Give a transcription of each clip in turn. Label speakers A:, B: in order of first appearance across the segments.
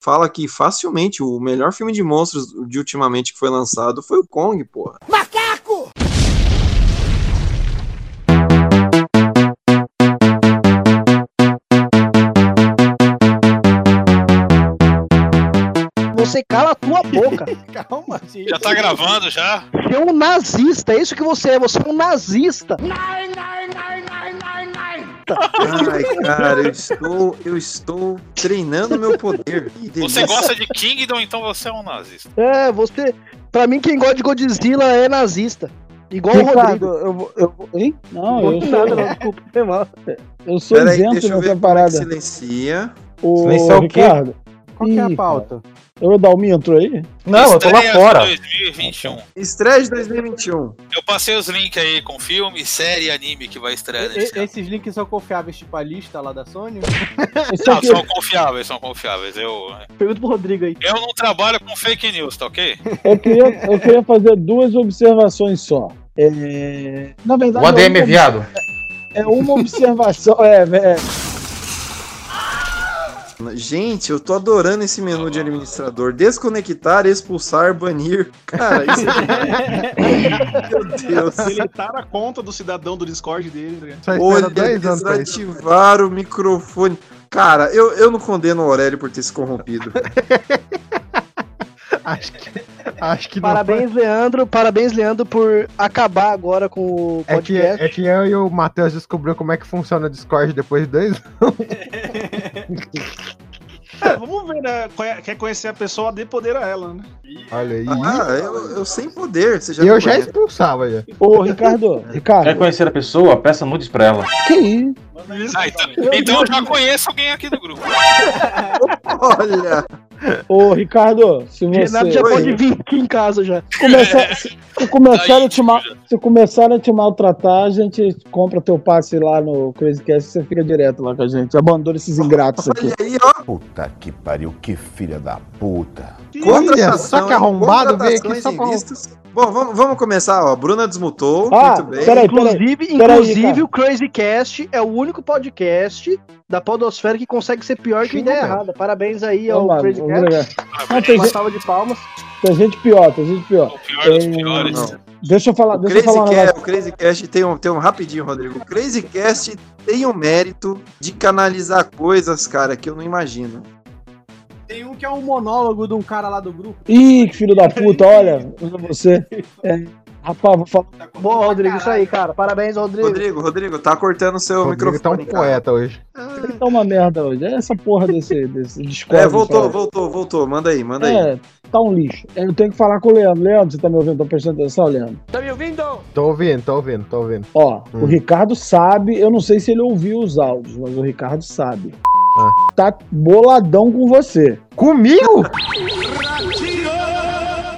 A: fala que facilmente o melhor filme de monstros de ultimamente que foi lançado foi o Kong, porra.
B: Macaco!
C: Você cala a tua boca.
D: Calma, gente.
E: Já tá gravando já?
C: Você é um nazista, é isso que você é. Você é um nazista.
A: Ai, cara, eu estou, eu estou treinando meu poder.
E: Você gosta de Kingdom, então você é um nazista.
C: É, você. Pra mim, quem gosta de Godzilla é nazista. Igual o
F: Ricardo,
C: Rodrigo.
F: eu, vou- eu, hein? Não, eu
C: nada,
F: sou,
C: não, desculpa, foi mal.
F: eu sou
A: Pera aí,
F: isento
A: deixa eu ver como é que
F: parada.
A: silencia.
F: Ô,
G: Silenciar o quê?
F: Ricardo,
D: Qual que é a pauta?
F: eu o minha intro aí?
G: Não, eu tô lá
E: Estreia
G: fora.
E: 2021.
A: Estreia de 2021.
E: Eu passei os links aí com filme, série e anime que vai estrear
D: E- e- esses links são confiáveis, tipo a lista lá da Sony?
E: Não,
F: aqui,
E: são confiáveis, são confiáveis. Eu,
C: Pergunta pro Rodrigo aí.
E: eu não trabalho com fake news, tá ok?
F: eu, queria, eu queria fazer duas observações só. É, na verdade,
G: O ADM é
F: é uma,
G: viado.
F: é uma observação. É, é,
A: Gente, eu tô adorando esse menu de administrador. Desconectar, expulsar, banir. Cara, isso é... Meu Deus.
H: Deletar a conta do cidadão do Discord dele. né?
A: Olha, desativar o microfone. Cara, eu, eu não condeno o Aurélio por ter se corrompido.
I: Acho que, acho que não
C: Parabéns, Leandro. Parabéns, Leandro, por acabar agora com o
I: É que,
C: podcast.
I: é que eu e o Matheus descobriu como é que funciona o Discord depois de dois anos.
H: É, vamos ver, né? Quer conhecer a pessoa, dê poder a ela, né?
I: Olha aí.
A: Ah, eu, eu sem poder. Você já
I: eu
A: me
I: já expulsava já.
F: Ô, Ricardo,
G: Quer
F: Ricardo,
G: conhecer a pessoa? Peça nudes pra ela.
F: que isso?
E: Ah, então, então eu já conheço alguém aqui do grupo.
A: Olha,
F: Ô, Ricardo, se você.
C: Renato já
A: Oi.
C: pode vir aqui em casa já.
F: começar, se, se começarem a te mal, se começarem a te maltratar, a gente compra teu passe lá no Crazycast e você fica direto lá com a gente. Abandona esses ingratos aqui.
A: olha aí, ó.
J: Puta que pariu, que filha da puta.
I: Olha, só que arrombado veio aqui só pra-.
A: Bom, vamos, vamos começar, ó. Bruna desmutou,
F: Ah,
A: muito bem.
F: peraí, peraí.
C: Inclusive,
F: peraí,
C: inclusive
F: cara.
C: o Crazy Cast é o único podcast da Podosfera que consegue ser pior que a ideia errada. Parabéns aí ao
F: Vamos lá,
C: Crazy Cast.
F: tem,
C: Uma
F: gente,
C: salva de palmas.
F: tem gente pior, tem gente pior.
E: O pior dos
F: É,
E: piores.
A: Não.
F: Deixa eu falar,
A: O
F: deixa eu
A: Crazy,
F: falar um
A: Cast, o Crazy Cast tem um, tem um rapidinho, Rodrigo. O Crazy Cast tem o mérito de canalizar coisas, cara, que eu não imagino.
D: Tem um que é um monólogo de um cara lá do grupo.
F: Ih, que filho da puta, olha, você. É, rapaz, vou falar.
C: Boa, Rodrigo, isso aí, cara. Parabéns, Rodrigo.
A: Rodrigo, Rodrigo, tá cortando seu
I: Rodrigo tá um
A: microfone. cara.
I: poeta hoje.
F: Tá uma merda hoje. É essa porra desse, desse Discord.
A: É, voltou,
F: cara.
A: voltou, voltou. Manda aí, manda aí.
F: É, tá um lixo. Eu tenho que falar com o Leandro. Leandro, você tá me ouvindo? Tá prestando atenção, Leandro?
B: Tá me ouvindo?
I: Tô ouvindo, tô ouvindo, tô ouvindo.
F: Ó,
I: Hum.
F: o Ricardo sabe, eu não sei se ele ouviu os áudios, mas o Ricardo sabe.
I: Ah.
F: Tá boladão com você.
I: Comigo?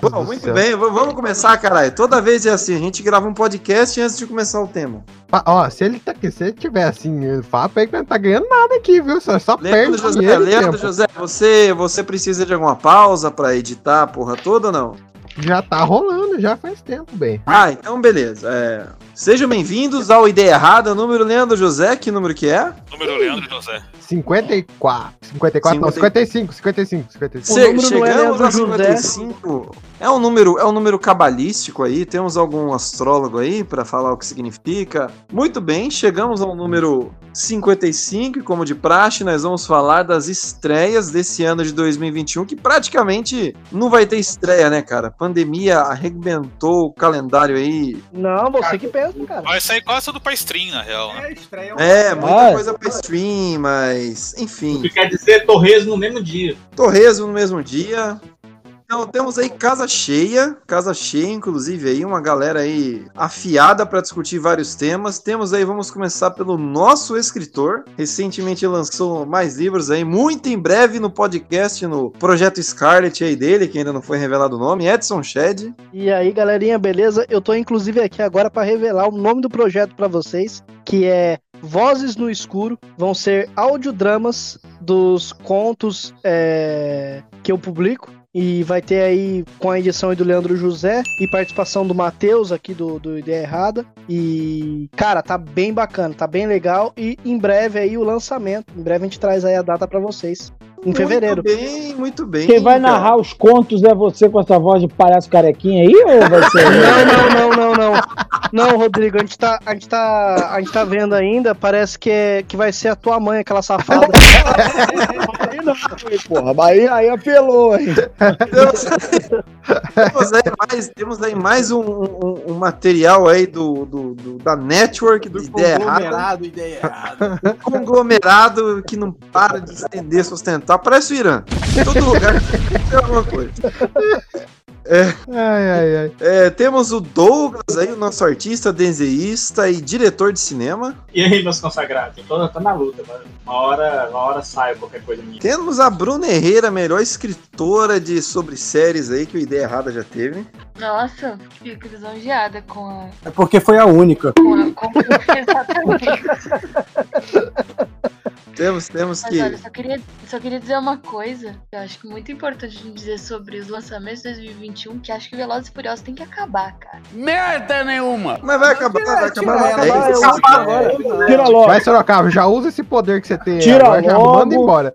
A: Bom, muito bem, vamos começar, caralho. Toda vez é assim, a gente grava um podcast antes de começar o tema.
I: Ó, se ele, tá, se ele tiver assim, fala pra ele que não tá ganhando nada aqui, viu? Só, só
A: Leandro
I: perde
A: José, Leandro
I: tempo.
A: José, você, você precisa de alguma pausa pra editar a porra toda ou não?
I: Já tá rolando, já faz tempo, bem.
A: Ah, então beleza. É, Sejam bem-vindos ao Ideia Errada, número Leandro José, que número que é?
E: Número Leandro José.
I: 54. 54, não, 55, 55, 55.
C: O número não é
A: chegamos
C: Leandro
A: a 55. É um número, é um número cabalístico aí. Temos algum astrólogo aí para falar o que significa. Muito bem, chegamos ao número 55, e como de praxe, nós vamos falar das estreias desse ano de 2021, que praticamente não vai ter estreia, né, cara? A pandemia arrebentou o calendário aí.
C: Não, você que pensa, cara.
E: Vai sair quase tudo pra stream, na real, né?
D: É, estreia
A: É, muita
F: Vai.
A: coisa pra stream, mas enfim.
K: Quer dizer Torres no mesmo dia.
A: Torresmo no mesmo dia. Então temos aí casa cheia, casa cheia, inclusive aí uma galera aí afiada para discutir vários temas. Temos aí, vamos começar pelo nosso escritor, recentemente lançou mais livros aí, muito em breve no podcast, no projeto Scarlet aí dele, que ainda não foi revelado o nome, Edson Shed.
C: E aí, galerinha, beleza? Eu tô inclusive aqui agora para revelar o nome do projeto para vocês, que é Vozes no Escuro. Vão ser audiodramas dos contos é, que eu publico. E vai ter aí com a edição aí do Leandro José e participação do Matheus aqui do, do Ideia Errada. E, cara, tá bem bacana, tá bem legal. E em breve aí o lançamento. Em breve a gente traz aí a data pra vocês. Em fevereiro.
A: Muito bem, muito bem.
L: Quem vai
A: cara.
L: narrar os contos é você com essa voz de palhaço carequinha aí ou vai ser?
C: Não, não, não, não, não. Não, Rodrigo, a gente tá, a gente tá, a gente tá vendo ainda, parece que, é, que vai ser a tua mãe, aquela safada.
L: aí não, porra, mas aí, apelou, hein?
A: temos aí mais, temos aí mais um, um- um material aí do, do- do- da network do, Ideia Errada.
D: Conglomerado, ideia errada.
A: Um conglomerado que não para de estender, sustentar. Parece o Irã. Em todo lugar tem alguma coisa.
I: Ai, ai, ai.
A: É, temos o Douglas aí, o nosso artista, desenhista e diretor de cinema.
K: E aí, meus consagrados? Eu tô, tô na luta, mano. Uma hora, uma hora sai qualquer coisa minha.
A: Temos a Bruna Herrera, melhor escritora de sobre séries aí que o Ideia Errada já teve.
M: Nossa, fico lisonjeada com a.
D: É porque foi a única.
M: Com a com... Exatamente.
A: Temos, temos
M: Mas
A: que.
M: olha, só queria, só queria dizer uma coisa que eu acho que é muito importante a gente dizer sobre os lançamentos de 2021, que acho que Velozes e Furiosos tem que acabar, cara.
B: Merda nenhuma!
A: Mas vai acabar, vai acabar
D: vai,
A: 10.
D: eu último agora.
L: Tira logo.
I: Vai, Sorocaba, já usa esse poder que você tem.
L: Tira
I: agora já
L: logo.
I: manda embora.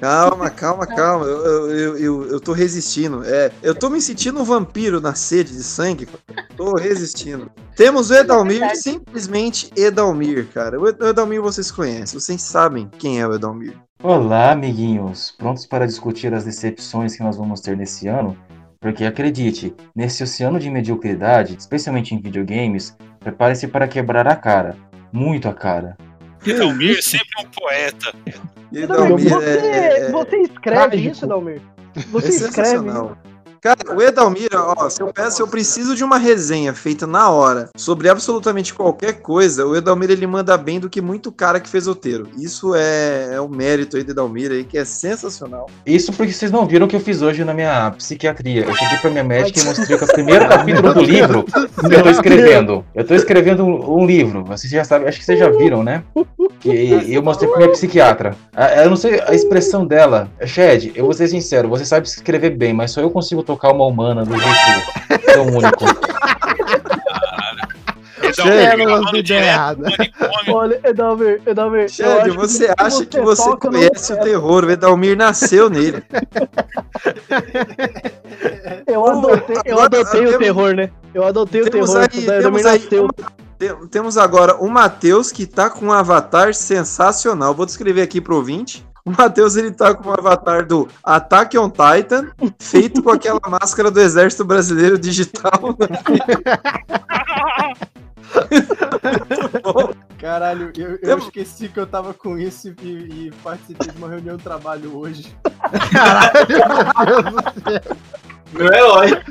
A: Calma, calma, calma. Eu, eu, eu, eu, eu tô resistindo. É, eu tô me sentindo um vampiro na sede de sangue. Tô resistindo. Temos o Edalmir,
M: verdade.
A: simplesmente Edalmir, cara. O Edalmir vocês conhecem, vocês sabem quem é o Edalmir.
G: Olá, amiguinhos. Prontos para discutir as decepções que nós vamos ter nesse ano? Porque acredite, nesse oceano de mediocridade, especialmente em videogames, prepare-se para quebrar a cara. Muito a cara.
E: Edalmir sempre é um poeta.
A: Edalmir
C: você,
A: é, é,
C: você escreve
L: trágico.
C: isso, Dalmir?
A: é
C: Você escreve.
A: sensacional. Cara, o Edalmir, ó, se eu peço, eu preciso de uma resenha feita na hora sobre absolutamente qualquer coisa, o Edalmir ele manda bem do que muito cara que fez roteiro. Isso é, é o mérito aí do Edalmir aí, que é sensacional.
G: Isso porque vocês não viram o que eu fiz hoje na minha psiquiatria. Eu cheguei pra minha médica e mostrei que o primeiro capítulo do livro que eu tô escrevendo. Eu tô escrevendo um, um livro. Vocês já sabem, acho que vocês já viram, né? Que eu mostrei pra minha psiquiatra. Eu não sei a expressão dela. Shed, eu vou ser sincero, você sabe escrever bem, mas só eu consigo tocar uma humana do jeito tão único.
E: Manicômio.
C: Olha, Edalmir, Edalmir. acho
A: você
C: que
A: acha que você
C: no
A: conhece o terror, o Edalmir nasceu nele.
C: Eu adotei, eu adotei o terror, né? Eu adotei o
A: Temos
C: terror.
A: aí,
C: o Edalmir nasceu.
A: temos agora o Matheus que tá com um avatar sensacional. Vou descrever aqui pro ouvinte. O Matheus ele tá com um avatar do Attack on Titan, feito com aquela máscara do Exército Brasileiro digital.
D: Caralho, eu, eu esqueci que eu tava com isso e, e participei de uma reunião de trabalho hoje.
K: Meu herói.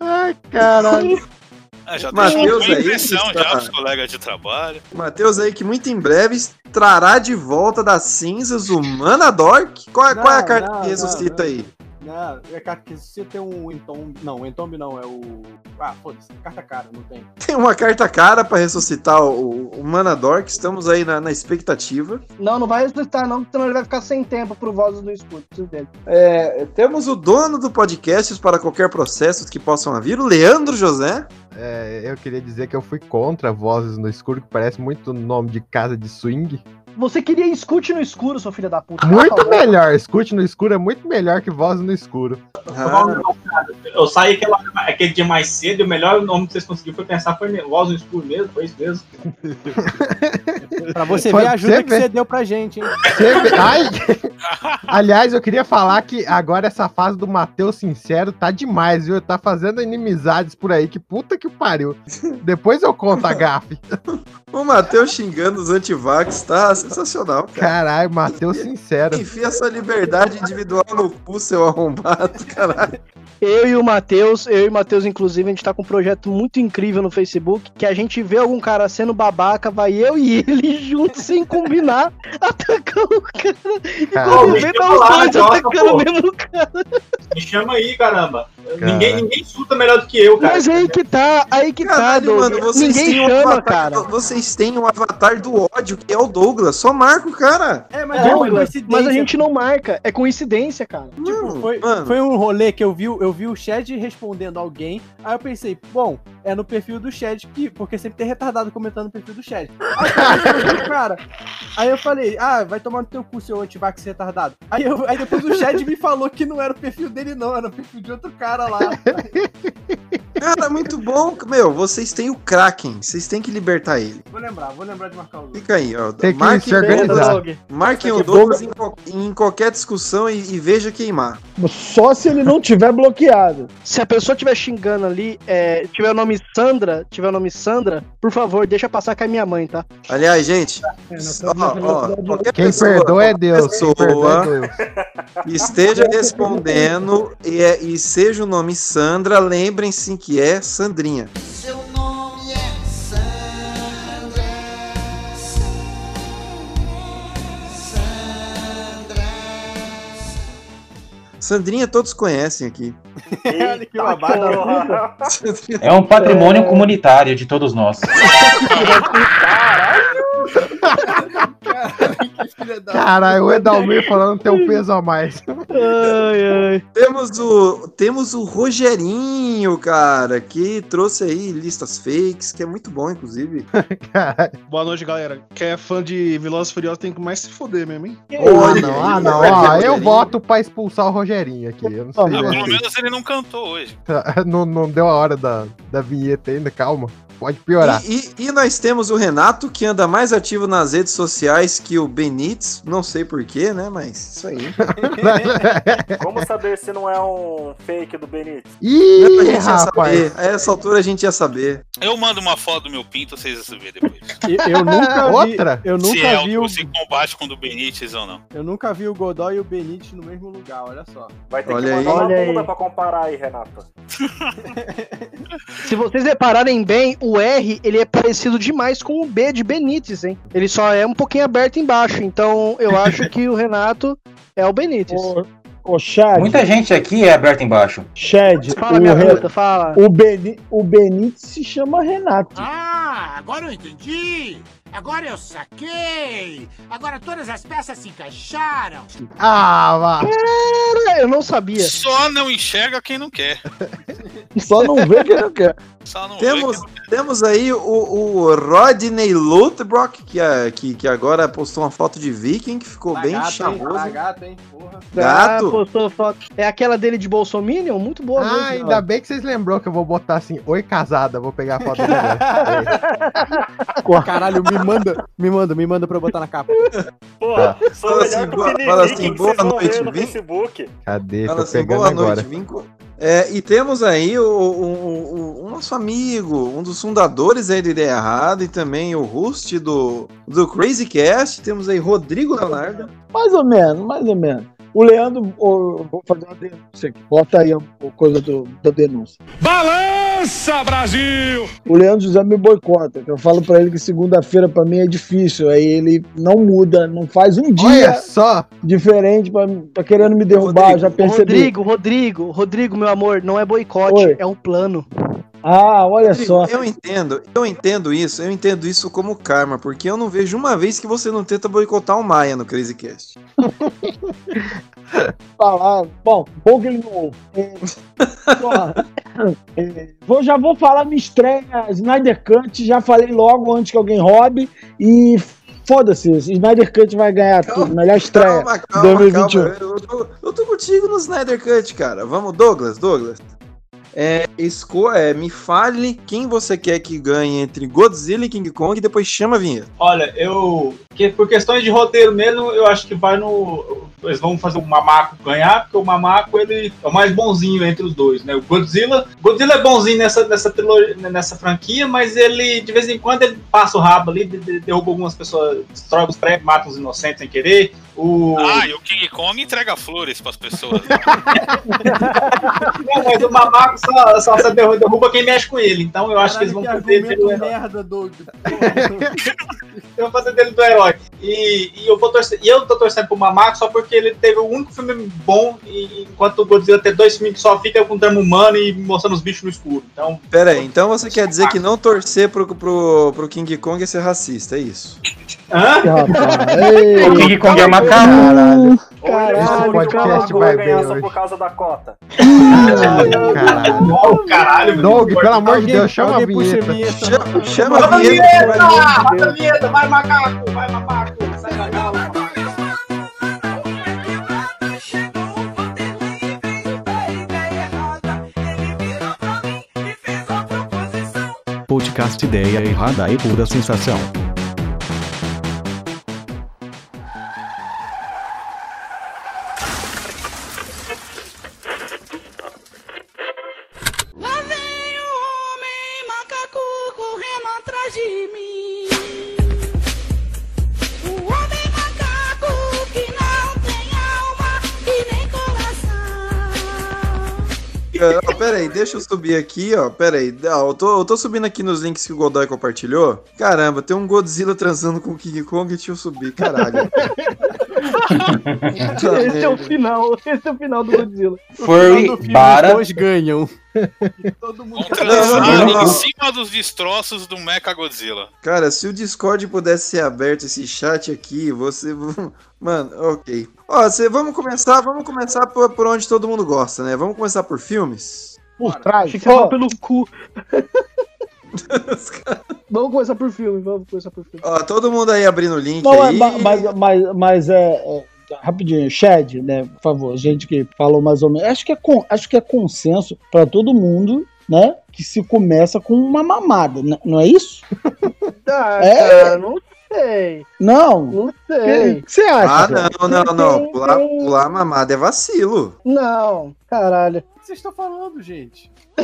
I: Ai, caralho.
E: Ah, já
A: Mateus
E: uma
A: aí,
E: impressão
A: está-
E: já pros colegas de trabalho.
A: Matheus aí que muito em breve trará de volta das cinzas o Manadork. Qual, é- qual é a
D: Não,
A: carta
D: não,
A: que
D: não,
A: ressuscita
D: não.
A: aí?
D: Não, é carta que se tem um entombe. Não, o entombe não, é o. Ah, foda-se, carta cara, não tem.
A: Tem uma carta cara pra ressuscitar o, o Manadork. Estamos aí na, na expectativa.
C: Não, não vai ressuscitar, não, porque senão ele vai ficar sem tempo pro Vozes do Escuro. Preciso dele.
A: É, temos o dono do podcast para qualquer processo que possam vir, o Leandro José.
I: É, eu queria dizer que eu fui contra Vozes no Escuro, que parece muito nome de casa de swing.
C: Você queria escute no escuro, sua filha da puta.
I: Muito melhor. Escute no escuro é muito melhor que Vozes no Escuro.
A: Ah,
K: Eu saí aquela, aquele dia mais cedo e o melhor nome que vocês conseguiram foi pensar foi Voz no Escuro mesmo, foi isso mesmo.
D: Pra você
I: Pode
D: ver a ajuda que
I: ver.
D: você deu pra gente, hein?
I: Ai! Aliás, eu queria falar que agora essa fase do Matheus Sincero tá demais, viu? Tá fazendo inimizades por aí, que puta que pariu. Depois eu conto a gafe.
A: o Matheus xingando os antivax, tá sensacional, cara.
I: Caralho, Matheus Sincero.
A: Enfia essa liberdade individual no cu, seu arrombado, caralho.
C: Eu e o Matheus, eu e o Matheus, inclusive, a gente tá com um projeto muito incrível no Facebook, que a gente vê algum cara sendo babaca, vai eu e ele juntos, sem combinar, atacar o cara. E
I: Cara,
C: quando vê, tá os dois atacando o mesmo cara.
K: Me chama aí, caramba.
I: Cara.
K: Ninguém, ninguém escuta melhor do que eu, cara.
C: Mas aí que tá, aí que tá,
A: Caralho,
C: Doug.
A: mano, vocês
C: Ninguém
A: têm, um
C: chama,
A: avatar,
C: cara.
A: vocês têm um avatar do ódio, que é o Douglas. Só marca o cara.
D: É, mas
C: É,
D: é
C: Douglas,
D: coincidência.
C: mas a gente não marca, é coincidência, cara.
D: Tipo, foi,
A: mano.
D: foi um rolê que eu vi, eu vi o Shed respondendo alguém. Aí eu pensei, bom, é no perfil do Shed que. Porque sempre tem retardado comentando no perfil do Shed. Aí, falei, cara. Aí eu falei, ah, vai tomar no teu cu, seu antivax retardado. Aí, eu, aí depois o Shed me falou que não era o perfil dele, não, era o perfil de outro cara lá.
A: Cara, muito bom. Meu, vocês têm o Kraken. Vocês têm que libertar ele.
D: Vou lembrar, vou lembrar de marcar o Doug.
A: Fica aí, ó.
I: Tem que
A: Marquem
I: se organizar.
A: Marquem o
L: Que
A: Douglas em, em qualquer discussão e, e veja queimar.
L: Só se ele não tiver bloqueado.
C: Se a pessoa estiver xingando ali, é, tiver o nome Sandra, tiver o nome Sandra, por favor, deixa passar com a minha mãe, tá?
A: Aliás, gente,
L: É,
A: ó, ó, qualquer
I: Quem
A: pessoa,
I: perdoa é Deus. Perdoa é Deus.
A: esteja respondendo e, é- e seja o nome Sandra, lembrem-se que é Sandrinha.
B: Seu nome é Sandra. Sandra.
A: Sandrinha todos conhecem aqui.
D: Babado.
G: É um patrimônio comunitário de todos nós.
I: Caralho, o Edalmir falando tem um peso a mais.
C: Ai, ai.
A: Temos o, temos o Rogerinho, cara, que trouxe aí listas fakes, que é muito bom, inclusive.
H: Boa noite, galera. Quem é fã de Velozes Furiosos tem que mais se foder mesmo, hein?
I: Ah,
A: Olha
I: não, ah, não.
A: o
I: eu voto pra expulsar o Rogerinho aqui. Eu não sei.
E: Ah, pelo menos ele não cantou hoje.
I: não, não deu a hora da, da vinheta ainda, calma. Pode piorar.
A: E, e- e nós temos o Renato, que anda mais ativo nas redes sociais que o Benítez. Não sei porquê, né? Mas isso aí.
N: Como saber se não é um fake do Benítez?
A: A
I: Ih,
A: gente ia
I: rapaz.
A: saber. A essa altura a gente ia saber.
E: Eu mando uma foto do meu pinto, vocês vão ver depois.
D: Eu, eu nunca vi.
I: Outra?
D: Eu
E: se,
D: nunca
E: é,
D: vi o.
E: se combate com o do Benítez ou não.
D: Eu nunca vi o Godoy e o Benítez no mesmo lugar, olha só.
N: Vai ter
A: Olha
N: que
A: aí.
N: mandar
C: Olha
N: uma
C: aí.
N: bunda pra comparar aí, Renato.
C: Se vocês repararem bem, o R ele é parecido demais com o B de Benítez, hein? Ele só é um pouquinho aberto embaixo, então eu acho que o Renato é o Benítez.
L: Ô, ô Chad,
G: Muita gente aqui é aberta embaixo.
L: Chad,
C: Fala,
L: o,
C: minha
L: Re-
C: puta, fala.
L: o, Beni, o Benítez se chama Renato.
B: Ah, agora eu entendi. Agora eu saquei. Agora todas as peças se encaixaram.
I: Ah, vá.
C: Cara, eu não sabia.
E: Só não enxerga quem não quer.
L: Só não vê quem não quer.
E: Só não
A: Temos, temos aí o, o Rodney Lothbrok, que, é- que, que agora postou uma foto de Viking, que ficou bem
D: gato, hein?
A: charmoso.
D: Tá gato, hein? Porra.
A: Gato.
C: Ah, postou foto. É aquela dele de Bolsominion? Muito boa
I: Ah,
C: mesmo.
I: ainda bem que vocês lembrou que eu vou botar assim, oi casada, vou pegar a foto mulher.
D: Caralho, me manda, me manda, me manda pra eu botar na capa.
N: Porra, sou
A: Fala
N: melhor
A: assim,
N: que o
A: boa- fala assim, boa noite,
N: no
A: Vim.
N: Facebook.
I: Cadê?
A: Fala assim,
I: pegando
A: boa
I: agora.
A: noite, Vinco. É, e temos aí o, o- o- o- nosso amigo, um dos fundadores aí do Ideia Errada e também o host do, do Crazy Cast. Temos aí Rodrigo Leonardo.
L: Mais ou menos, mais ou menos. O Leandro, vou fazer uma denúncia aqui. Bota aí a, a coisa do, da denúncia.
H: Balança, Brasil!
L: O Leandro José me boicota. que Eu falo pra ele que segunda-feira pra mim é difícil. Aí ele não muda, não faz um
I: Olha
L: dia
I: só,
L: diferente pra, pra querendo me derrubar.
A: Rodrigo,
L: já percebi.
C: Rodrigo, Rodrigo, Rodrigo, meu amor, não é boicote,
L: Oi.
C: é o plano.
L: Ah, olha só.
A: Eu entendo, eu entendo isso, eu entendo isso como karma, porque eu não vejo uma vez que você não tenta boicotar o Maia no Crazy Cast.
L: falar. Bom, bom que ele não ouve. É, vou, já vou falar minha estreia Snyder Cut, já falei logo antes que alguém roube e foda-se, Snyder Cut vai ganhar tudo, melhor estreia.
A: Calma, calma,
L: 2021.
A: calma. Eu tô, eu tô contigo no Snyder Cut, cara. Vamos, Douglas, Douglas. É, esco é, me fale quem você quer que ganhe entre Godzilla e King Kong e depois chama a vinheta.
K: Olha, eu. Que, por questões de roteiro mesmo, eu acho que vai no. Eles vão fazer o Mamaco ganhar, porque o Mamaco ele é o mais bonzinho entre os dois, né? O Godzilla. Godzilla é bonzinho nessa, nessa, trilogia, nessa franquia, mas ele, de vez em quando, ele passa o rabo ali, de- de- derruba algumas pessoas, destrói os prédios, mata os inocentes sem querer. O.
E: Ah, e o King Kong entrega flores pras pessoas.
K: Não, mas o Mamaco só, só, só derruba, derruba quem mexe com ele. Então eu acho que eles vão
D: Caralho,
K: fazer dele,
D: merda, Doug.
K: eles vão fazer dele do herói. E, e eu vou torcer, e eu tô torcendo pro Mamaco só porque ele teve o único filme bom, e, enquanto o Godzilla tem dois filmes que só fica com drama humano e mostrando os bichos no escuro. Então,
A: Pera aí, então você quer dizer que não torcer pro, pro, pro King Kong é ser racista, é isso?
K: Hã?
G: O King Kong é macaco.
C: Caralho.
I: Esse podcast
N: Vai
I: vai
N: ganhar
I: bem
N: só
I: hoje.
N: por causa da cota.
I: Caralho.
K: oh, caralho, meu
I: Doug,
K: Deus.
I: pelo amor de Deus, chama a
D: puxa
I: vinheta.
A: Chama, chama a vinheta.
K: vinheta! Roda a vinheta! Vai, macaco! Vai, macaco! Sai da gaula, macaco!
O: Podcast Ideia Errada e Pura Sensação.
A: Deixa eu subir aqui, ó. Pera aí. Ah, eu, tô, eu tô subindo aqui nos links que o Godoy compartilhou. Caramba, tem um Godzilla transando com o King Kong. Deixa eu subir, caralho.
C: Esse é o final, esse é o final do Godzilla.
G: Furry
D: filme
G: para-
D: Os dois ganham. Todo mundo
A: não.
E: em cima dos destroços do Mecha Godzilla.
A: Cara, se o Discord pudesse ser aberto, esse chat aqui, você. Mano, ok. Ó, cê, vamos começar, vamos começar por, por onde todo mundo gosta, né? Vamos começar por filmes?
F: Por trás.
C: Achei que falou pelo cu. vamos começar por filme, vamos começar por filme.
A: Ó, todo mundo aí abrindo o link
F: Não,
A: aí.
F: ma- mas, mas, mas é, é, Rapidinho, Shed, né? Por favor, gente que falou mais ou menos. Acho que é, con- acho que é consenso pra todo mundo, né? Que se começa com uma mamada, né? não é isso?
C: Ah,
F: É.
C: cara, não sei.
F: Não.
C: Não
F: O
C: sei.
F: que você acha?
A: Ah,
F: cara?
A: não, não, não.
C: Tem-
A: Pular, pular mamada é vacilo.
C: Não, caralho.
D: O que vocês estão falando, gente?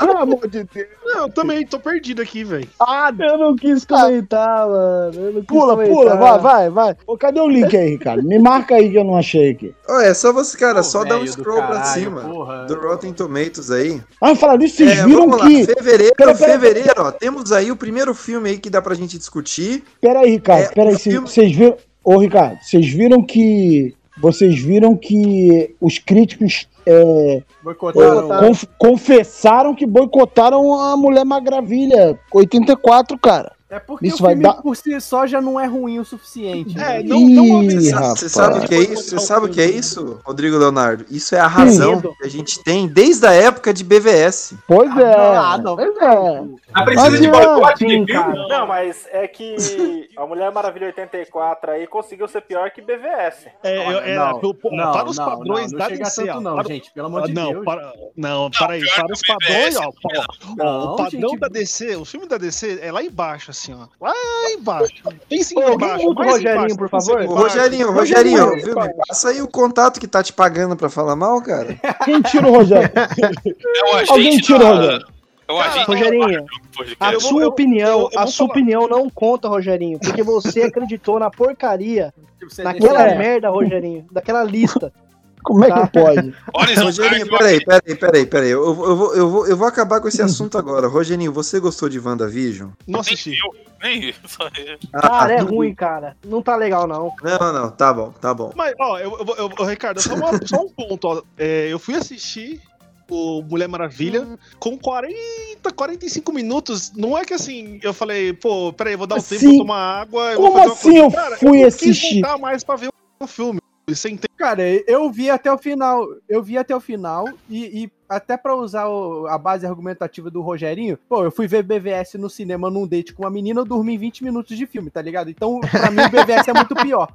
F: Pelo amor de Deus.
H: Não, eu também tô perdido aqui, velho.
F: Ah,
C: Eu não quis comentar, mano. Eu não quis
F: pula,
C: comentar.
F: pula, vai, vai, vai. Ô, cadê o link aí, Ricardo? Me marca aí que eu não achei aqui.
A: Ó, é só você, cara,
D: Pô,
A: só dá um scroll pra
D: caralho,
A: cima.
D: porra.
A: Do Rotten Tomatoes aí.
F: Ah, falar disso, vocês
A: É,
F: viram
A: vamos lá.
F: que.
A: Fevereiro,
F: Pera, pera,
A: fevereiro, ó. Temos aí o primeiro filme aí que dá pra gente discutir.
F: Pera aí, Ricardo,
A: É,
F: pera aí.
A: o filme-
F: Vocês viram. Ô, Ricardo, vocês viram que. Vocês viram que os críticos é,
D: Boicotaram.
F: conf- confessaram que boicotaram a Mulher Maravilha 84, cara.
D: É porque
F: Isso
D: o
F: vai
D: filme
F: dar-
D: por si só já não é ruim o suficiente.
H: É,
D: né?
H: não, não
F: Ih,
A: Você
F: rapaz.
A: você sabe o que é isso? Você sabe o que é isso, Rodrigo Leonardo? Isso é a razão
C: Medo.
A: que a gente tem desde a época de BVS.
F: Pois é.
D: Ah, não.
F: Pois é.
K: A precisa de boicote
C: sim,
K: de filme?
N: Não, mas é que a Mulher Maravilha 84 aí conseguiu ser pior que BVS.
H: É, eu- é,
D: Não, não,
H: para os
D: não,
H: padrões
D: não,
H: da
D: não
H: DC,
D: tanto
H: ó,
D: não,
H: para-
D: gente, pelo amor
H: Ah,
D: de
H: não,
D: Deus.
H: Para, não, para aí, para os padrões, ó,
D: Não,
H: o padrão da DC, o filme da DC é lá embaixo, assim, ó. Lá embaixo. Pense
C: Ô,
H: em
C: alguém
H: embaixo.
C: muta o Rogerinho,
H: embaixo,
C: por favor?
A: Ô,
H: embaixo.
A: Rogerinho, Rogerinho, viu? Passa aí o contato que tá te pagando pra falar mal, cara.
F: Quem tira o Rogério?
E: É o
F: Alguém tira,
E: da-
F: Rogério.
E: É o agente
C: Rogerinho. A
H: vou-
C: sua opinião,
H: eu- eu
C: a sua
H: falar.
C: opinião não conta, Rogerinho, porque você acreditou na porcaria, naquela merda, Rogerinho, daquela lista.
F: Como é
C: Tá.
F: que pode?
E: Horizon
A: Rogerinho, peraí, peraí, peraí, peraí. Eu, eu, vou, eu, vou, eu vou acabar com esse assunto agora. Rogerinho, você gostou de WandaVision?
H: Não
E: nem
H: assisti.
E: eu, nem eu. eu.
C: Cara, é
A: não-
C: ruim, cara. Não tá legal, não.
A: Não, não, tá bom, tá bom.
H: Mas, ó, eu, eu, eu, eu- Ricardo, só, uma- só um ponto, ó. É, eu fui assistir o Mulher Maravilha com 40, 45 minutos. Não é que assim, eu falei, pô, peraí, eu vou dar um
F: Assim?
H: tempo pra tomar água. eu
F: Como
H: vou fazer uma
F: assim eu
H: Cara,
F: fui
H: não
F: assistir?
H: voltar mais pra ver o filme. Você entende?
D: Cara, eu vi até o final. Eu vi até o final e, e até pra usar o- a base argumentativa do Rogerinho, pô, eu fui ver BVS no cinema num date com uma menina, eu dormi 20 minutos de filme, tá ligado? Então, pra mim, o BVS é muito pior.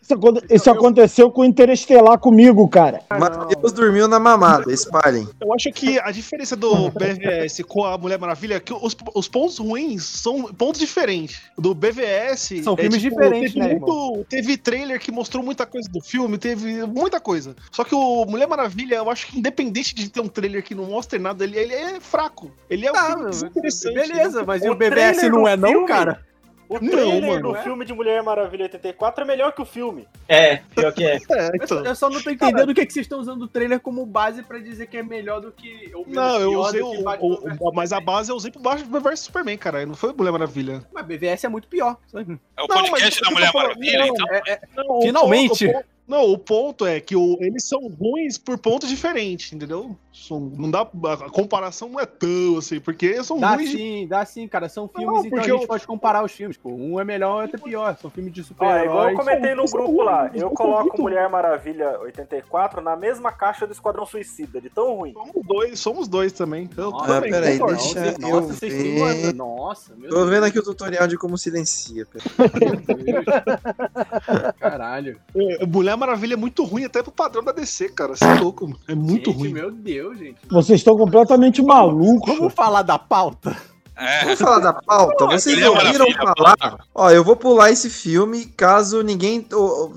F: Isso, isso aconteceu com o Interestelar comigo, cara.
A: Matheus dormiu na mamada, espalhem.
H: Eu acho que a diferença do BVS com a Mulher Maravilha é que os, os pontos ruins são pontos diferentes. Do BVS.
D: São
H: é,
D: filmes diferentes,
H: teve
D: né,
H: muito- Teve trailer que mostrou muita coisa do filme, teve muita coisa. Só que o Mulher Maravilha, eu acho que independente de ter um trailer que não mostre nada, ele, ele é fraco. Ele é um
D: Ah,
H: desinteressante.
D: beleza, mas e
N: O
D: o BVS
N: trailer
D: não
N: do
D: é não,
N: filme?
D: cara?
N: O
H: Não,
N: trailer
H: mano,
N: do
H: é.
N: filme de Mulher Maravilha 84 é melhor que o filme.
K: É, pior que é.
D: Eu só- Eu só não tô entendendo o que, que vocês estão usando o trailer como base pra dizer que é melhor do que. Ou menos
H: Não, eu usei
D: do
H: o, o- o- Mas a base eu usei pro Batman vs Superman, cara. Não foi Mulher Maravilha.
D: Mas BVS é muito pior.
E: É o
H: Não,
E: podcast
H: mas
E: da Mulher Maravilha,
H: não,
E: então.
D: É, é-
H: Não, o
D: Finalmente.
H: ponto- o ponto- não, o ponto é que o- eles são ruins por pontos diferentes, entendeu? São- não dá, a comparação não é tão assim, porque são
D: Dá
H: ruins. de-
D: sim, dá sim, cara. São filmes,
H: Não,
D: então a gente
H: eu-
D: pode comparar os filmes. Pô. Um é melhor, outro é pior. São filmes de
N: Ó, igual
D: super-heróis.
N: eu comentei no grupo lá, eu coloco Mulher Maravilha 84 na mesma caixa do Esquadrão Suicida, de tão ruim.
H: Somos dois, somos dois também. Eu
D: Nossa,
A: Ah,
H: também.
A: peraí, deixa
D: Nossa,
A: eu
D: nossa,
A: ver.
D: uma- Nossa, meu
A: Tô vendo aqui o tutorial de como silencia.
D: Caralho.
H: É, Mulher Maravilha é muito ruim até pro padrão da DC, cara. Você é louco, mano. É muito
D: Gente,
H: ruim.
D: Meu Deus, gente.
F: Vocês estão completamente malucos.
D: Vamos falar da pauta?
E: É.
A: Vamos falar da pauta? Vocês ouviram falar? Ó, eu vou pular esse filme caso ninguém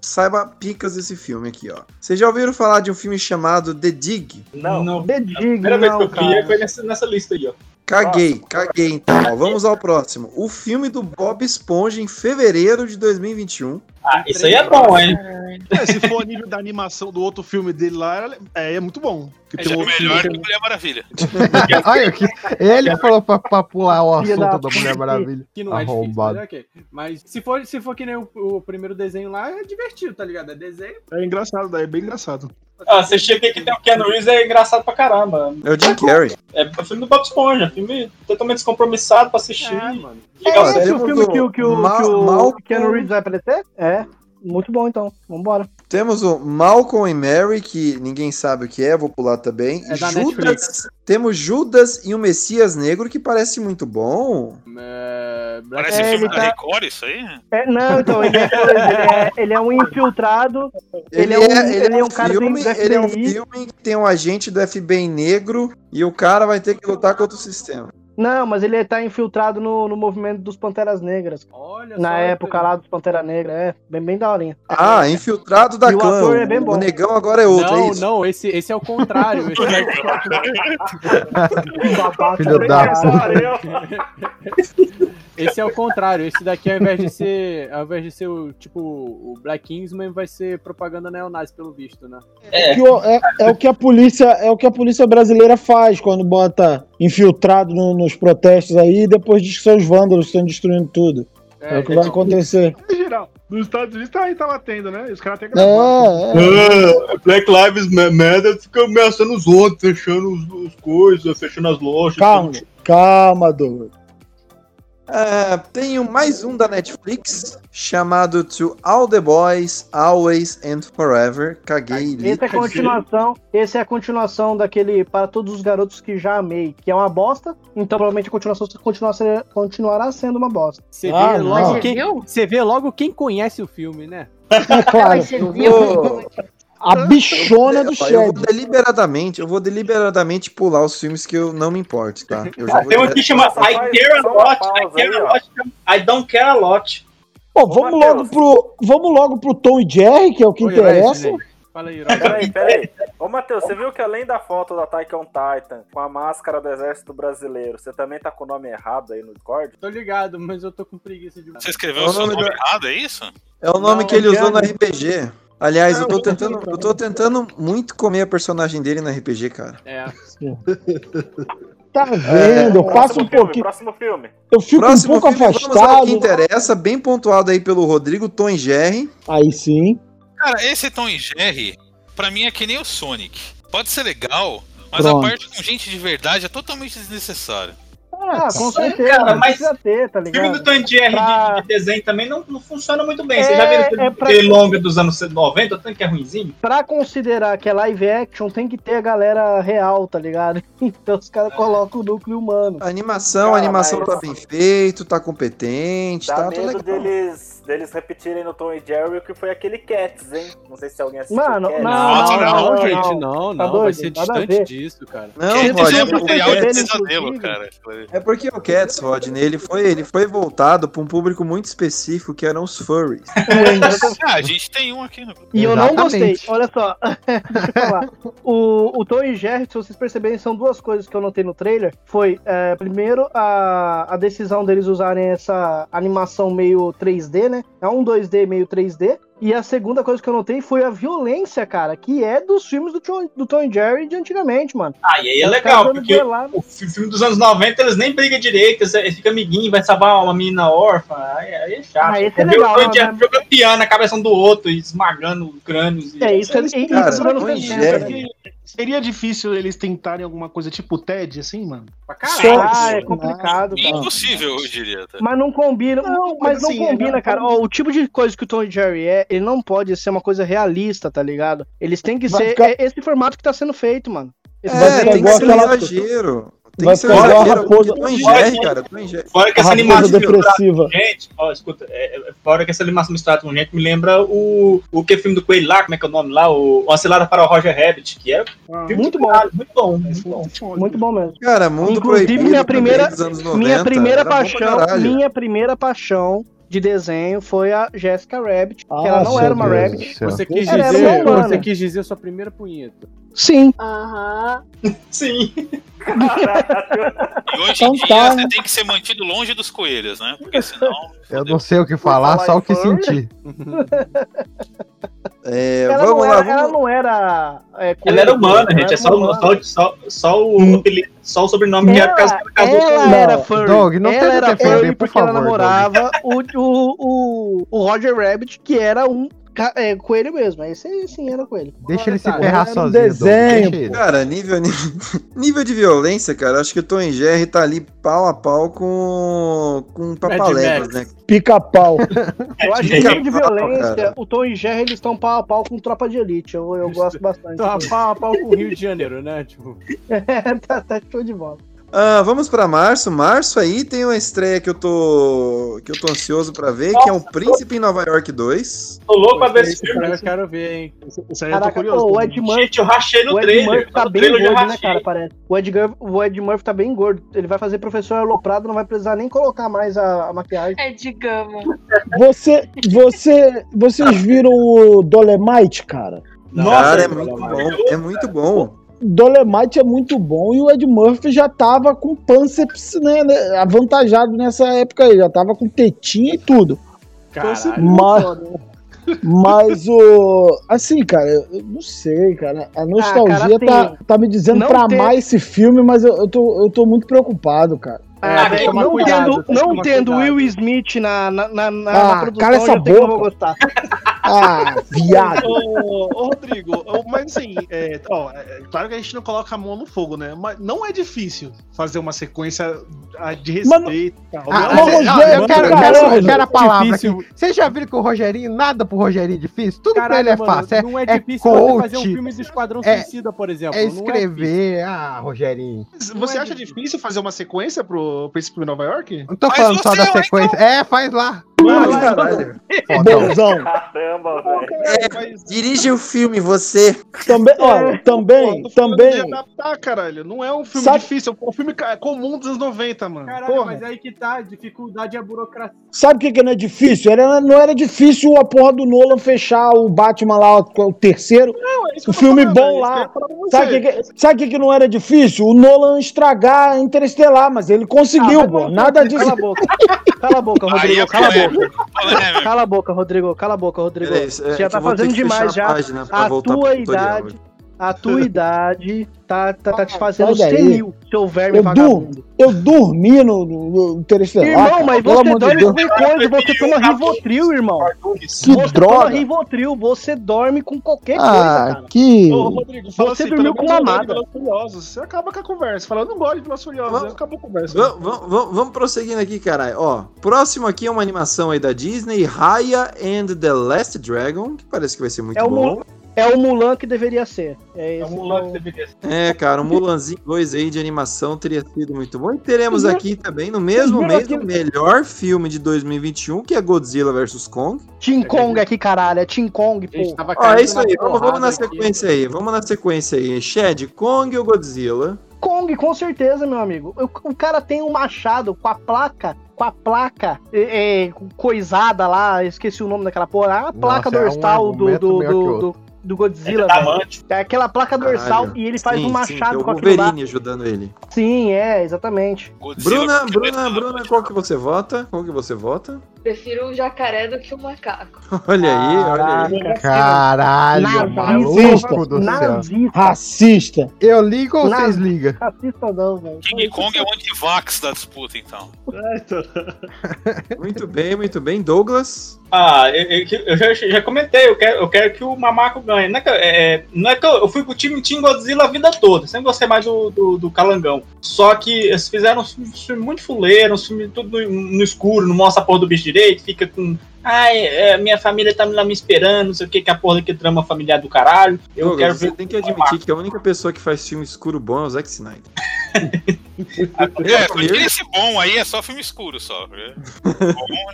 A: saiba picas desse filme aqui, ó. Vocês já ouviram falar de um filme chamado The Dig?
N: Não.
K: Não.
C: The Dig,
K: A primeira vez que
C: não,
K: eu vi foi nessa, nessa lista aí, ó.
A: Caguei, caguei então. Ó, vamos ao próximo. O filme do Bob Esponja em fevereiro de 2021.
K: Ah, isso aí é bom, hein?
H: É, se for a nível da animação do outro filme dele lá, é, é muito bom. Que
E: É
H: tem um
E: melhor
H: filme
E: que Mulher Maravilha.
I: Olha, que- ele falou pra, pra pular o assunto
C: da
I: da Mulher Maravilha.
D: Que não é difícil,
I: Arrombado.
D: mas ok. Mas se for, se for que nem o, o primeiro desenho lá, é divertido, tá ligado? É desenho.
H: É engraçado, daí é bem engraçado.
K: Ah, assistir aqui que tem o Keanu Reeves é engraçado pra caramba.
A: É o Jim Carrey.
K: É o filme do Bob Esponja, filme totalmente descompromissado pra assistir.
D: É, mano.
A: Ó,
C: Esse é o filme que, o- que, o-
A: Mal-
C: que o Keanu Reeves vai aparecer? É. Muito bom, então. Vambora.
A: Temos o Malcolm e Mary, que ninguém sabe o que é, vou pular também.
D: É da
A: Judas,
D: Netflix.
A: temos Judas e o Messias Negro, que parece muito bom.
D: É,
E: Parece
C: É,
E: filme
C: ele
E: da
C: tá-
E: Record, isso aí?
C: É, não, então, ele é, ele é- ele é um infiltrado. Ele é um- ele é um cara
A: filme,
C: do
A: ele é um filme que tem um agente do FBI negro e o cara vai ter que lutar contra o sistema.
C: Não, mas ele tá infiltrado no, no movimento dos Panteras Negras.
D: Olha
C: Na
D: só,
C: época lá dos Pantera Negra. É, bem, bem daorinha.
A: Ah, infiltrado da
C: E o
A: clã.
C: ator é.
A: O negão agora é outro, é
D: Não,
A: isso?
D: não, esse, esse é o contrário. Esse
I: Filho da
D: Esse é o contrário. Esse daqui, ao invés de ser, ao invés de ser o tipo o Black Kingsman, vai ser propaganda neonazi, pelo visto, né?
F: Que o- É, é o que a polícia é o que a polícia brasileira faz quando bota infiltrado no- nos protestos aí e depois diz que são os vândalos que estão destruindo tudo. É, o que vai acontecer.
H: Em geral, nos Estados Unidos tá aí, tá batendo, né? Os caras têm que
F: É, é.
K: Black Lives Matter fica ameaçando os outros, fechando os, os coisas, fechando as lojas.
F: Calma, calma, Douglas.
A: É, tenho mais um da Netflix chamado To All the Boys, Always and Forever. Caguei. li.
C: Esse é a continuação. Esse é a continuação daquele Para Todos os Garotos que Já Amei, que é uma bosta. Então provavelmente a continuação continuará, continuará sendo uma bosta.
D: Você vê,
F: Ah,
D: logo
M: Você
D: quem, você vê logo quem conhece o filme, né?
F: Claro.
M: Você viu?
F: A bichona do
A: Ó, eu vou
F: Shed.
A: deliberadamente, eu vou deliberadamente pular os filmes que eu não me importo, tá? Eu já
K: Ah,
A: vou
K: tem um que chama
N: Nossa,
K: I Care a Lot, I Care a. Lot, I Don't Care a Lot.
F: Pô, vamos logo pro vamos logo pro Tom e Jerry, que é o que
D: Oi,
F: interessa.
D: Ray, Fala aí.
N: Peraí, peraí. Ô, Matheus, você viu que além da foto da Taika on Titan com a máscara do Exército Brasileiro, você também tá com o nome errado aí no Discord?
D: Tô ligado, mas eu tô com preguiça de.
E: Você escreveu
A: É o
E: seu
A: nome
E: nome errado, é isso?
A: É o nome
C: Não,
A: que ele usou no. RPG. Aliás, eu tô tentando, eu tô tentando muito comer a personagem dele no RPG, cara.
D: É.
F: Tá vendo? Eu passo um
N: Próximo filme,
F: pouquinho.
N: próximo filme.
F: Eu fico
A: Próximo
F: um pouco
A: filme, vamos ao
F: afastado.
A: que interessa, bem pontuado aí pelo Rodrigo Tom e Jerry.
F: Aí sim.
E: Cara, esse Tom e Jerry, pra mim é que nem o Sonic. Pode ser legal, mas
F: Pronto.
E: a parte com gente de verdade é totalmente desnecessária.
C: Ah, com
K: Sim,
C: certeza.
K: cara, mas
C: precisa ter, tá
K: O filme do
C: ligado?
K: Tom Jerry
C: Pra-
K: de, de desenho também não, não funciona muito bem. Você
C: É,
K: já viu aquele,
C: é pra-
K: aquele longa dos anos 90, tanto que é ruimzinho?
C: Pra considerar que é live action, tem que ter a galera real, tá ligado? Então os caras colocam o núcleo humano.
A: A animação, a
N: Cara,
A: animação
N: mas-
A: tá bem feito, tá competente,
N: Dá
A: tá,
N: medo
A: legal.
N: deles deles repetirem no Tom e Jerry o que foi aquele Cats, hein? Não sei se alguém assistiu.
C: Mano,
N: Cats.
C: não,
D: Não,
C: não,
D: não,
C: não,
D: gente,
C: não.
D: não,
C: Tá.
D: Vai ser distante disso, cara.
A: Não, Rod,
E: é
A: é
E: um
A: porque,
E: material de
C: dele,
E: pesadelo,
C: inclusive.
E: cara.
A: é porque o Cats, Rodney, ele foi, ele foi voltado pra um público muito específico, que eram os furries.
E: Ah, a gente tem um aqui no.
C: E eu não gostei. Olha só. O, o Tom e Jerry, se vocês perceberem, são duas coisas que eu notei no trailer. Foi, é, primeiro, a, a decisão deles usarem essa animação meio 3D, né? É um 2D meio 3D. E a segunda coisa que eu notei foi a violência, cara, que é dos filmes do Tom, do Tom e Jerry de antigamente, mano.
K: Ah, e aí é legal, porque o fi- filme dos anos 90 eles nem brigam direito, eles ficam amiguinhos, vai salvar uma menina órfã, aí, aí é chato.
C: Ah, esse é
K: Ver o
C: legal,
K: Tom e Jerry
C: né?
K: jogando piano na cabeça um do outro, e esmagando crânios. E...
C: É, isso é,
H: Eles-
C: isso
A: cara,
C: é 70,
A: Jerry.
C: né?
H: Seria difícil eles tentarem alguma coisa tipo TED, assim, mano?
K: Pra caralho.
C: Ah, é complicado, cara.
E: Impossível, eu diria. tá?
C: Mas não combina,
H: Não,
C: mas
H: mas
C: não
H: assim,
C: combina,
H: é-
C: cara. Ó, o tipo de coisa que o Tom e Jerry é, ele não pode ser uma coisa realista, tá ligado? Eles têm que
F: Vai
C: ser
F: ficar-
C: é esse formato que tá sendo feito, mano. Esse
A: É,
F: ficar
A: tem que
F: igual
A: ser
F: aquela-
A: exagero. Tem
F: Vai
A: que ser exagero.
F: raposa-
A: cara.
K: Fora que essa animação
F: depressiva.
K: com gente, ó, escuta, é, é, fora que essa animação misturada com gente me lembra o, o que filme do Coelho lá, como é que é o nome lá? O, o Acelera para o Roger Rabbit, que é filme
C: Muito bom.
K: caralho, muito bom, muito bom.
C: Muito bom mesmo.
A: Cara, Mundo
C: Inclusive, minha primeira,
A: dos anos 90,
C: minha primeira paixão, minha primeira paixão de desenho foi a Jessica Rabbit, que
I: Ah,
C: ela não era uma
I: Deus
C: Rabbit.
D: Você quis dizer, você quis dizer sua primeira punheta.
C: Sim.
M: Aham.
K: Sim.
E: E hoje
F: Então
E: em dia
F: tá,
E: você
F: né?
E: tem que ser mantido longe dos coelhos, né? Porque senão.
I: Eu não sei o que falar,
C: falar
I: só o que
C: furry.
I: sentir.
A: É,
C: Ela,
A: vamos
C: não
A: lá,
C: era, ela
A: vamos...
C: não era. é,
K: Ela
C: coelho,
K: era humana,
C: ela
K: gente, é
C: era
K: só,
C: humana.
K: só, só, só, o, apelido- só o sobrenome que é por causa
C: Ela,
K: ela casou
C: ela
K: com
C: era furry.
I: Doug, não
C: ela era
I: defender,
C: furry
I: por
C: porque ela
I: favor,
C: namorava o, o, o, o Roger Rabbit, que era um é, coelho mesmo. Esse aí sim era coelho.
I: Deixa ele se ferrar
F: era um
I: sozinho.
F: Desenho.
A: Cara, nível, nível de violência, cara, acho que o Tom e Jerry tá ali pau a pau com, com Papaléguas, né?
F: Pica-pau.
C: Eu acho que nível de violência,
A: cara.
C: o Tom e Jerry eles estão pau a pau com tropa de elite. Eu, eu gosto bastante.
D: A pau a pau com o Rio de Janeiro, né? Tipo,
C: tá, tá show de bola.
A: Ah, vamos pra março. Março aí tem uma estreia que eu tô que eu tô ansioso pra ver, que é o Príncipe em Nova York 2.
K: Tô louco pra ver esse filme.
D: cara, eu quero ver, hein?
H: Isso aí eu tô
C: Caraca,
H: curioso.
C: pô, o. Ed Murphy,
K: Gente, eu rachei no
C: o Ed
K: trailer.
C: Murphy tá
K: No
C: bem gordo, né, cara? Parece. O Ed, o Ed Murphy tá bem gordo. Ele vai fazer professor aloprado, não vai precisar nem colocar mais a, a maquiagem.
M: É de gama.
F: Você, você, vocês viram o Dolemite, cara?
A: Cara, é muito bom. É muito bom.
F: Dolemite é muito bom e o Ed Murphy já tava com pânceps, né, né, avantajado nessa época aí, já tava com tetinha e tudo.
D: Caralho.
F: Mas, mas o. Assim, cara, eu não sei, cara. A nostalgia
C: cara, tem-
F: tá, tá me dizendo
C: não
F: pra
C: tem-
F: amar esse filme, mas eu, eu, tô, eu tô muito preocupado, cara.
C: Ah,
D: tomar
C: não
D: cuidado,
C: tendo, não tendo. Will Smith na, na, na, na,
F: Ah,
C: na produção,
F: cala essa
C: que eu não vou
F: boca.
C: gostar.
F: Ah, viado.
H: Ô, ô, Rodrigo, ô, mas assim, é, ó, é, claro que a gente não coloca a mão no fogo, né? Mas não é difícil fazer uma sequência ah, de
F: Mano,
H: respeito.
I: Ah,
H: Não,
F: Mas,
I: cê-
F: Rogério,
I: ah, eu quero, eu quero,
F: caralho,
I: quero a palavra aqui. Vocês já viram que o Rogerinho, nada pro Rogerinho é difícil? Tudo pra ele é
D: Caralho, mano,
I: fácil.
D: não é
I: é
D: difícil
I: coach,
D: fazer um filme do Esquadrão
I: é-
D: Suicida, por exemplo.
I: É
D: Não
I: escrever. ah, Rogerinho.
H: Você acha difícil fazer uma sequência pro Príncipe de Nova York?
I: Não tô
E: Faz
I: falando só da
E: lá, então.
I: sequência. É, faz lá.
A: Caralho.
F: Bonzão.
N: Caramba, velho.
H: Mas
A: Dirige o filme, você.
F: Também, olha, também,
H: pô,
F: também.
H: adaptar, caralho. Não é um filme
F: Sabe-
H: difícil, é um filme ca- comum dos anos 90, mano.
D: Caralho,
H: Porra.
D: mas aí que tá, a dificuldade é a burocracia.
F: Sabe o que, que não é difícil? Era, não era difícil a porra do Nolan fechar o Batman lá, o, terceiro.
H: Não, é isso que
F: O filme
H: falando,
F: bom
H: é que
F: lá.
H: você.
F: Sabe o que, que, sabe o que, que não era difícil? O Nolan estragar Interestelar, mas ele conseguiu,
C: Ah,
F: pô. Nada
C: Cala
F: disso.
C: a boca. Cala a boca, Rodrigo.
E: é
C: Cala a boca.
E: Polêmico.
C: Cala a boca, Rodrigo. Cala a boca, Rodrigo.
A: Isso- é
C: já tá fazendo demais
A: a
C: já. A
A: voltar
C: tua idade, a tua idade tá, tá, tá te fazendo
F: Ah,
C: senil, seu verme
F: Eu,
C: vagabundo.
F: dur, eu dormi no, no, no Interestelar.
C: Irmão,
F: cara,
C: mas
F: pelo
C: você
F: de
C: dorme com coisa, você toma Rivotril, irmão.
F: Que
C: você toma
F: droga.
C: Rivotril, você dorme com qualquer coisa,
F: Ah,
C: cara.
F: que.
H: Ô, Rodrigo,
C: Você
H: assim,
C: dormiu com uma
H: de
C: amada.
H: Você acaba com a conversa. Fala, eu não gosto de Velozes e Furiosos.
A: Vamos-
H: Acabou a conversa.
A: Vamos, vamos, vamos, vamos prosseguindo aqui, caralho. Ó, próximo aqui é uma animação aí da Disney, Raya and the Last Dragon, que parece que vai ser muito
C: É o
A: bom.
C: Mu- É o Mulan que deveria ser. É,
K: É o Mulan que deveria ser.
A: É, cara, o Mulanzinho 2 aí de animação teria sido muito bom. E teremos
L: Vocês
A: aqui também, no mesmo mês, o melhor filme de 2021, que é Godzilla vs Kong.
C: Team Kong aqui, caralho. É Team Kong, pô.
A: Ó, é isso aí, vamos, vamos na
D: porrada aqui.
A: sequência aí, vamos na sequência aí. Shed, Kong ou Godzilla?
C: Kong, com certeza, meu amigo. O, o cara tem um machado com a placa, com a placa é, é, coisada lá, esqueci o nome daquela porra. A placa
I: Nossa, é um
C: dorsal do,
I: argumento
C: do, do,
I: outro.
C: do, do Godzilla,
K: É.
C: É aquela placa dorsal
A: Caralho.
C: e ele faz
A: Sim,
C: um
A: sim,
C: machado
A: é
C: com
A: o
C: aquilo lá.
A: Ajudando ele.
C: Sim, é, exatamente.
E: Godzilla
A: Bruna, Bruna, Bruna,
E: na-
A: qual que você vota? Qual que você vota?
M: Prefiro o jacaré do que o macaco.
A: Olha aí, olha aí.
I: Caralho, maluco do céu.
L: Racista.
I: Eu ligo ou vocês ligam?
C: racista não, velho.
E: King Kong é o anti-vax da disputa, então.
A: Muito bem, muito bem. Douglas?
K: Ah, eu, eu- eu já, já comentei, eu quero, eu quero que o Mamaco ganhe. Não é que, eu- é, não é que eu, eu fui pro time Team Godzilla a vida toda, sempre gostei mais do, do, do Calangão. Só que eles fizeram um filme, filme muito fuleiro, um filme tudo no, no escuro, não mostra a porra do bicho direito, fica com. Ai, é, minha família tá lá me esperando, não sei o que, que a porra que trama familiar do caralho. Eu
A: Douglas,
K: quero
A: você
K: ver.
A: tem que admitir que a única pessoa que faz filme escuro bom é o Zack Snyder.
E: É, tira esse bom aí, é só filme escuro só. É.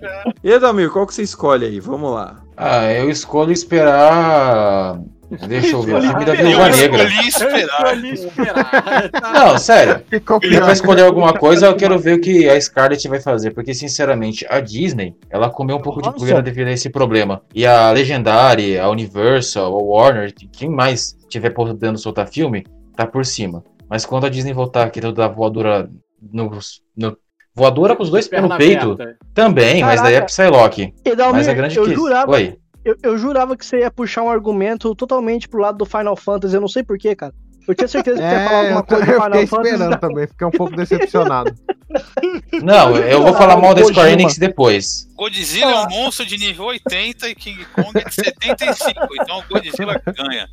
E: Já-
A: E Edalmir, qual que você escolhe aí? Vamos lá.
G: Ah, eu escolho esperar. Deixa eu ver, o filme da
E: Eu
G: Viúva Negra.
E: escolhi esperar.
D: Escolhi esperar.
G: Não, sério.
I: Ficou
G: Ele vai
I: pior.
G: escolher alguma coisa, eu quero ver o que a Scarlett vai fazer, porque sinceramente, a Disney, ela comeu um pouco de
L: Nossa.
G: poeira devido a esse problema. E a Legendary, a Universal, a Warner, quem mais tiver podendo soltar filme, tá por cima. Mas quando a Disney voltar querendo dar voadora no, no voadora com os dois pés no peito,
D: aberta.
G: também, mas daí é
C: Caraca.
G: Psylocke. Mas a grande
C: eu
G: que...
C: jurava,
G: Oi.
C: Eu, eu jurava que você ia puxar um argumento totalmente pro lado do Final Fantasy, eu não sei porquê, cara. Eu tinha certeza que você ia falar
I: É,
C: alguma
I: eu,
C: coisa do
I: eu
C: Final
I: fiquei
C: Fantasy.
I: esperando também, fiquei um pouco decepcionado.
G: Não, eu vou falar mal da. Square Enix depois.
E: Godzilla é um monstro de nível 80 e King Kong é de 75. Então o Godzilla ganha.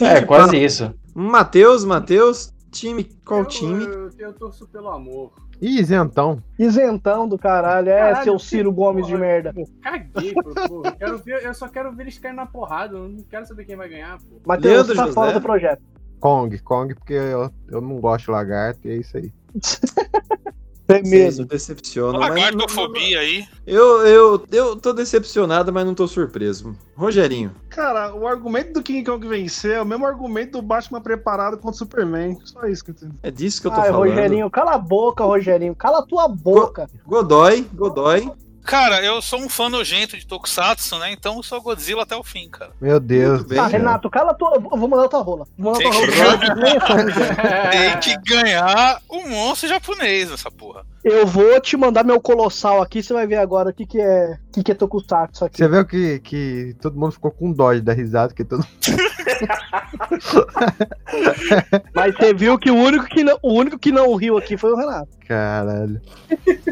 G: É, quase isso.
A: Matheus, Matheus, time, qual time?
D: Eu, eu torço pelo amor.
I: Ih, isentão.
C: Isentão do caralho, é
D: Caralho,
C: seu Ciro Gomes de merda.
D: Caguei, pô. pô. Eu, quero ver, eu só quero ver eles caírem na porrada. Eu não quero saber quem vai ganhar, pô.
C: Matheus, tá
A: José?
C: fora do projeto.
I: Kong, Kong, porque eu, eu não gosto de lagarto e é isso aí.
L: Tem medo.
A: decepcionam. mas não-
E: Lagartofobia aí.
A: Eu, eu, eu tô decepcionado, mas não tô surpreso. Rogerinho.
H: Cara, o argumento do King Kong vencer é o mesmo argumento do Batman preparado contra o Superman. Só isso que eu tenho.
A: É disso que eu tô
C: Ai,
A: falando.
C: Rogerinho, cala a boca, Rogerinho. Cala a tua boca.
A: Godoy, Godoy.
E: Cara, eu sou um fã nojento de Tokusatsu, né? Então eu sou Godzilla até o fim, cara.
I: Meu Deus.
A: Bem.
C: Tá, Renato, cala a tua. Eu vou mandar tua rola. Vou mandar
E: Tem
C: tua
E: que-
C: rola. Nem sou.
E: Tem que ganhar o monstro japonês nessa porra.
C: Eu vou te mandar meu colossal aqui, você vai ver agora o que, que é. O que, que é Tokusatsu aqui.
I: Você viu que, que todo mundo ficou com dó de dar risada, que todo
C: Mas você viu que o único que não, o único que não riu aqui foi o Renato.
I: Caralho.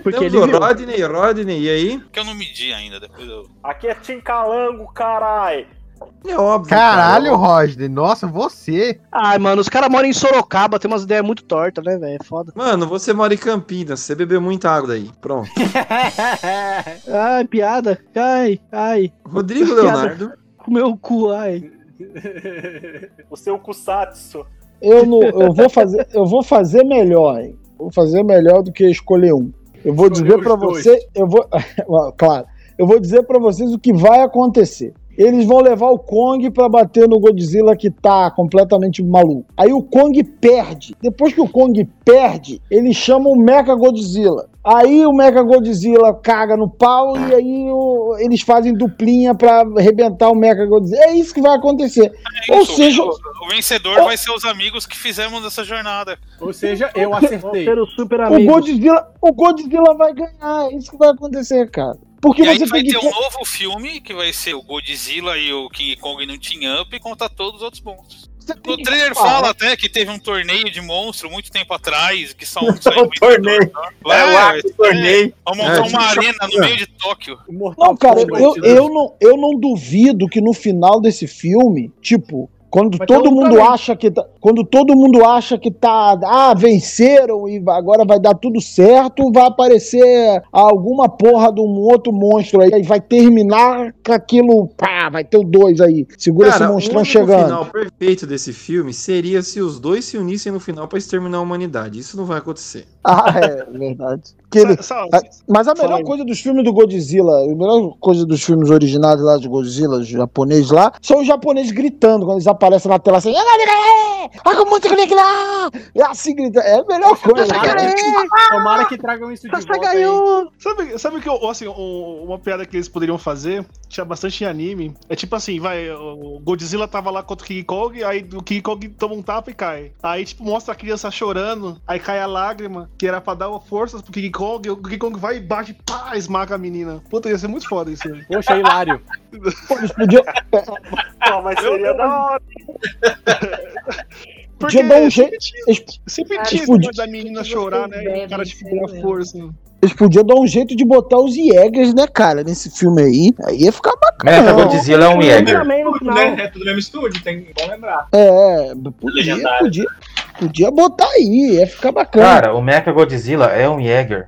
C: Porque
A: Temos
C: ele
A: o
C: viu.
A: Rodney, Rodney, e aí?
E: Que eu não medi ainda, depois eu.
N: Aqui é Tim Calango, carai.
A: É óbvio.
I: Caralho,
A: cara.
I: Rodney. Nossa, você.
C: Ai, mano, os caras moram em Sorocaba, tem umas ideias muito tortas, né, velho? É foda.
A: Mano, você mora em Campinas, você bebeu muita água daí. Pronto.
C: Ai, piada. Ai, ai.
A: Rodrigo
C: Piada.
A: Leonardo.
C: Comeu o cu, ai.
N: O seu Kusatsu.
L: Eu, não, eu, vou fazer, eu vou fazer melhor, hein? Vou fazer melhor do que escolher um. Eu vou
D: Escolher
L: dizer
D: dois.
L: você, eu vou, claro, eu vou dizer pra vocês o que vai acontecer. Eles vão levar o Kong pra bater no Godzilla que tá completamente maluco. Aí o Kong perde. Depois que o Kong perde, eles chamam o Mecha Godzilla. Aí o Mecha Godzilla caga no pau e aí o- eles fazem duplinha pra arrebentar o Mecha Godzilla. É isso que vai acontecer.
E: É
L: Ou seja,
E: o, o vencedor vai ser os amigos que fizemos essa jornada.
D: Ou seja, eu acertei.
C: ser os super
L: O. Godzilla, o Godzilla vai ganhar, é isso que vai acontecer, cara. Porque
E: E aí
L: você
E: vai
L: tem
E: ter
L: que.
E: um novo filme que vai ser o Godzilla e o King Kong no Team Up contra todos os outros monstros. O trailer fala até que teve um torneio de monstro muito tempo atrás, que são saiu
K: O torneio.
E: Vai,
K: É o
E: vai,
K: ato torneio.
E: Vamos montar
A: É,
E: uma
A: tipo,
E: arena no meio de Tóquio.
L: Não, cara, eu,
D: né?
L: eu, não, eu não duvido que no final desse filme, tipo,
F: Quando
C: Vai
F: todo mundo acha que tá, quando todo mundo acha que tá, ah, venceram e agora vai dar tudo certo, vai aparecer alguma porra de um outro monstro aí, aí vai terminar com aquilo, pá, vai ter o dois aí. Segura esse
A: o
F: monstrão chegando.
A: final perfeito desse filme seria se os dois se unissem no final pra exterminar a humanidade. Isso não vai acontecer.
F: Ah, é verdade. Que ele- mas a melhor coisa dos filmes do Godzilla, a melhor coisa dos filmes originais lá de Godzilla, os japoneses lá, são os japoneses gritando quando eles aparecem na tela assim. É assim gritando. É a melhor coisa.
D: Tomara que tragam isso de volta aí.
H: Sabe, sabe que eu, assim, um- uma piada que eles poderiam fazer, tinha bastante em anime, é tipo assim, vai, o Godzilla tava lá contra o King Kong, aí o King Kong toma um tapa e cai. Aí, tipo, mostra a criança chorando, aí cai a lágrima, que era pra dar forças pro King Kong, e o King Kong vai e bate, pá, esmaga a menina. Puta, ia ser muito foda isso aí.
D: Poxa, hilário.
F: Pô, podiam,
N: Pô, mas seria da hora.
F: podiam dar um jeito.
H: Sempre tinha esse da menina chorar, né? E o cara, tipo, dar força.
F: eles podiam dar um jeito de botar os Jägers, né, cara, nesse filme aí. Aí ia ficar bacana.
G: Mecha Godzilla é um Jäger.
K: Né? É tudo mesmo estúdio, tem bom lembrar.
F: É, podia, podia, podia botar aí, ia ficar bacana.
G: Cara, o Mecha Godzilla é um Jäger.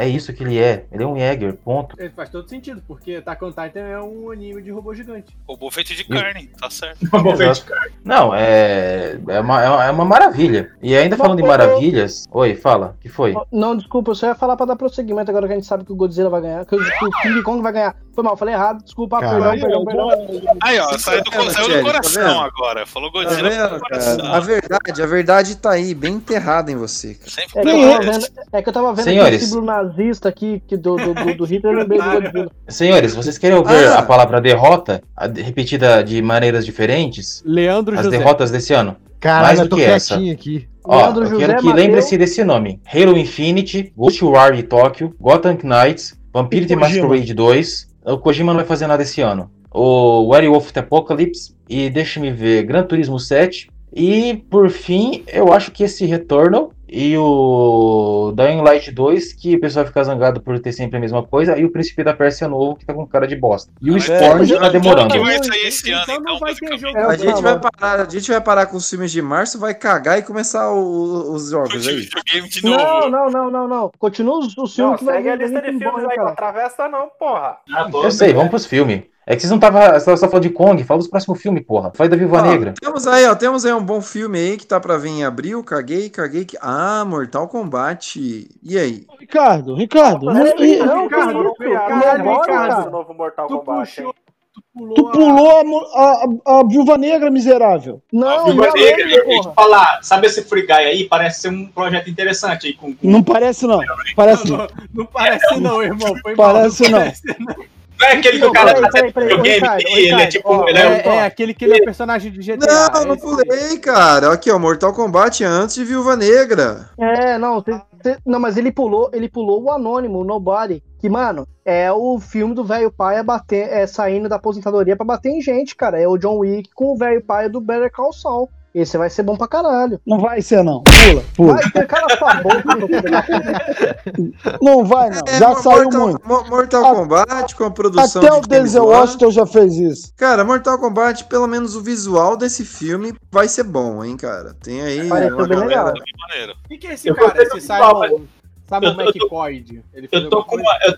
G: É isso que ele é. Ele é um Jäger, ponto.
D: Ele faz todo sentido, porque Attack on Titan é um anime de robô gigante.
E: Robô feito de carne, tá certo.
G: Exato. Não, é, é, uma, é uma- é uma maravilha. E ainda falando de maravilhas. Oi, fala, que foi?
C: Não, desculpa, eu só ia falar pra dar prosseguimento agora que a gente sabe que o Godzilla vai ganhar, que o, que o King Kong vai ganhar. Foi mal, falei errado, desculpa,
A: Caralho,
C: perdão, perdão, perdão.
E: Aí, ó, saiu do, saiu do
A: Thierry, tá
E: coração
A: vendo?
E: agora. Falou
A: Tá
E: Godzilla
A: vendo,
E: do coração.
A: A verdade, a verdade tá aí, bem enterrada em você. cara.
C: É que, eu tava vendo, é que eu tava vendo
G: Senhores.
C: aquele símbolo nazista aqui que do, do, do, do Hitler, eu lembrei do Godzilla.
G: Senhores, vocês querem ouvir
A: Ah.
G: a palavra derrota a- repetida de maneiras diferentes?
D: Leandro
G: As
D: José.
G: derrotas desse ano?
I: Caralho,
G: Mais
I: eu
G: do
I: tô
G: que essa.
I: aqui.
G: Ó,
C: Leandro
G: eu
C: José,
G: quero que
C: Mateus.
G: lembre-se desse nome: Halo Infinity, Ghostwire Tokyo, Gotham Knights, Vampire the. Masquerade 2. O Kojima não vai fazer nada esse ano. O Werewolf the Apocalypse e deixa-me ver, Gran Turismo 7. E por fim, eu acho que esse Returnal e o Dying Light 2, que o pessoal fica zangado por ter sempre a mesma coisa, e o Príncipe da Pérsia novo, que tá com cara de bosta. E o
E: Mas,
G: Spawn
A: é,
G: já tá demorando.
E: Que vai sair esse ano,
D: Então
E: então,
D: vai ter
E: basicamente.
D: jogo.
C: É,
A: A gente, vai parar, a gente vai parar com os filmes de março, vai cagar e começar o- os jogos aí.
E: Videogame de
C: Não, não, não, não, não. Continua os, filmes
N: Não,
C: que vai
N: segue a lista de filmes
C: hein,
N: aí, não atravessa não, porra.
K: Ah, tô,
G: Eu sei, vamos pros filmes. É que vocês não estavam só, só falando de Kong, fala dos próximos filmes, porra. Fala da Viúva
A: Ó,
G: Negra.
A: Temos aí, ó, temos aí um bom filme aí que tá pra vir em abril. Caguei, caguei. que- Ah, Mortal Kombat. E aí?
F: Ricardo, Ricardo,
C: Não,
F: não-
C: não,
F: e-
C: não,
D: Ricardo, Ricardo,
N: Não, novo Mortal
D: Tu
N: Kombat.
D: puxou, tu pulou,
F: tu
D: a-
F: pulou a, a, a, a Viúva Negra, miserável.
C: Não,
K: Viúva
C: não,
K: Negra, eu ia te
C: porra.
K: falar, sabe esse Free Guy aí? Parece ser um projeto interessante aí com. com-
F: Não parece não, parece não.
D: Não, não parece não, irmão. Foi
F: Parece
D: mal,
F: não.
D: parece
K: Não é aquele que o
C: Não,
K: cara
C: peraí,
K: tá
C: peraí, peraí,
K: videogame
C: Ricardo,
K: e ele é tipo.
C: ó,
K: ele é,
D: É, é aquele que ele é personagem de GTA.
A: Não, não
D: esse-
A: pulei, cara. Aqui, ó, Mortal Kombat antes de Viúva Negra.
C: É, não, cê- cê- não, mas ele pulou, ele pulou o Anônimo, o Nobody, que, mano, é o filme do velho pai bater, é, saindo da aposentadoria pra bater em gente, cara. É o John Wick com o velho pai do Better Call Saul. Esse vai ser bom pra caralho.
F: Não vai ser não. Pula, pula.
C: Vai ter cara sua boca.
F: Não vai não.
A: É,
F: Já
A: Mortal,
F: saiu muito.
A: Mo- Mortal
F: A-
A: Kombat com a produção
F: Até
A: de
F: o Denzel. Washington já fez isso.
A: Cara, Mortal Kombat, pelo menos o visual desse filme vai ser bom, hein, cara. Tem aí
C: Pareceu
A: uma
C: bem
A: galera.
C: legal.
E: Maneiro.
D: O que, que é esse
K: Eu
D: cara? Esse Simon, Simon
K: eu
D: McCoy?
K: Eu eu tô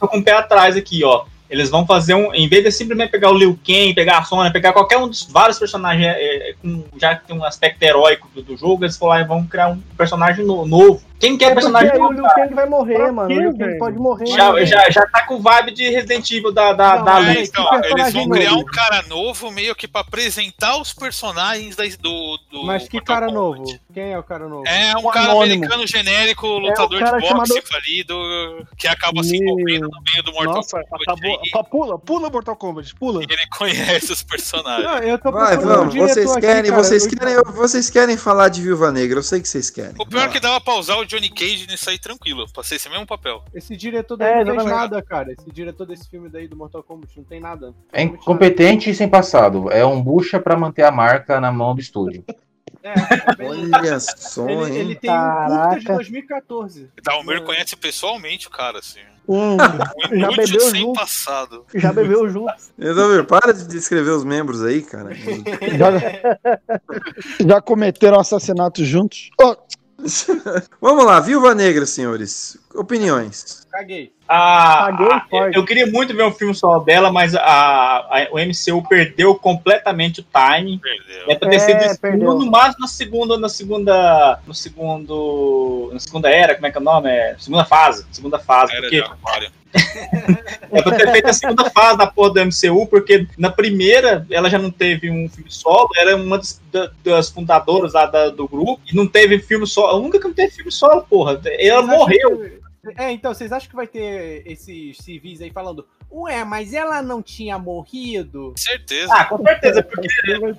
K: com o pé atrás aqui, ó. Eles vão fazer um. Em vez de simplesmente pegar o Liu Kang, pegar a Sony, pegar qualquer um dos vários personagens, é, é, com, já que tem um aspecto heróico do, do jogo, eles vão lá e vão criar um personagem no- novo. Quem quer
C: É
K: personagem
C: o? Liu Kang vai morrer,
F: Pra
C: mano.
F: quê,
C: O Liu Kang pode morrer.
K: Já,
C: né?
K: já, já tá com vibe de Resident Evil da, da,
D: Não,
K: da
E: É,
K: lista.
E: então, eles vão criar um cara novo meio que pra apresentar os personagens da- do, do.
D: Mas que
E: Mortal
D: cara
E: Kombat.
D: novo? Quem é o cara novo?
E: É um
F: Um
E: cara
F: anônimo.
E: americano genérico, lutador
C: cara
E: de boxe
C: chamado-
E: falido, que acaba se envolvendo no meio do Mortal
H: Nossa,
E: Kombat.
H: acabou.
E: E
H: Pula, pula Mortal Kombat, pula.
E: ele conhece os personagens.
D: Não, eu tô
A: Vai, vamos.
D: o
A: Vocês
D: aqui,
A: querem,
D: cara.
A: vocês
D: Eu-
A: querem, vocês querem falar de Viúva Negra? Eu sei que vocês querem.
E: O pior é que dava pra usar o Johnny Cage nisso aí tranquilo. Passei esse mesmo papel.
D: Esse diretor
C: É,
D: daí não fez nada, cara. Esse diretor desse filme daí do Mortal Kombat não tem nada.
G: É incompetente e sem passado. É um bucha pra manter a marca na mão do estúdio.
D: É,
A: Olha só,
D: ele,
A: hein?
D: ele tem um curta de
C: Caraca.
D: 2014.
E: Dalmir conhece pessoalmente o cara, assim.
C: Hum,
E: Um
C: já
E: inútil
C: bebeu
E: sem
C: junto.
E: passado.
C: Já bebeu junto.
A: Resolver, para de descrever os membros aí, cara.
L: Já, já cometeram assassinatos juntos? Ó,
A: Vamos lá, Viúva Negra, senhores. Opiniões.
D: Caguei.
K: Ah,
C: Paguei
K: ah,
C: forte.
K: eu queria muito ver um filme solo dela, mas a, a- o MCU perdeu completamente o timing.
E: Perdeu.
K: É pra ter
C: É,
K: sido
C: perdeu.
K: no máximo na segunda, na segunda, no segundo, na segunda era, como é que é o nome? É, segunda fase, segunda fase,
E: Era
K: porque é pra ter feito a segunda fase da porra do MCU, porque na primeira ela já não teve um filme solo, era uma das, da- das fundadoras lá da- do grupo, e não teve filme solo, a única que não teve filme solo, porra, ela morreu.
D: É, então, vocês acham que vai ter esses civis aí falando, ué, mas ela não tinha morrido?
E: Certeza.
K: Ah, com certeza, porque,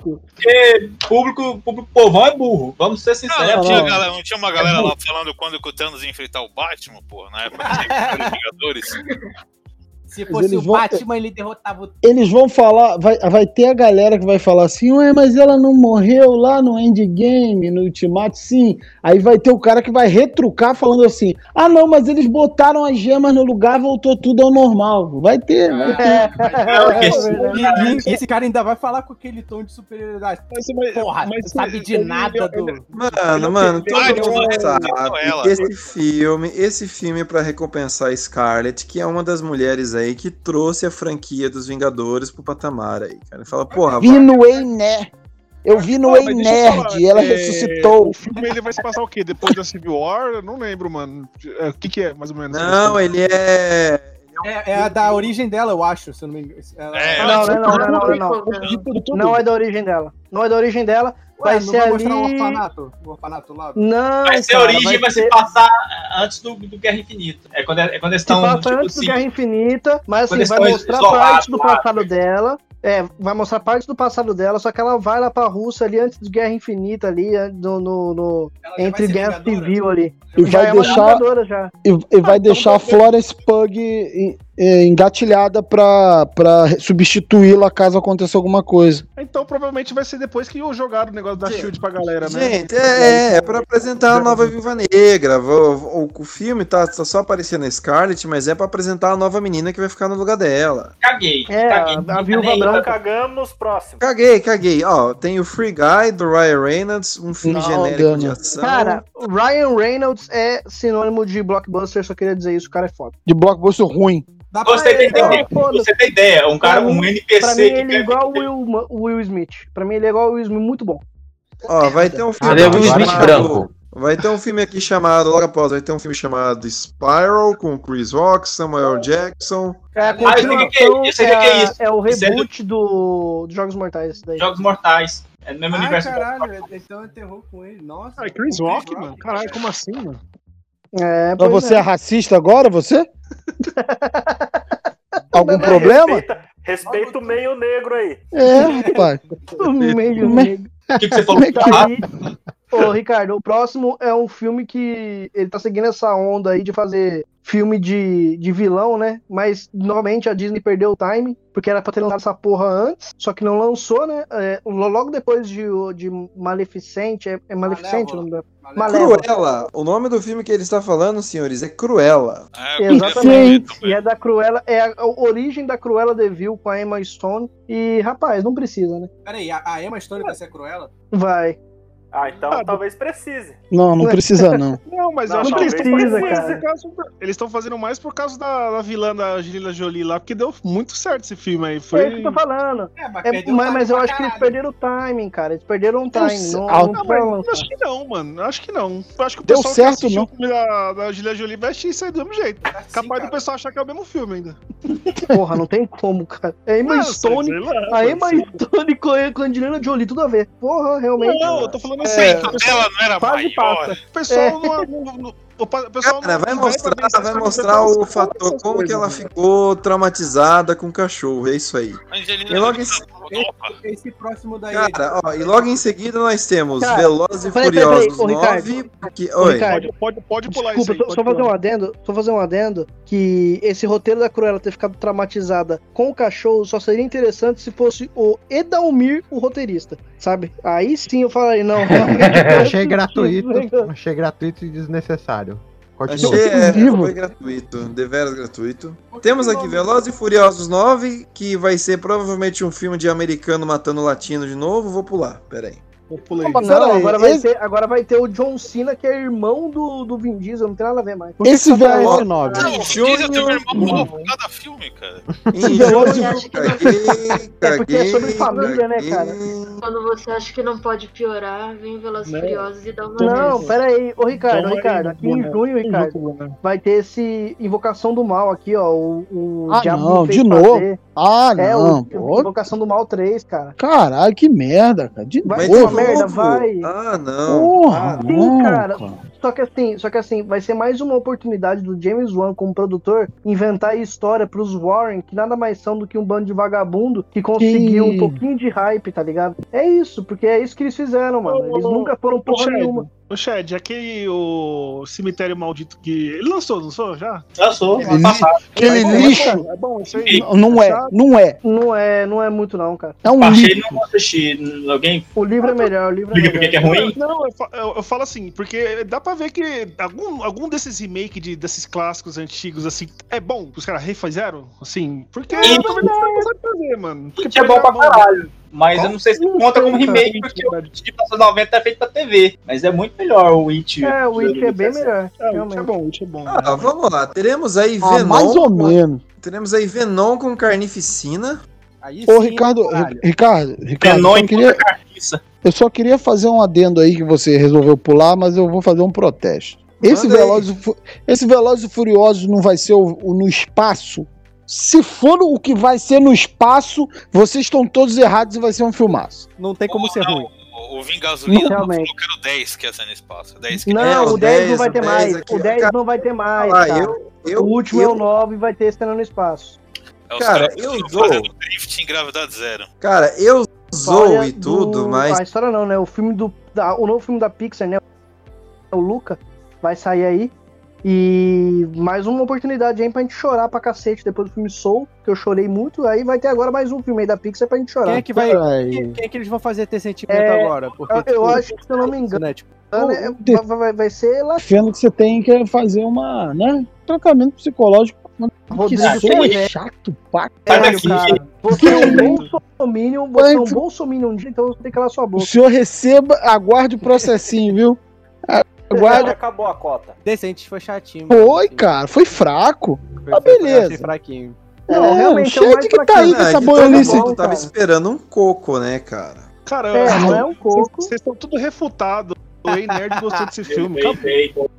K: porque público, público povão é burro, vamos ser sinceros.
E: não, tinha,
L: não.
E: galera- não tinha uma galera lá falando quando que o Thanos ia enfrentar o Batman, pô, na época dos Vingadores.
D: Se fosse
L: eles
D: o
L: vão-
D: Batman, ele derrotava o
L: eles vão falar, vai, vai ter a galera que vai falar assim, ué, mas ela não morreu lá no Endgame, no Ultimato, sim. Aí vai ter o cara que vai retrucar falando assim, ah não, mas eles botaram as gemas no lugar, voltou tudo ao normal. Vai ter, vai ter.
C: É,
D: E, e esse cara ainda vai falar com aquele tom de superioridade. Porra,
H: mas-
D: não sabe de nada do.
A: Mano, mano, todo
E: Vai,
A: mundo
E: tudo
A: sabe esse filme, esse filme é pra recompensar a Scarlett, que é uma das mulheres aí que trouxe a franquia dos Vingadores pro patamar aí, cara. Ele fala, porra,
L: Vi no Nerd. Eu vi no Ei Nerd, ela
H: é,
L: ressuscitou.
H: O filme ele vai se passar o quê? Depois da Civil War? Eu não lembro, mano. É, O que, que é, mais ou menos?
A: não, ele é.
D: É, é a da origem dela, eu acho, se eu não me engano. Ela-
E: É,
C: Não, não, não, não, não, não,
L: Não.
C: não. Não é da origem dela. Não é da origem dela.
D: Ué,
C: Vai
D: não
C: ser
D: vai mostrar o
C: ali.
D: orfanato? O orfanato lá?
C: Não,
K: Vai ser
C: cara,
K: origem, vai, se
C: ser-
K: passar antes do, do Guerra Infinita. É quando, é quando eles
C: Se
K: estão,
C: passa
K: tipo
C: antes do
K: assim,
C: Guerra Infinita, mas assim, vai mostrar parte do
K: lá.
C: passado dela. É, vai mostrar parte do passado dela, só que ela vai lá pra Rússia ali antes de Guerra Infinita, ali, no, no, no-
D: vai
C: entre Guerra? Civil ali.
L: E vai
C: é
L: deixar, e, e vai deixar a Florence Pug eh, engatilhada pra, pra substituí-la caso aconteça alguma coisa.
H: Então provavelmente vai ser depois que jogaram o negócio da Shield pra galera, né?
A: Gente, é, é pra apresentar a nova Viúva Negra. O, o, o filme tá, tá só aparecendo a Scarlett, mas é pra apresentar a nova menina que vai ficar no lugar dela.
K: caguei.
C: É,
K: caguei.
C: a, a Viúva
K: Nem-
C: Branca.
N: Cagamos, próximo.
A: Caguei, caguei. Ó, tem o Free Guy do Ryan Reynolds, um filme
L: Não,
A: genérico de ação.
C: Cara, o Ryan Reynolds é sinônimo de blockbuster, só queria dizer isso, o cara é foda.
L: De blockbuster ruim.
D: Dá pra
K: Você tem
C: É,
K: ideia?
C: foda.
K: Você tem ideia? Um cara,
C: Pra mim-
K: um
C: Pra
K: NPC
C: mim ele é igual o Will, o Will Smith. Pra mim ele é igual o Will Smith, muito bom.
A: Ó, vai ter um filme
G: Ele é Will Smith
A: chamado-
G: branco.
A: Vai ter um filme aqui chamado, logo após, vai ter um filme chamado Spiral, com Chris Rock, Samuel Jackson.
C: É a
K: Ah, eu é-
C: continuação,
K: eu sei o
C: é,
K: que que é
C: a-
K: isso.
C: é o
K: Isso é do-
C: reboot do, dos Jogos Mortais. esse Daí.
K: Jogos Mortais. É no mesmo
D: Ah,
K: universo.
D: caralho, então é terror com ele. Nossa.
H: Ah, Chris Rock, mano. Caralho, como assim, mano?
C: É,
L: Mas
C: pois
L: você é
C: é.
L: racista agora, você? Algum problema?
N: Respeita, respeita o meio negro aí.
L: É, rapaz.
C: Meio
L: Como é-
C: negro.
K: O que, que você falou?
L: É
K: Ah,
C: Aí, ô, Ricardo, o próximo é um filme que ele tá seguindo essa onda aí de fazer filme de, de vilão, né? Mas novamente a Disney perdeu o time, porque era pra ter lançado essa porra antes, só que não lançou, né? É, logo depois de, de Maleficente, é, é Maleficente o nome da. Malévola.
A: Cruella. O nome do filme que ele está falando, senhores, é Cruella.
E: É, eu
C: Exatamente. E é da Cruella, é a, a origem da Cruella Devil com a Emma Stone. E, rapaz, não precisa, né?
D: Peraí, a, a Emma Stone vai ser Cruella?
C: Vai.
N: Ah, então
H: Ah,
N: talvez precise.
L: Não, não precisa não.
H: Não, mas
N: Não,
H: eu acho
C: não
H: que eles estão
C: precisa,
H: fazendo mais
C: cara.
H: por causa- Eles estão fazendo mais por causa da, da vilã da Angelina Jolie lá, porque deu muito certo esse filme aí.
C: É isso que
H: Foi.
C: eu tô falando.
D: É, mas
C: É, mas, mas eu acho que eles perderam o timing, cara. Eles perderam o timing. Não,
L: Ah,
C: não
H: Não,
C: precisaram
H: mas acho que não, mano. Acho que não. Eu acho que o
L: Deu
H: pessoal
L: certo,
H: que assistiu
L: não?
H: o filme da, da Angelina Jolie vai assistir isso aí do mesmo jeito.
D: Sim,
H: Capaz
D: cara.
H: do pessoal achar que é o mesmo filme ainda.
C: Porra, não tem como, cara. É Emma Stone. A Emma. Stone com a com a Angelina Jolie, tudo a ver. Porra, realmente.
H: Não, eu tô falando assim.
A: É.
H: o
E: A dela não era maior.
C: passa.
H: O pessoal
C: É.
H: não, não- não- O pessoal
A: Cara,
H: não-
A: vai
H: não
A: mostrar, vai
H: em
A: mostrar o fator, como que
H: coisas,
A: ela
H: né?
A: ficou traumatizada com o cachorro, é isso aí.
E: Angelina
A: E logo, em,
E: Nova.
D: Esse próximo daí.
A: cara, ó, e logo em seguida nós temos
C: Cara,
A: Velozes e
C: peraí, peraí, peraí,
A: Furiosos
C: Ricardo.
A: 9. Que,
C: Ô,
A: oi.
C: Ricardo,
H: Pode, pode pular
C: Desculpa,
H: isso aí.
C: só,
H: pode
C: só fazer um adendo, só fazer um adendo que esse roteiro da Cruella ter ficado traumatizada com o cachorro só seria interessante se fosse o Edalmir o roteirista, sabe? Aí sim eu falaria, não.
I: Achei gratuito. Achei gratuito e desnecessário. Continua.
A: Achei, é, foi gratuito, deveras gratuito. Temos aqui Velozes e Furiosos 9, que vai ser provavelmente um filme de americano matando latino de novo. Vou pular, peraí.
H: Pulei.
C: Não,
F: Pera aí,
C: agora vai,
F: esse-
C: ter, agora vai ter o John Cena, que é irmão do, do Vin Diesel, não tem nada a ver mais.
F: Esse
C: Velozes
F: Velozes
E: Não, o Vin Diesel tem um irmão novo em cada filme, cara.
M: Não-
A: caguei,
C: É porque é sobre família, né, cara?
M: Quando você acha que não pode piorar, vem Velozes
H: Né?
M: Furiosos e dá uma
C: Não,
M: vez.
C: pera aí, ô Ricardo,
H: Toma aí,
C: Ricardo, aqui em
H: Bruno.
C: junho, Ricardo,
H: Bruno.
C: vai ter esse Invocação do Mal aqui, ó. O, o
F: Ah,
C: Diabo
F: não, de novo?
C: fazer.
F: Ah,
C: É,
F: não,
C: o
F: pô.
C: Invocação do Mal 3, cara.
F: Caralho, que merda, cara. De
C: Vai uma merda, vai.
A: Ah, não.
F: Porra,
C: Sim,
F: não,
C: cara.
F: cara.
C: Só que assim, só que assim, vai ser mais uma oportunidade do James Wan como produtor inventar história pros Warren, que nada mais são do que um bando de vagabundo que conseguiu um pouquinho de hype, tá ligado? É isso, porque é isso que eles fizeram, mano. Eles nunca foram porra nenhuma.
H: Ô, Chad, aquele o cemitério maldito que. Ele lançou, não lançou já?
K: Já sou,
F: Ele-
H: É bom,
F: lixo.
H: É bom, é bom isso aí.
F: Não, não é, não é.
C: Não é, não é muito não, cara.
F: É um
K: e
F: lixo.
K: não assisti. Alguém
C: O livro é melhor, o livro é
K: liga porque que é
C: melhor.
K: ruim?
H: Não, eu, eu- eu falo assim, porque dá pra ver que algum, algum desses remakes de, desses clássicos antigos, assim, é bom os caras refizeram, assim, porque
K: E-
H: não sabem fazer, mano. Porque
K: Que é bom pra caralho. Mas eu não sei se conta como remake, porque o It de 1990 é feito pra TV. Mas é muito melhor o It.
C: É, o It é bem melhor.
H: É, o. It é bom, o It é bom.
A: Ah, vamos lá. Teremos aí
F: Ah,
A: Venom.
F: mais ou menos.
A: Teremos aí Venom com carnificina.
D: Aí
F: Ô,
D: sim,
F: Ricardo,
D: caralho.
F: Ricardo, Ricardo,
K: Venom
F: eu só, queria,
K: carniça.
F: eu só queria fazer um adendo aí que você resolveu pular, mas eu vou fazer um protesto. Esse. Velozes, e esse Velozes e Furiosos não vai ser o, o no espaço? Se for o que vai ser no espaço, vocês estão todos errados e vai ser um filmaço.
D: Não tem como
E: Ou
D: ser
E: não,
D: ruim.
E: O, o Vin Gasolina
C: Realmente.
E: colocaram 10 que ia ser no espaço. 10 que
C: Não,
A: É,
C: o
A: o
C: 10,
A: 10,
C: não vai ter
A: o 10
C: mais.
A: aqui,
C: o 10
A: cara.
C: não vai ter mais.
A: Ah, eu, eu,
C: o último é
A: eu,
C: o 9 vai ter cena no espaço.
E: é
A: Cara, eu dou-
E: drift em gravidade zero.
A: Cara, eu zoo
C: História
A: e tudo,
C: do-
A: mas
C: A história não, né? O filme do. da- o novo filme da Pixar, né? O Luca vai sair aí. E mais uma oportunidade aí pra gente chorar pra cacete depois do filme Soul, que eu chorei muito. Aí vai ter agora mais um filme aí da Pixar pra gente chorar.
D: Quem é que vai. Quem, quem é que eles vão fazer ter sentimento
C: É,
D: agora? Porque,
C: eu, eu
D: tipo,
C: acho que, se eu não me engano,
D: né, tipo,
C: né,
F: de-
C: vai, vai- vai ser lá.
F: Sendo que você tem que fazer uma, né, tratamento psicológico. Que
C: Rodrigo
F: isso é chato.
K: Sai
C: Sério,
K: daqui.
C: cara. Você é um bolsominion, você é um bolsominion um dia, então você tem que calar sua
F: O
C: boca.
F: senhor receba, aguarde o processinho, viu?
N: Já
F: Aguarde.
N: acabou a cota.
D: Decente foi chatinho.
F: Foi,
D: assim.
F: cara, foi fraco.
D: Foi-
F: Ah,
D: foi-
F: beleza.
D: achei fraquinho.
F: É,
C: Não,
F: o
C: realmente é
F: que tá aí com essa boiolice.
C: bom,
A: tava esperando um coco, né, cara?
H: Cara,
C: É,
H: eu-
C: não é um coco.
H: Vocês estão tudo refutados. O Ei Nerd gostou desse filme. Acabou.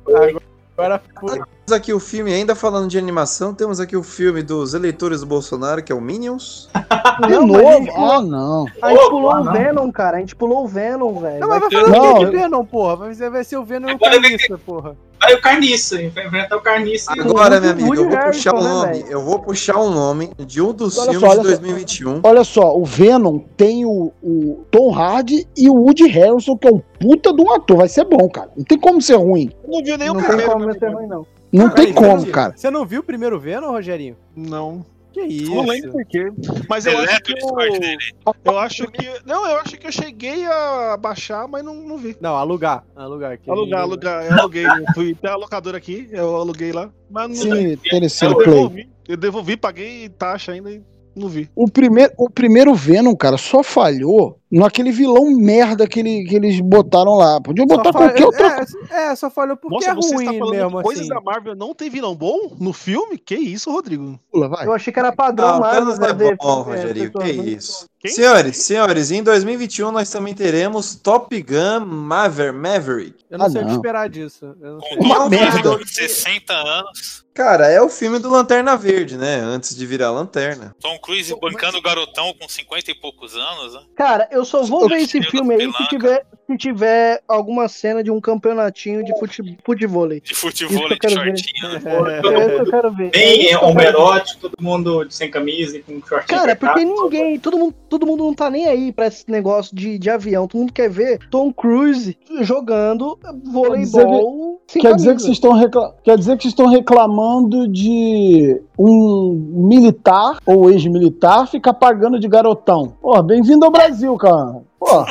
D: Agora foi.
A: Temos aqui o filme, ainda falando de animação, temos aqui o filme dos eleitores do Bolsonaro, que é o Minions.
F: De
C: Não,
F: novo? Ah, não.
C: A gente pulou
K: ah,
C: o
K: não.
C: Venom, cara. A gente pulou o Venom, velho.
D: Não, mas vai fazer o
F: Não,
D: quê
F: eu-
D: de Venom, porra? Vai ser, vai ser o Venom e o Carniça, porra.
K: Aí o Carniça, vai enfrentar o Carniça. o-
A: Agora,
C: o
A: meu amigo, eu vou puxar um
C: Harrelson, né,
A: nome. Eu vou puxar um nome de um dos
F: Olha só,
A: filmes
F: olha
A: de
F: só.
A: 2021.
F: Olha só, o Venom tem o, o Tom Hardy e o Woody Harrelson, que é um puta de um ator. Vai ser bom, cara. Não tem como ser ruim.
H: Eu não vi nem
C: Não
H: o
C: tem
H: primeiro.
C: como
H: meu
C: ser ruim, não.
F: Não tem como, cara.
D: Você não viu o primeiro Venom, Rogerinho?
H: Não.
D: Que isso?
H: Não lembro por quê. Mas eu acho que eu, eu acho que. Não, eu acho que eu cheguei a baixar, mas não, não vi.
D: Não, alugar. Alugar. que
H: Alugar, alugar. Eu aluguei. Eu fui até a locadora aqui, eu aluguei lá. Mas não
F: Telecine
H: eu
F: Play.
H: devolvi. Eu devolvi, paguei taxa ainda e não vi.
F: O primeiro, o primeiro Venom, cara, só falhou naquele vilão merda que, ele- que eles botaram lá. Podiam
D: Só
F: botar
D: falha-
F: qualquer outra
D: é, é, só falhou porque
H: Nossa,
D: é
H: você
D: ruim
H: está
D: mesmo,
H: coisas
D: assim.
H: da Marvel não tem vilão bom no filme? Que isso, Rodrigo?
F: Pula, vai.
C: Eu achei que era padrão
A: Não,
C: mais.
A: Thanos é bom,
C: é,
A: Rogerinho.
C: pessoas,
A: Que
C: né?
A: isso.
H: Quem?
A: Senhores, senhores, em 2021 nós também teremos Top Gun Maver, Maverick.
D: Eu não
F: Ah,
D: sei o que
F: não.
D: esperar disso. Eu não sei.
E: Com
F: Uma
E: um
F: merda.
E: ator de 60 anos.
A: Cara, é o filme do Lanterna Verde, né? Antes de virar Lanterna.
E: Tom Cruise bancando o garotão com 50 e poucos anos, né?
C: Cara, eu só vou ver esse filme aí se tiver, se tiver alguma cena de um campeonatinho de fute, futevôlei.
E: De futebol de
C: ver.
E: shortinho.
C: É, isso que eu quero ver. É
K: Bem
C: quero ver.
K: homerótico, todo mundo sem camisa e com shortinho
C: Cara, é porque
K: apertado.
C: ninguém, todo mundo, todo mundo não tá nem aí pra esse negócio de, de avião. Todo mundo quer ver Tom Cruise jogando voleibol sem
F: Quer dizer, que vocês estão recla- Quer dizer que vocês estão reclamando de um militar ou ex-militar ficar pagando de garotão. Pô, bem-vindo ao Brasil, cara. Pô.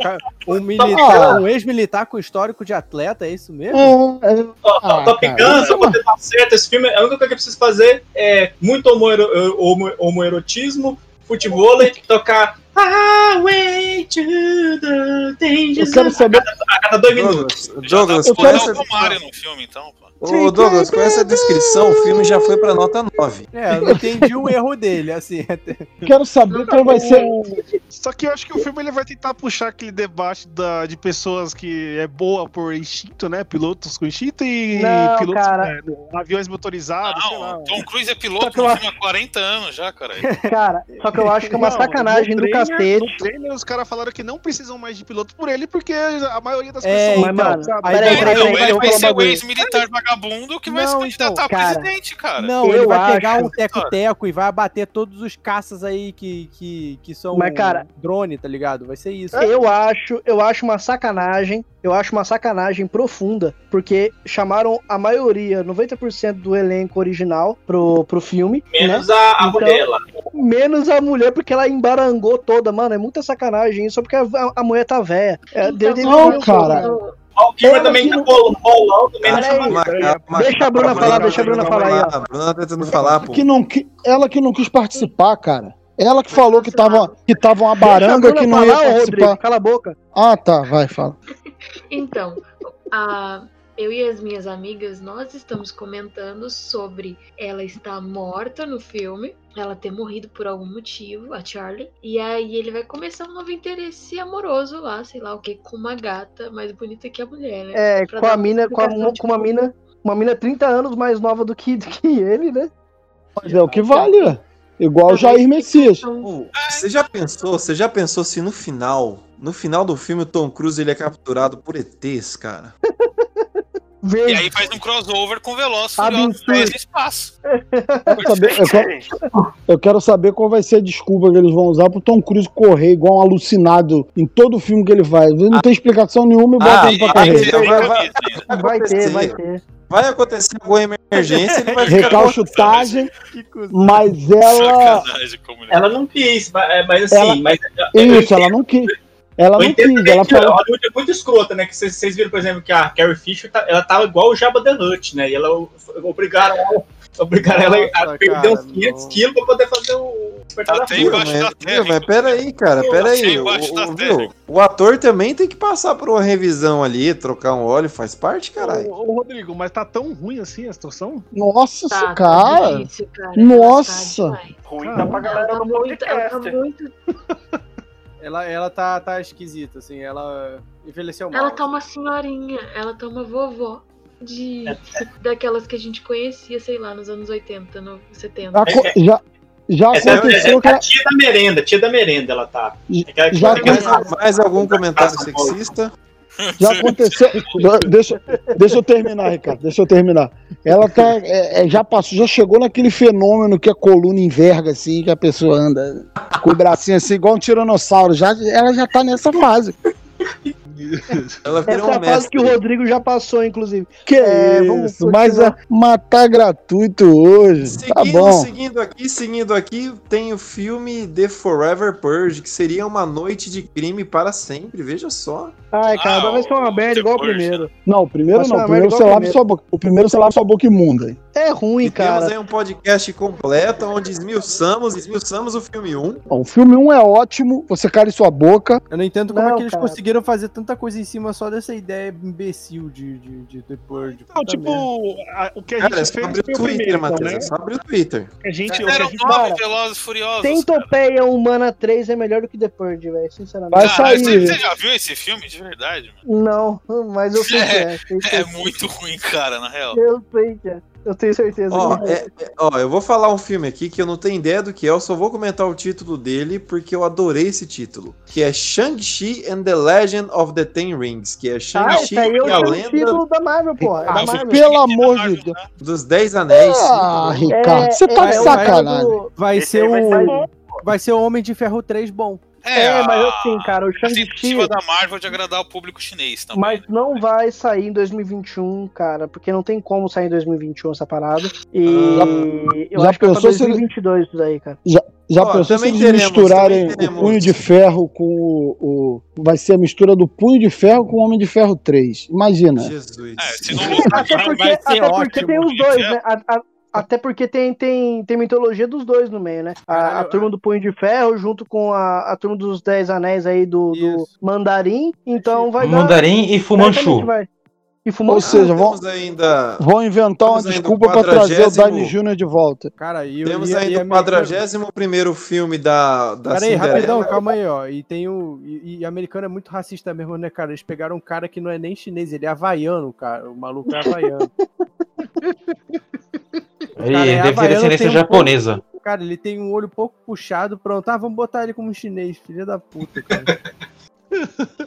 D: Um,
F: Ah.
D: militar, um ex-militar com histórico de atleta, é isso mesmo?
F: É, é...
K: Ó, Top Gun, só pra ter dado certo, esse filme, a única coisa que precisa fazer é muito homoero- homo- homoerotismo, futebol e tocar Highway to the Danger
F: Eu quero
K: Zone
F: saber-
K: a cada, a cada dois minutos.
A: Douglas,
E: Eu quero
A: essa,
E: o Mario no filme, então.
A: Ô, Douglas, com essa descrição, o filme já foi pra nota 9.
D: É, eu não entendi o erro dele, assim. até-
F: Quero saber qual vai ser.
H: Só que eu acho que o filme ele vai tentar puxar aquele debate da, de pessoas que é boa por instinto, né? Pilotos com instinto e
C: Não,
H: pilotos
C: cara.
H: com aviões motorizados, sei lá.
E: Não, Tom Cruise é piloto
C: que eu
E: há 40 anos já, cara.
C: Cara, só que eu acho que é uma
H: Não,
C: sacanagem do cacete.
H: No trailer, os caras falaram que não precisam mais de piloto por ele, porque a maioria das
D: É,
H: pessoas.
C: mas, mano,
H: sabe?
D: aí
C: peraí,
D: vai-
C: peraí,
E: Não,
C: peraí,
E: ele
C: eu
E: vai
C: vou
E: vagabundo que vai
D: Não,
E: se candidatar
D: então,
E: a
C: cara.
E: presidente, cara.
D: Não,
C: Eu
D: ele vai pegar
C: acho-
D: um teco-teco e vai abater todos os caças aí que, que, que são
C: Mas, cara-
D: drone, tá ligado? Vai ser isso.
C: Eu acho, eu acho uma sacanagem, eu acho uma sacanagem profunda, porque chamaram a maioria, 90% do elenco original pro, pro filme,
K: Menos
C: né?
K: a, a
C: Então-
K: mulher lá.
C: Menos a mulher, porque ela embarangou toda, mano. É muita sacanagem isso, só porque a, a mulher tá velha. É,
F: Não, cara.
K: Ó, O Kilmer
F: Ela
K: também tá bolão, também não chama
C: Deixa a Bruna falar, deixa a Bruna falar aí.
A: A Bruna tá tentando falar, pô.
F: Que não, que, ela que não quis participar, cara. Ela que falou que tava, que tava uma baranga que não ia
C: falar,
F: participar.
C: Rodrigo, cala a boca.
F: Ah, tá, vai, fala.
M: Então, a, eu e as minhas amigas, nós estamos comentando sobre ela estar morta no filme, ela ter morrido por algum motivo, a Charlie, e aí ele vai começar um novo interesse amoroso lá, sei lá o que, com uma gata mais bonita que a mulher, né?
C: É,
M: Pra
C: com a mina, com, a, com uma
M: tipo,
C: mina, uma mina 30 anos mais nova do que, do que ele, né?
F: Mas é o que vale. Igual o Jair Messias.
A: Pô, Você já pensou, você já pensou se no final, no final do filme o Tom Cruise ele é capturado por ETs, cara?
E: E aí faz um crossover com Veloz. Furioso 10 no espaço.
F: Quero saber- eu, quero, eu quero saber qual vai ser a desculpa que eles vão usar pro Tom Cruise correr igual um alucinado em todo filme que ele faz. Não tem explicação nenhuma e bota
A: Ah,
F: ele pra
A: vai
F: correr.
A: ter, vai- vai-
C: Vai ter, vai
A: acontecer.
C: ter.
A: Vai acontecer alguma emergência, ele vai
F: Recalchutagem, mas ela.
K: Ela não quis, mas, é, mas assim,
F: Ela-
K: mas.
F: Isso, ela não quis. Ela
K: Eu
F: não quis. Ela falou.
K: Hollywood é muito escrota, né? Que vocês viram, por exemplo, que a Carrie Fisher tá- ela tava igual o Jabba the Hutt, né? E ela obrigaram, ela- obrigaram ela a perder uns
D: cara,
K: 500
D: não.
K: quilos pra poder fazer o despertar da fúria.
E: da
A: Mas,
E: terra.
A: viu, mas peraí, cara,
E: Pô,
A: peraí. O,
E: da
A: o- viu? o ator também tem que passar por uma revisão ali, trocar um óleo, faz parte, caralho.
H: Ô, ô, Rodrigo, mas tá tão ruim assim a situação?
F: Nossa,
M: Tá,
F: esse
M: tá
F: cara.
M: difícil, cara.
F: Nossa.
M: tá.
N: Ruim tá pra galera
M: tá
N: do
M: muito, ela tá
N: podcast.
M: muito.
D: Ela, ela tá, tá esquisita, assim, ela envelheceu mal.
M: Ela tá uma senhorinha, ela tá uma vovó de daquelas que a gente conhecia, sei lá, nos anos 80, no 70.
F: Já, co- já, já
K: é,
F: aconteceu que
K: é
F: ela.
K: a tia da merenda, tia da merenda ela tá. É
F: Já
A: Mais, mais algum comentário sexista?
F: Já aconteceu. deixa, deixa eu terminar, Ricardo. Deixa eu terminar. Ela tá. é, é, já passou, já chegou naquele fenômeno que a coluna enverga, assim, que a pessoa anda com o bracinho assim, igual um tiranossauro. Já, ela já tá nessa fase.
A: Ela
C: Essa
A: virou
C: é
A: um
C: a fase que o. Rodrigo já passou, inclusive.
F: Que
C: É,
F: isso, mas
C: continuar.
F: é, matar gratuito hoje. Tá
A: Seguindo,
F: bom.
A: seguindo aqui, seguindo aqui, tem o filme The Forever Purge, que seria uma noite de crime para sempre, veja só.
C: Ai, cara,
E: Ah,
C: vai ser uma merda igual o primeiro.
F: Não, o primeiro
C: Mas
F: não. O primeiro você lava
C: primeiro.
F: sua boca. O primeiro você lava sua boca imunda.
C: É ruim,
A: E temos
C: cara.
A: aí um podcast completo onde esmiuçamos, esmiuçamos o filme 1.
F: Bom, o filme 1 é ótimo, você cala sua boca.
D: Eu não entendo como é
C: Não,
D: que eles
C: cara.
D: conseguiram fazer tanta coisa em cima só dessa ideia imbecil de, de, de The Purge.
H: Não, tipo, a- o que a
A: Cara, é
H: gente
A: só
H: fez
A: abrir o
H: foi o
A: Twitter,
H: primeiro,
A: Matheus,
H: né?
A: é só abrir o Twitter.
H: A gente, o que a
E: Eram
H: gente
E: nove Velozes e Furiosos. cara.
C: Centopeia Humana 3 é melhor do que The Purge, velho, sinceramente.
F: Vai
E: Cara,
F: sair.
E: você, você já viu esse filme de verdade, mano?
C: Não, mas eu sei que é. sei que
E: É muito ruim, cara, na real.
C: Eu sei que é. Eu tenho certeza.
A: Ó, é- é- ó, eu vou falar um filme aqui que eu não tenho ideia do que é, eu só vou comentar o título dele porque eu adorei esse título. Que é Shang-Chi and the Legend of the Ten Rings. Que é
C: Ah,
A: Shang-Chi
C: esse aí é
A: e a
C: o
A: lenda
C: título da Marvel, porra. É da
F: Ah,
C: Marvel.
F: pelo amor de Deus.
A: dos Dez Anéis.
F: Ah. Ricardo, você tá
C: é,
F: de
C: é
F: sacanagem.
D: Vai ser o. Vai ser o Homem de Ferro 3 bom.
E: É,
C: É, mas
E: a-
C: assim, cara, o
E: a
C: Shang-Chi.
E: tentativa da Marvel de agradar o público chinês também.
C: Mas não vai sair em 2021, cara, porque não tem como sair em 2021 essa parada. E eu
F: já
C: acho que é pra
F: pensou se ele-
C: 2022 isso daí, cara.
F: Já, já
A: Ó,
F: pensou se eles
A: teremos,
F: misturarem o Punho de Ferro com o, o- Vai ser a mistura do Punho de Ferro com o Homem de Ferro 3. Imagina.
A: Jesus.
E: É, se não lutar,
C: Até porque,
D: vai ser
C: até porque
D: ótimo,
C: tem os dois,
E: é.
C: né? A- a- até porque tem, tem, tem mitologia dos dois no meio, né? A, a
D: Caralho,
C: turma do Punho de Ferro junto com a, a turma dos Dez Anéis aí do, do. Mandarim. Então vai dar.
G: Mandarim e Fumanchu.
C: E
F: Ou seja, vão,
A: ainda,
F: vão inventar uma
A: Temos
F: desculpa pra trazer o Downey Jr. de volta.
D: Cara, e eu
A: temos
D: e, e
A: ainda o 41 filme da, da
D: Pera aí,
A: Cinderela.
D: rapidão, calma aí, ó. E tem o. E, e americano é muito racista mesmo, né, cara? Eles pegaram um cara que não é nem chinês, ele é havaiano, cara. O maluco é havaiano. Cara, é
G: deve ter descendência
D: um
G: japonesa.
D: Cara, ele tem um olho pouco puxado, pronto. Ah, vamos botar ele como chinês, filha da puta, cara.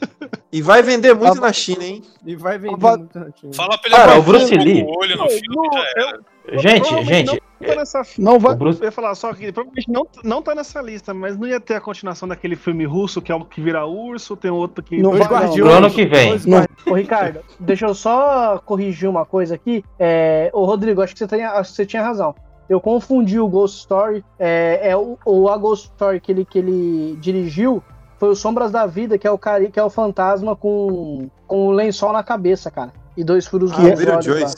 A: E vai vender muito na China, hein?
D: E vai vender muito na China.
E: Fala pra ele
G: Cara, o Bruce Lee-
E: o olho no filme,
H: não,
E: já era.
G: Gente, gente,
H: Não tá nessa...
F: Não vai.
G: Bruce,
H: Eu ia falar só que provavelmente não, não tá nessa lista, mas não ia ter a continuação daquele filme russo que é o que vira urso, tem outro que.
F: Não vai, não.
D: guardiões.
G: Ano que vem.
C: Ô, Ricardo, deixa eu só corrigir uma coisa aqui. É, ô, Rodrigo, acho que você, tem, acho que você tinha razão. Eu confundi o Ghost Story. É, é o, o A Ghost Story que ele, que ele dirigiu foi o Sombras da Vida, que é o, cari, que é o fantasma com, com o lençol na cabeça, cara. E dois furos
F: é-
A: Vira
C: olhos.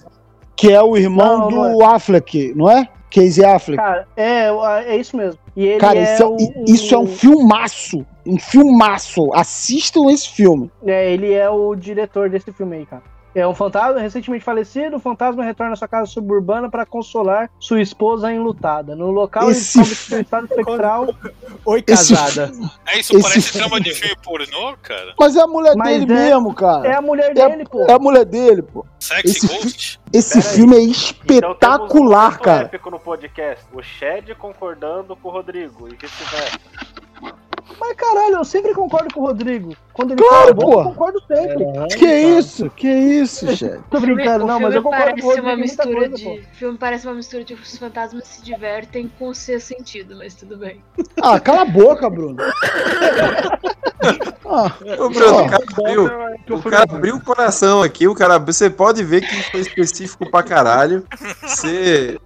F: Que é o irmão
C: Não, não
F: do Affleck, não é? Casey Affleck.
C: Cara, é, é isso mesmo.
F: Cara,
C: é
F: isso, é,
C: o-
F: isso é um filmaço. Um filmaço. Assistam esse filme.
C: É, ele é o diretor desse filme aí, cara. É um fantasma recentemente falecido, o fantasma retorna à sua casa suburbana para consolar sua esposa enlutada. No local
F: Esse
C: ele descobre que seu estado espectral.
D: Oi,
F: Esse
D: casada.
E: É isso,
F: Esse
E: parece trama de filme pornô, cara.
F: Mas é a mulher
C: Mas
F: dele
C: é-
F: mesmo, cara.
C: É a mulher
F: É-
C: dele, pô.
F: É a mulher dele, pô.
E: Sexy
F: Esse
E: Ghost?
F: Esse
N: Pera aí.
F: filme é
N: Então temos um
F: espetacular,
N: momento
F: cara.
N: épico no podcast. O Shed concordando com o Rodrigo e vice-versa.
C: Mas caralho, eu sempre concordo com o Rodrigo. Quando ele
F: Claro,
C: fala
F: pô.
C: eu concordo sempre.
F: Que isso? Que isso, chefe?
C: Tô brincando, não, mas eu concordo com o
M: parece
C: Rodrigo.
M: uma mistura
C: coisa,
M: de. O filme parece uma mistura de os fantasmas se divertem com o seu sentido, mas tudo bem.
F: Ah, cala a boca, Bruno. Ah,
A: Ô, Bruno,
F: Ó,
A: o cara abriu, o cara abriu o coração aqui, o cara, você pode ver que foi específico pra caralho. Você.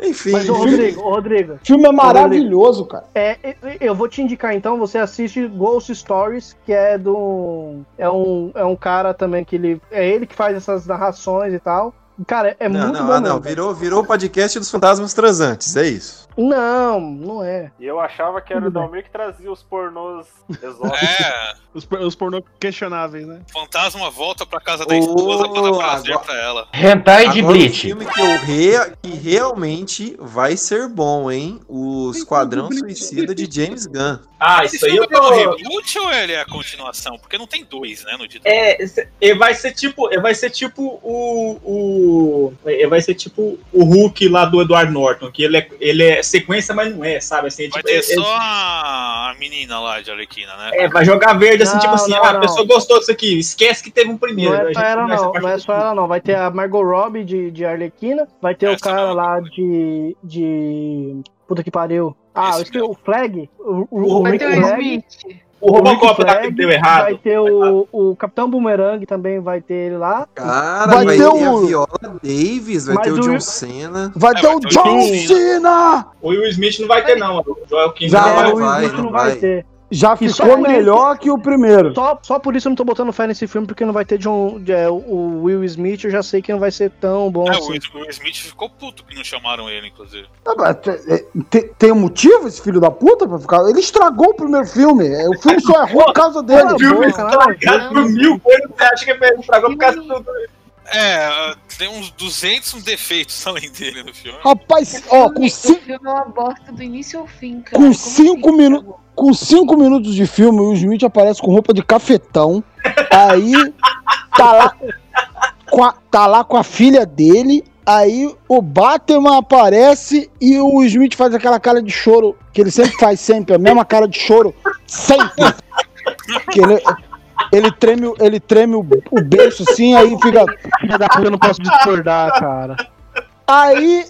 A: Enfim.
C: Mas, ô, Rodrigo, ô, Rodrigo,
F: o filme é maravilhoso, cara.
C: É, eu vou te indicar então, você assiste Ghost Stories, que é do. É um, é um cara também que ele. É ele que faz essas narrações e tal. Cara, é
A: não,
C: muito
A: não,
C: bom.
A: ah, não,
C: mesmo.
A: virou, virou o podcast dos fantasmas transantes, é isso.
C: Não, não é.
N: E eu achava que era o. Dalmir que trazia os pornôs exóticos.
E: É,
H: Os, os pornô questionáveis, né?
E: fantasma volta pra casa da
A: Ô,
E: esposa pra dar prazer
A: agora-
E: pra ela.
G: Hentai de
A: Agora,
G: Bleach.
A: Um filme que, eu rea- que realmente vai ser bom, hein? O Esquadrão Suicida de James Gunn.
K: Ah,
E: Esse
K: isso aí eu
E: é um
K: tô.
E: reboot ou ele é a continuação? Porque não tem dois, né, no título.
K: É, ele vai ser tipo, ele vai ser tipo o, o ele vai ser tipo o Hulk lá do Edward Norton, que ele é, ele é sequência, mas não é, sabe? Assim, é
E: Vai
K: tipo,
E: ter
K: é-
E: só a menina lá de Arlequina, né?
K: é, vai jogar verde assim,
C: Não,
K: tipo assim,
C: não,
K: ah, a
C: não.
K: pessoa gostou disso aqui, esquece que teve um primeiro.
C: Não
K: a
C: é só ela,
K: a
C: não. Não é só ela, não. Vai ter a Margot Robbie de, de Arlequina, vai ter o
E: Essa
C: cara
E: não.
C: lá de. de. Puta que pariu. Ah,
E: Esse
C: esqueci, o Flag. O, o, o
K: Vai
C: Rick
M: o
C: Flag.
K: O Robocop lá que deu errado.
C: Vai ter o, o Capitão Boomerang também, vai ter ele lá.
A: Cara,
F: Vai
A: vai,
F: ter
A: ter,
F: o-
A: a Viola Davis, vai
C: Mas
A: ter o
C: o-
A: John Cena.
F: Vai
E: É,
F: ter
E: vai
F: o
E: ter o
F: John Cena!
K: O Will Smith não vai ter, não. O Joel King não vai.
C: o Will
A: vai,
C: Smith
A: não
C: não vai. ter.
F: Já
C: só
F: ficou melhor que o primeiro.
C: Só, só por isso eu não tô botando fé nesse filme, porque não vai ter John, é, o Will Smith, eu já sei que não vai ser tão bom
E: É,
C: assim.
E: o Will- o Will Smith ficou puto que não chamaram ele, inclusive.
F: Ah, mas te- te- Tem um motivo esse filho da puta pra ficar? Ele estragou o primeiro filme. É, O filme só é ruim por causa dele.
C: A
K: filme estragado por mil coisas, você acha que é estragou por causa do.
E: É, tem uns 200 defeitos além dele no filme.
F: Rapaz, ó, com
M: o
F: cinco,
M: filme é uma bosta do início ao fim, cara.
F: Com
M: Como
F: cinco
M: assim?
F: minutos. Com cinco minutos de filme, o Smith aparece com roupa de cafetão. Aí tá lá, com a, tá lá com a filha dele. Aí o Batman aparece e o Smith faz aquela cara de choro que ele sempre faz, sempre, a mesma cara de choro, sempre. Que ele, ele treme, o- ele treme o, o berço assim, aí fica.
C: Filha da puta, eu não posso discordar, cara.
F: Aí,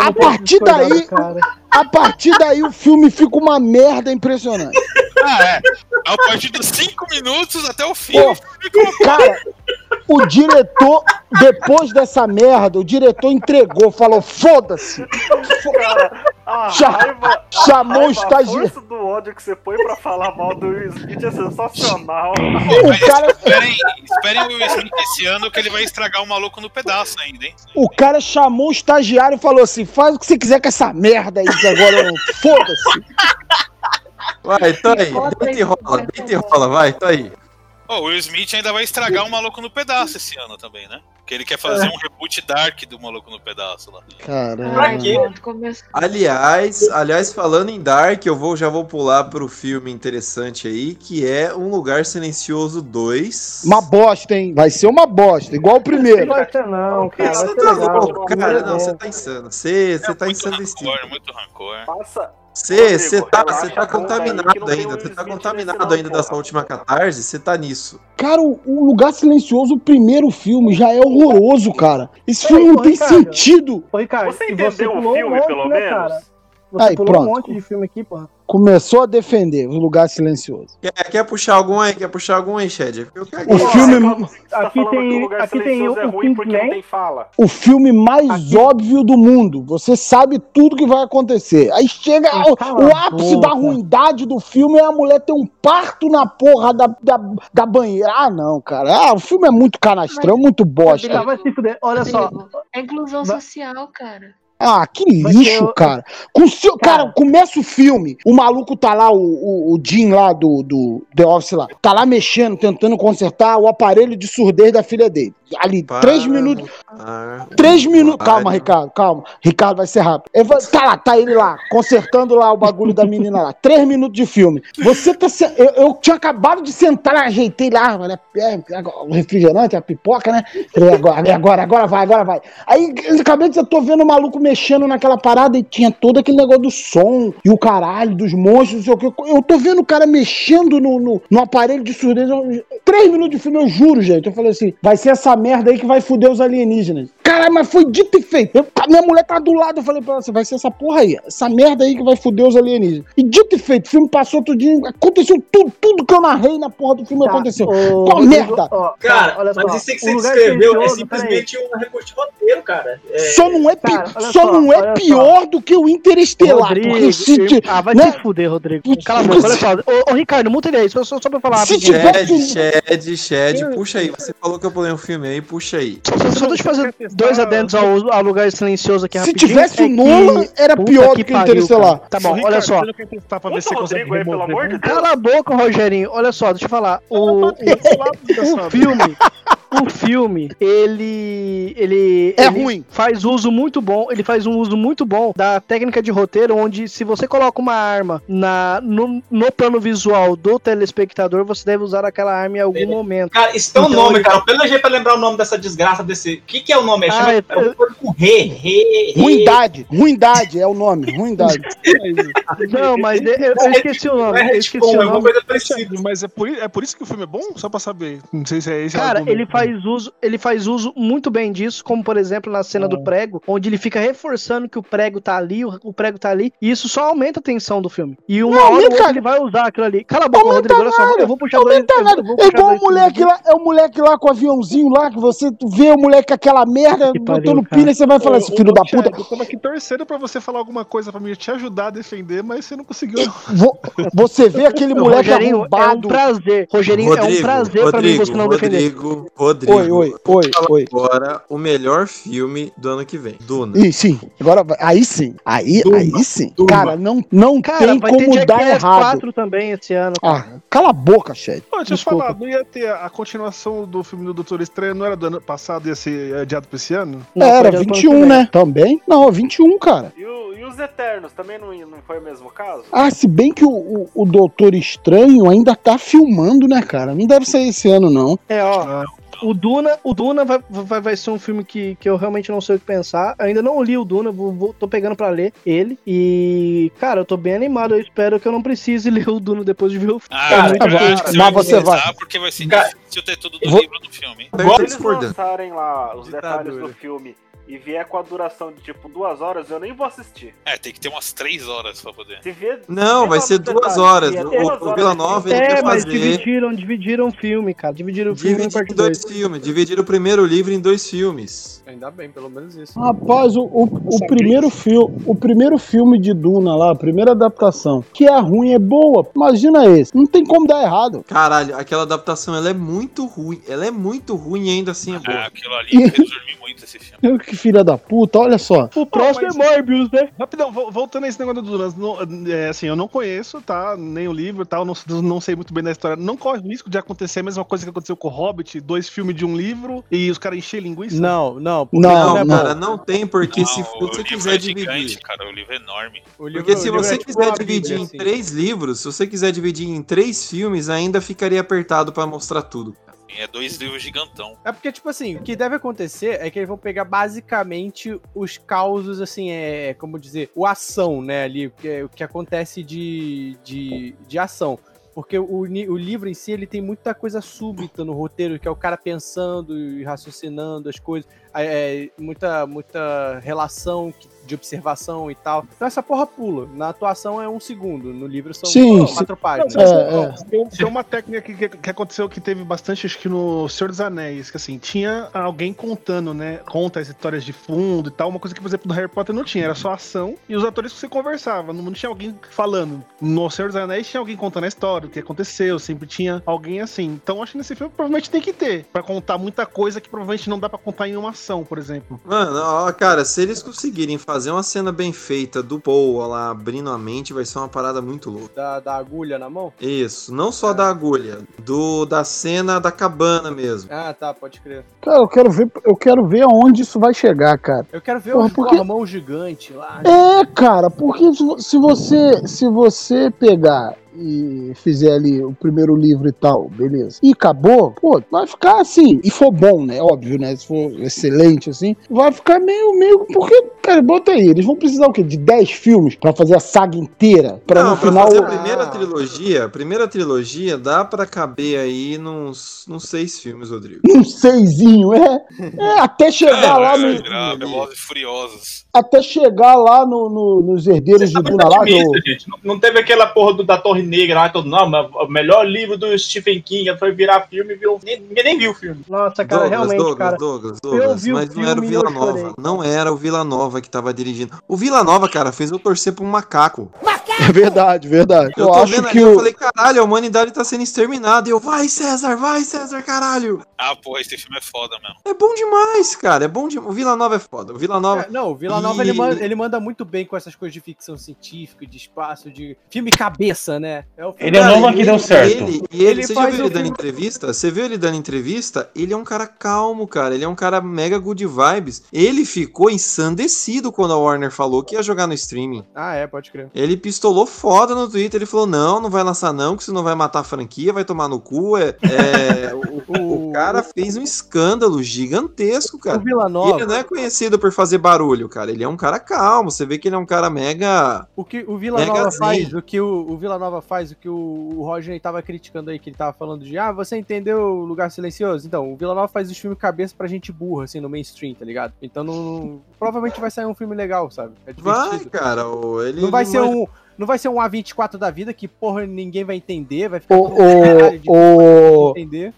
F: a partir daí,
C: cara.
F: a partir daí o filme fica uma merda impressionante.
E: Ah, é. A partir dos 5 minutos até o fim.
F: Pô, cara, o diretor, depois dessa merda, o diretor entregou, falou: foda-se.
N: A
F: Cha-
N: raiva,
F: chamou
N: a
F: o estagiário.
N: A força do ódio que você põe pra falar mal do Will Smith é sensacional.
E: Mas esperem, esperem o Will Smith esse ano que ele vai estragar o maluco no pedaço ainda, hein?
F: O cara chamou o estagiário e falou assim: faz o que você quiser com essa merda aí, que agora. Foda-se.
A: Vai, tá aí. Deita e rola, deita e rola, vai, tá aí.
E: Ó, o Will Smith ainda vai estragar o maluco no pedaço esse ano também, né? Porque ele quer fazer um reboot dark do maluco no pedaço lá.
F: Caramba.
A: Aliás, aliás, falando em Dark, eu vou, já vou pular pro filme interessante aí, que é Um Lugar Silencioso 2.
F: Uma bosta, hein? Vai ser uma bosta, igual o primeiro.
C: Não vai ser não, cara.
A: Você tá louco, cara? Não, você tá insano. Você, você tá insano
E: Rancor, muito rancor.
N: Passa.
A: Você, você tá, você tá contaminado ainda. Você tá contaminado ainda dessa última catarse, você tá nisso.
F: Cara, o, Lugar Silencioso, o primeiro filme, já é horroroso, cara. Esse filme não tem sentido.
C: Ô, Ricardo,
N: Você entendeu o
C: um
N: filme, pelo
C: né,
N: menos?
C: Você
F: Aí,
C: pulou
F: pronto.
C: um monte de filme aqui, porra.
F: Começou a defender o Lugar Silencioso.
A: Quer, quer puxar algum aí? Quer puxar algum aí, Shed?
F: O filme,
N: Tá
C: Aqui
N: o
C: tem,
N: lugar
C: aqui tem
N: silencioso
C: o,
N: é
C: o
N: ruim porque não
C: Kingsman.
N: tem fala.
F: o filme mais óbvio do mundo. Você sabe tudo que vai acontecer. Aí chega o,
C: cala
F: o
C: a
F: ápice
C: boca.
F: da ruindade do filme é a mulher ter um parto na porra da, da, da banheira. Ah, não, cara. Ah, o filme é muito canastrão, muito bosta.
C: Vai se fuder. Olha só.
M: É inclusão
C: Vai-
M: social, cara.
F: Ah, que lixo,
C: o-
F: cara. Com seu, cara. começa o filme, o maluco tá lá, o, o, o Jim lá do, do The Office lá, tá lá mexendo, tentando consertar o aparelho de surdez da filha dele. Ali,
A: Para
F: três minutos.
A: Ah,
F: Três minutos. Calma, Ricardo, calma. Ricardo vai ser rápido. Vai- Tá lá, tá ele lá, consertando lá o bagulho da menina lá. Três minutos de filme. Você tá. se- Eu, eu tinha acabado de sentar, ajeitei lá, né? o refrigerante, a pipoca, né? Falei, agora, agora, agora vai, agora vai. Aí, eu acabei de eu tô vendo o maluco mexendo naquela parada e tinha todo aquele negócio do som e o caralho, dos monstros, não sei o que. Eu tô vendo o cara mexendo no, no, no aparelho de surdez. Três minutos de filme, eu juro, gente. Eu falei assim: vai ser essa merda aí que vai fuder os alienígenas. Caralho, mas foi dito e feito. Eu- a minha mulher tá do lado, eu falei pra ela assim: vai ser essa porra aí, essa merda aí que vai fuder os alienígenas. E dito e feito, o filme passou tudinho, aconteceu tudo, tudo que eu narrei na porra do filme aconteceu.
C: Tá, Ô,
F: Pô,
C: Rodrigo,
F: merda!
C: ó,
P: Cara,
C: olha
P: mas
C: só,
P: isso que você
C: lugar
P: descreveu é simplesmente um recurso de roteiro, cara. É,
F: Só não é,
C: Cara,
F: só
C: só,
F: não é pior do que o Interestelar.
C: Rodrigo,
F: porque se,
C: eu- ah, vai
F: né?
C: se fuder, Rodrigo. Cala a boca, olha só. Ô, ô, Ricardo, muta ele aí, só, só, só pra falar
F: Se tiver-
A: Shed, Shed, Shed, puxa aí. Você falou que eu pulei um filme aí, puxa aí.
C: Só, só deixa eu fazer dois adendos ao, ao lugar silencioso aqui
F: Se
C: rapidinho.
F: tivesse
C: é
F: o Nolan,
C: que-
F: era
C: puta
F: pior do que o Interestelar.
C: cara. Tá bom,
H: Ricardo,
C: olha só.
H: Se
N: Rodrigo aí, pelo amor de Deus.
C: Cala a boca, Rogerinho. Olha só, deixa eu falar. O, o, o filme, o filme, ele, ele,
F: É
C: ele
F: ruim.
C: faz uso muito bom. Ele faz um uso muito bom da técnica de roteiro, onde se você coloca uma arma na, no, no plano visual do telespectador, você deve usar aquela arma em algum momento.
P: Cara, isso tem um
C: Então,
P: nome,
C: ele-
P: cara. Eu pelejei pra lembrar o nome dessa desgraça desse. O que, que é o nome? É,
C: Ah,
P: chama...
C: é-
P: é com Rê, Rê, Rê.
F: Ruindade, ruindade é o nome, ruindade.
C: Não, mas eu, eu esqueci o nome. Eu esqueci o nome.
H: Mas é por, é por isso que o filme é bom? Só pra saber. Não sei se é esse
C: Cara, ele faz uso, ele faz uso muito bem disso, como por exemplo na cena do prego, onde ele fica reforçando que o prego tá ali, o, o prego tá ali, e isso só aumenta a tensão do filme. E uma
F: Não
C: hora ou
F: aumenta-
C: outra ele vai usar aquilo ali. Cala a boca,
F: Aumenta
C: Rodrigo, olha só, eu vou puxar dois.
F: Aumenta
C: eu-
F: nada.
C: eu vou
F: É
C: puxar
F: igual o
C: dois
F: moleque lá, é o moleque lá com o aviãozinho lá, que você vê o moleque com aquela merda, botando pilha, e você vai falar assim,
H: ô,
F: filho
H: ô,
F: da puta.
H: Eu tava aqui torcendo pra você falar alguma coisa pra mim te ajudar a defender, mas você não conseguiu.
F: Vo- Você vê aquele moleque
C: Rogerinho, é um
F: arrombado.
C: prazer. Rogerinho, é um prazer pra mim você não defender.
A: Rodrigo, Rodrigo.
F: Oi, oi, oi, oi.
A: Agora, o melhor filme do ano que vem. Duna.
F: Ih, sim, agora aí sim, aí, aí sim.
A: Duma.
F: Cara, não, não
C: Cara,
F: tem
C: vai ter
F: como dar
C: Jackass
F: errado.
C: 4 também esse ano.
F: Ah, cala a boca, Shed.
H: Pô, deixa
F: Desculpa.
H: eu falar, não ia ter a, continuação do filme do Doutor Estranho, não era do ano passado, ia ser adiado pra esse ano?
F: Era 21, né? Também? Não, 21, cara.
N: E o, e os Eternos também não, não foi o mesmo caso?
F: Ah, se bem que o, o, o Doutor Estranho ainda tá filmando, né, cara? Não deve sair esse ano, não.
C: É, ó. O Duna, o Duna vai, vai, vai ser um filme que, que eu realmente não sei o que pensar. Eu ainda não li o Duna, vou, vou- tô pegando pra ler ele. E, cara, eu tô bem animado. Eu espero que eu não precise ler o Duna depois de ver o filme.
E: Ah,
C: É
E: eu
C: muito
E: acho
C: bom.
E: que
F: Mas você vai.
E: porque vai ser
P: Cara,
E: difícil ter tudo do
F: vou-
E: livro no filme.
N: Se eles
A: discordando.
N: lançarem lá os detalhes do filme e vier com a duração de tipo duas horas, eu nem vou assistir.
E: É, tem que ter umas três horas pra poder.
N: Se vier,
A: Não, vai ser duas horas. O-
N: duas
A: o Vila Nova, ele
C: É,
A: quer
C: mas
A: fazer-
C: dividiram, dividiram o filme, cara. Dividiram o filme em
A: Dividir
C: parte
A: em dois
C: 2.
A: filmes. Dividir o primeiro livro em dois filmes.
D: Ainda bem, pelo menos isso.
F: Rapaz, o, o, o primeiro filme, o primeiro filme de Duna lá, a primeira adaptação, que é ruim, é boa. Imagina esse. Não tem como dar errado.
A: Caralho, aquela adaptação ela é muito ruim. Ela é muito ruim e ainda assim é
E: Ah,
A: boa.
E: aquilo ali fez dormir muito esse filme.
F: Filha da puta, olha só.
C: O próximo
H: mas-
C: é Morbius, né?
H: Rapidão, vo- voltando a esse negócio do Dunas, não- é, assim, eu não conheço, tá? Nem o livro, tá? Eu não, não sei muito bem da história. Não corre o risco de acontecer a mesma coisa que aconteceu com o Hobbit, dois filmes de um livro e os caras encher linguiça?
D: Não, não.
F: Não,
D: não é
A: cara, não tem porque se
E: Não, o
A: você
E: livro
A: quiser
E: é
A: dividir.
E: gigante, cara. O livro é enorme.
D: O livro-
A: Porque se você
D: é tipo
A: quiser
D: uma
A: dividir
D: bíblia,
A: em
D: assim.
A: três livros, se você quiser dividir em três filmes, ainda ficaria apertado pra mostrar tudo.
E: É dois livros gigantão.
D: É porque, tipo assim, o que deve acontecer é que eles vão pegar basicamente os causos, assim, é, como dizer, o ação, né, ali, o que, o que acontece de, de, de ação. Porque o, o livro em si, ele tem muita coisa súbita no roteiro, que é o cara pensando e raciocinando as coisas, é, é, muita, muita relação que- de observação e tal. Então essa porra pula. Na atuação é um segundo, no livro são
F: Sim,
D: quatro
H: Não,
D: páginas.
H: mas,
F: É,
H: ó,
F: é.
H: Tem, tem uma técnica que, que aconteceu que teve bastante, acho que no Senhor dos Anéis, que assim, tinha alguém contando, né? Conta as histórias de fundo e tal, uma coisa que, por exemplo, no Harry Potter não tinha, era só ação e os atores você conversava, não, não tinha alguém falando. No Senhor dos Anéis tinha alguém contando a história, o que aconteceu, sempre tinha alguém assim. Então acho que nesse filme provavelmente tem que ter, pra contar muita coisa que provavelmente não dá pra contar em uma ação, por exemplo.
A: Mano, ó, cara, se eles conseguirem fazer uma cena bem feita do Paul lá abrindo a mente, vai ser uma parada muito louca.
D: Da, da agulha na mão?
A: Isso, não só da agulha, do da cena da cabana mesmo.
D: Ah, tá, pode crer.
F: Cara, eu quero ver, eu quero ver aonde isso vai chegar, cara.
D: Eu quero ver
F: Porra,
D: o
F: porque-
D: cormão gigante lá.
F: É, cara, porque se você se você pegar e fizer ali o primeiro livro e tal, beleza. E acabou, pô, vai ficar assim. E for bom, né? Óbvio, né? Se for excelente, assim, vai ficar meio, meio. Porque, cara, bota aí, eles vão precisar o quê? De 10 filmes pra fazer a saga inteira? Pra
A: não,
F: no
A: pra
F: final.
A: fazer a primeira trilogia, a primeira trilogia dá pra caber aí nos, nos seis filmes, Rodrigo.
F: Um seisinho, é. É, até chegar lá no.
E: Virar Velozes e Furiosos.
F: Até chegar lá no, no- nos herdeiros de Duna lá, que eu-
P: Otimista, gente. Não, não teve aquela porra do, da Torre Negra lá, todo, não, mas o melhor livro do Stephen King foi virar filme e viu, nem- ninguém nem viu o filme.
C: Nossa, cara,
A: Douglas,
C: realmente,
A: Douglas,
C: cara.
A: Douglas,
C: eu
A: Douglas,
C: vi o
A: mas não era o
C: eu
A: Vila Nova. Não era o Vila Nova que tava dirigindo. O Vila Nova, cara, fez eu torcer pra um macaco.
F: É verdade, verdade.
A: Eu,
F: Eu,
A: tô
F: acho
A: vendo
F: que
A: ali, eu
F: o.
A: falei, caralho, a humanidade tá sendo exterminada. E eu, vai César, vai César, caralho.
E: Ah, porra, esse filme é foda mesmo.
A: É bom demais, cara, é bom demais. O Vila Nova é foda. O Vila Nova...
D: É, não, o Vila Nova
A: E-
D: ele, manda, ele manda muito bem com essas coisas de ficção científica, de espaço, de filme cabeça, né? É o
G: Ele é o nova que deu certo.
A: Ele, e ele,
D: Ele
A: você já viu ele dando
D: filme-
A: entrevista? Você viu ele dando entrevista? Ele é um cara calmo, cara. Ele é um cara mega good vibes. Ele ficou ensandecido quando a Warner falou que ia jogar no streaming.
D: Ah, é, pode crer.
A: Ele pistolou foda no Twitter. Ele falou: Não, não vai lançar, não, que senão vai matar a franquia, vai tomar no cu. É, é, o, o cara fez um escândalo gigantesco, cara.
D: O Vila Nova,
A: ele não é conhecido por fazer barulho, cara. Ele é um cara calmo. Você vê que ele é um cara mega.
D: o que o Vila Nova faz, o que o, o Vila Nova faz, o que o, o Roger tava criticando aí, que ele tava falando de, ah, você entendeu o Lugar Silencioso? Então, o Vila Nova faz os filmes cabeça pra gente burra, assim, no mainstream, tá ligado? Então, não, provavelmente vai sair um filme legal, sabe? É
A: Vai, cara. o- Ele
D: Não vai ser um. Não vai ser um A24 da vida que, porra, ninguém vai entender, vai ficar
F: O,
D: de
F: o, o,
D: entender.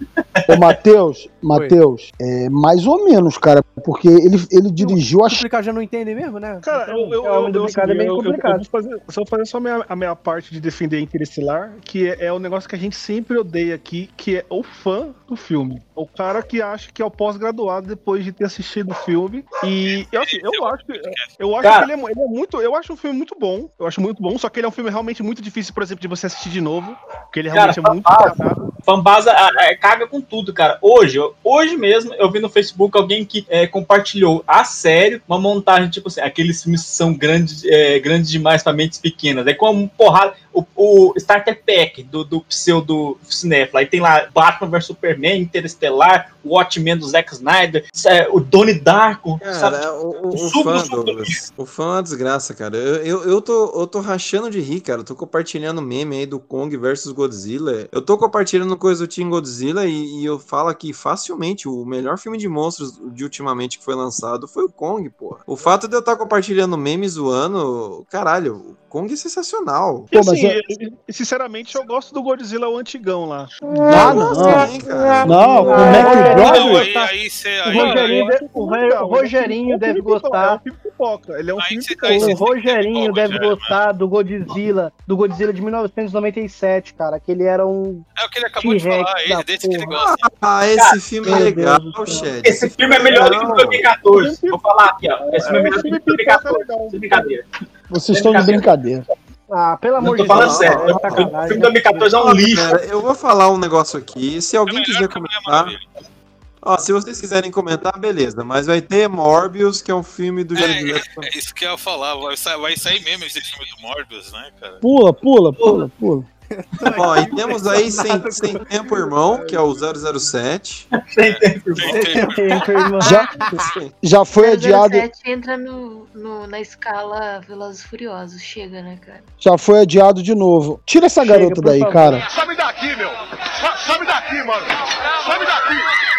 F: Ô, Matheus, Matheus, é mais ou menos, cara, porque ele, ele dirigiu a.
D: Complicado já não entendem mesmo, né?
H: Cara, eu, eu,
C: é, o
H: eu, eu,
C: duplicado é
H: assim,
C: bem
H: eu- eu-
C: complicado.
H: fazer, só fazer só a minha, a minha parte de defender Interestelar, que é, é o negócio que a gente sempre odeia aqui, que é o fã do filme. O cara que acha que é o pós-graduado depois de ter assistido o filme. E eu, assim, eu acho que, eu acho
P: Cara.
H: que ele é, ele é muito. Eu acho um filme muito bom. Eu acho muito bom, só que ele é um filme realmente muito difícil, por exemplo, de você assistir de novo. Porque ele
K: Cara,
H: realmente é muito pesado.
K: fanbase ah, ah, caga com tudo, cara. Hoje, hoje mesmo, eu vi no Facebook alguém que é, compartilhou a sério uma montagem, tipo assim, aqueles filmes que são grandes, é, grandes demais pra mentes pequenas. É como porrada. O, o Starter Pack do, do pseudo cinéfilo. Aí tem lá Batman vs Superman, Interestelar, Watchmen do Zack Snyder, é, o Donnie Darko. sabe?
A: Cara, o, o, o
K: suco
A: fã,
K: suco
A: Douglas, o fã é uma desgraça, cara. Eu, eu, eu, tô, eu tô rachando de rir, cara. Eu tô compartilhando meme aí do Kong versus Godzilla. Eu tô compartilhando coisa do Team Godzilla e, e eu falo aqui facilmente, o melhor filme de monstros de ultimamente que foi lançado foi o Kong, porra. O fato de eu estar compartilhando memes zoando, caralho, Kong é sensacional.
H: E assim, eu- sinceramente, eu gosto do Godzilla o antigão lá.
F: Ah, não. Não, é
E: Não.
C: O
E: Aí,
C: Rogerinho,
E: aí,
C: de- o Ro- o Rogerinho deve gostar.
H: Pipoca. Ele é um filme
C: O Rogerinho deve
E: já,
C: gostar do Godzilla, do Godzilla de 1997, cara, que ele era um
E: É o que ele acabou de falar, desse que ele gosta.
A: Ah, esse filme é legal. Chad.
K: Esse filme é melhor do que o
A: Não.
K: 2014. Vou falar aqui, ó. Esse filme é melhor do que o
H: filme pipoca é
K: 2014.
H: legal.
K: Sem brincadeira.
F: Vocês estão de brincadeira.
C: Ah, pelo amor de
K: tô falando
C: Deus.
K: sério.
C: é
K: O filme
C: sacanagem.
K: de 2014 é um lixo.
A: Cara, eu vou falar um negócio aqui. Se alguém
E: É
A: quiser comentar. Ó, se vocês quiserem comentar, beleza. Mas vai ter Morbius, que é um filme do Jared Leto.
E: É, é isso que eu ia falar. Vai sair, vai sair mesmo esse filme do Morbius, né, cara?
F: Pula, pula, pula, pula.
A: Ó, e temos aí sem, sem tempo, irmão, que é o 007.
K: Sem tempo.
C: Tempo, irmão.
F: Já, já foi adiado,
M: 007 entra no, no- na escala Velozes Furiosos. Chega, né, cara?
F: já foi adiado de novo. Tira essa
C: Chega,
F: garota daí,
C: favor.
F: cara.
B: Sobe daqui, meu! Sobe daqui, mano! Sobe daqui!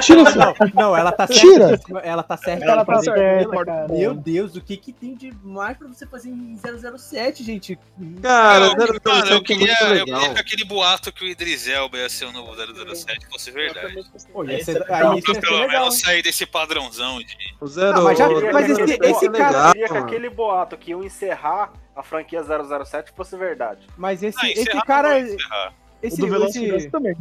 F: Tira essa.
D: Não, não, ela tá certa.
F: Tira.
D: disso, Ela tá certa.
C: Ela
D: ela
C: tá certa, cara.
D: Meu Deus, o que que tem de mais pra você fazer em 007, gente?
A: Cara,
E: eu, cara,
A: 007
E: eu
A: é
E: queria, eu queria que aquele boato que o Idris Elba ia ser o novo 007 fosse verdade.
D: Pô, ia ser-
K: é
D: aí
E: Pra
D: ia
E: pelo menos sair desse padrãozão de.
A: O zero,
D: Ah, mas já- mas esse-
A: 007
D: esse
A: é
D: cara-
N: Eu queria que aquele boato que iam encerrar a franquia 007 fosse verdade.
D: Mas esse,
E: Ah,
D: esse cara.
E: não encerrar.
D: Esse,
H: O do Velozes
D: esse,
H: também.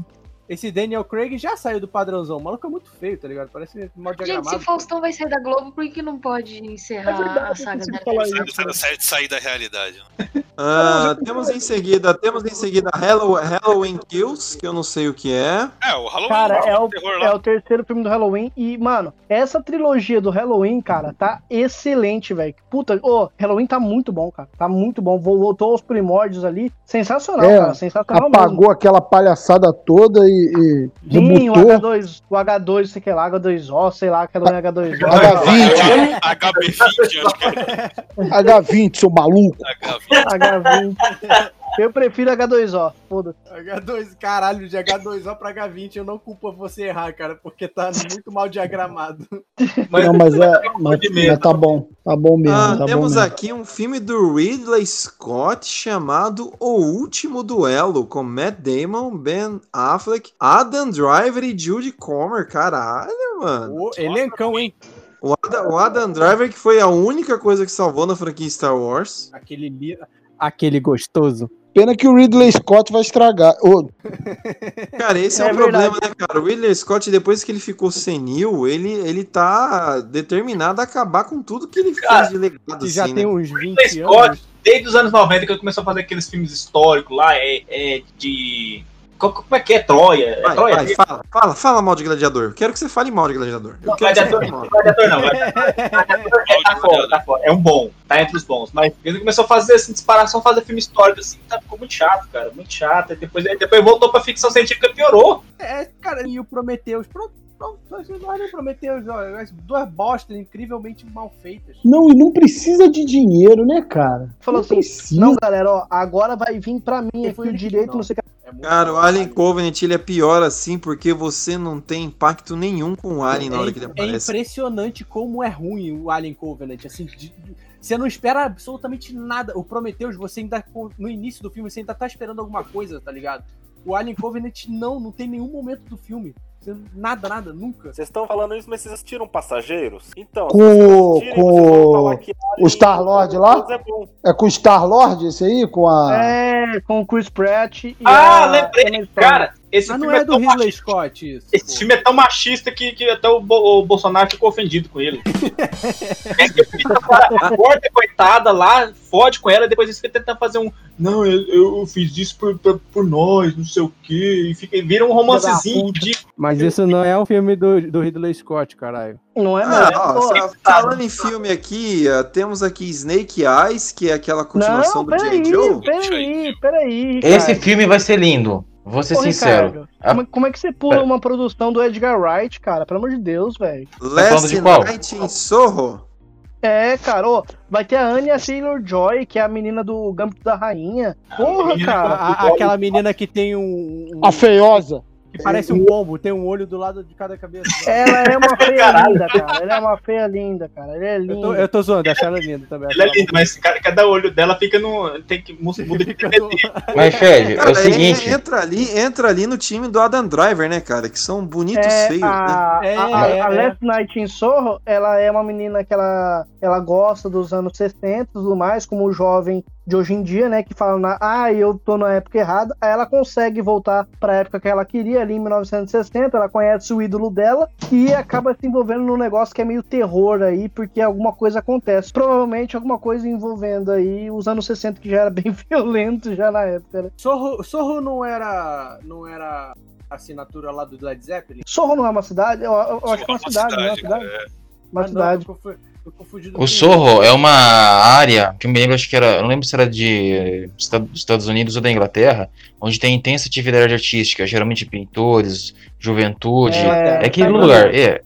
D: Esse Daniel Craig já saiu do padrãozão. O maluco é muito feio, tá ligado? Parece mal
M: Gente, se
D: diagramado.
M: o Faustão vai sair da Globo, por que não pode encerrar
H: É verdade,
M: a saga da
H: falar
E: Sabe
H: isso.
E: o 07 sair da realidade. Né?
A: Ah, temos em seguida, temos em seguida Hallow- Halloween Kills, que eu não sei o que é.
E: É, o Halloween.
C: Cara, é o,
E: terror
C: é o terceiro filme do Halloween e, mano, essa trilogia do Halloween, cara, tá excelente, velho. Puta, ô, Halloween tá muito bom, cara. Tá muito bom. Vol- Voltou aos primórdios ali. Sensacional,
F: É,
C: cara. Sensacional mesmo.
F: Apagou aquela palhaçada toda e, e
C: Sim, o
F: rebutou.
C: H2, o H2, sei que lá, H2O, sei lá, Halloween H2O.
F: H20,
E: HB20, acho que é.
F: H20, seu maluco.
E: HB20.
C: H20. Eu prefiro H2O, foda-se.
D: H2, caralho, de H2O pra H20, eu não culpo você errar, cara, porque tá muito mal diagramado.
K: Mas,
F: Não, mas é. Mas,
K: de medo.
F: mas tá bom. Tá bom mesmo.
A: Ah,
F: tá bom
A: temos
F: mesmo.
A: aqui um filme do Ridley Scott chamado O Último Duelo, com Matt Damon, Ben Affleck, Adam Driver e Judy Comer. Caralho, mano.
D: Ô, elencão, hein?
A: O Adam, o Adam Driver, que foi a única coisa que salvou na franquia Star Wars.
D: Aquele, aquele gostoso.
F: Pena que o Ridley Scott vai estragar. Ô,
A: Cara, esse é,
C: É
A: o problema, né, cara? O Ridley Scott, depois que ele ficou senil, ele, ele tá determinado a acabar com tudo que ele
K: Cara,
A: fez de legado,
D: Que já
A: assim,
D: tem
A: né?
D: uns 20
K: Ridley Scott,
D: anos.
K: desde os anos 90 que ele começou a fazer aqueles filmes históricos lá, é, é de. Co- Como é que é? Troia? É
A: Vai,
K: Troia?
A: vai, fala, fala, fala mal de Gladiador. Eu quero que você fale mal de Gladiador. Eu
K: Não, Gladiador,
A: mal.
K: Gladiador não. Gladiador é, tá fora, tá fora. É um bom, tá entre os bons. Mas ele começou a fazer assim, disparação, fazer filme histórico assim, tá, ficou muito chato, cara. Muito chato. E depois, depois voltou pra ficção científica e piorou.
D: É, cara, e o Prometheus. Pronto, pronto, olha o Prometheus, ó, as duas bostas incrivelmente mal feitas.
F: não, e não precisa de dinheiro, né, cara?
C: Falou
F: não
C: assim,
F: precisa.
C: não, galera, ó, agora vai vir pra mim aqui o direito, não sei o que.
D: É
A: Cara, o Alien Covenant ele é pior assim porque você não tem impacto nenhum com o Alien na hora que ele
D: É, é
A: aparece.
D: impressionante como é ruim o Alien Covenant. Assim, de- de- você não espera absolutamente nada. O Prometheus, você ainda. No início do filme, você ainda tá esperando alguma coisa, tá ligado? O Alien Covenant não, não tem nenhum momento do filme. Nada, nada, nunca.
N: Vocês estão falando isso, mas vocês assistiram Passageiros? Então,
F: Com
N: assistirem,
F: com
N: vocês vão
F: o-
N: falar que
F: o Star-Lord lá?
N: É.
F: É com o Star Lord esse aí? Com a.
C: É, com o Chris Pratt e
K: Ah,
C: a
K: lembrei, cara. Esse
D: Mas não
K: filme
D: é do
K: tão
D: Ridley
K: machista-
D: Scott isso.
K: Esse filme é tão machista que, que até o, Bo- o Bolsonaro ficou ofendido com ele. Corta, coitada lá, fode com ela, e depois eles tentando fazer um. Não, eu, eu fiz isso por, por, por nós, não sei o quê. E fica, vira um romancezinho ridículo.
D: Mas isso não é um filme do, do Ridley Scott, caralho.
C: Não é
A: Ah,
C: não. Pô,
A: só falando em filme aqui, temos aqui Snake Eyes, que é aquela continuação
C: Não,
A: do J. Joe.
C: peraí, peraí.
G: Esse filme vai ser lindo. Vou ser
C: Ô,
G: sincero.
C: Ricardo,
G: A-
C: como, como é que você pula uma produção do Edgar Wright, cara? Pelo amor de Deus, velho.
A: Last
G: de qual?
A: Night in Sorro.
C: É, cara, ô, vai ter a Anya Taylor-Joy, que é a menina do Gambito da Rainha. Porra, cara.
D: a- aquela menina que tem um. um-
F: A feiosa.
D: Que parece um pombo, tem um olho do lado de cada cabeça.
C: Ela é uma feia
K: Caralho.
C: linda, cara. Ela é uma feia linda, cara. Ela é
D: Eu tô,
C: linda.
D: eu tô zoando, acho ela linda também.
K: Ela é linda, mas cada, cada olho dela fica no. Tem que muda de
G: Mas, Fred, é o seguinte.
A: en- entra ali, entra ali no time do Adam Driver, né, cara? Que são bonitos
C: É,
A: feios,
C: a,
A: né?
C: a, a,
D: É,
C: a
D: é.
C: Last Night in Sorro, ela é uma menina que ela, ela gosta dos anos 60 e tudo mais, como jovem de hoje em dia, né, que fala, na, ah, eu tô na época errada, aí ela consegue voltar pra época que ela queria, ali em 1960, ela conhece o ídolo dela e acaba se envolvendo num negócio que é meio terror aí, porque alguma coisa acontece. Provavelmente alguma coisa envolvendo aí os anos 60, que já era bem violento já na época, né?
D: Sorro, Sorro não era. não era assinatura lá do Led Zeppelin?
C: Sorro não é uma cidade? Eu, eu- eu acho que é uma cidade, não é uma cidade? Uma
D: Ah, não,
C: cidade.
D: eu
G: O Sorro é uma área que eu me lembro, acho que era, eu não lembro se era de Esta- dos Estados Unidos ou da Inglaterra, onde tem intensa atividade artística, geralmente pintores, juventude.
C: É,
G: É, aquele
C: tá
G: lugar, é,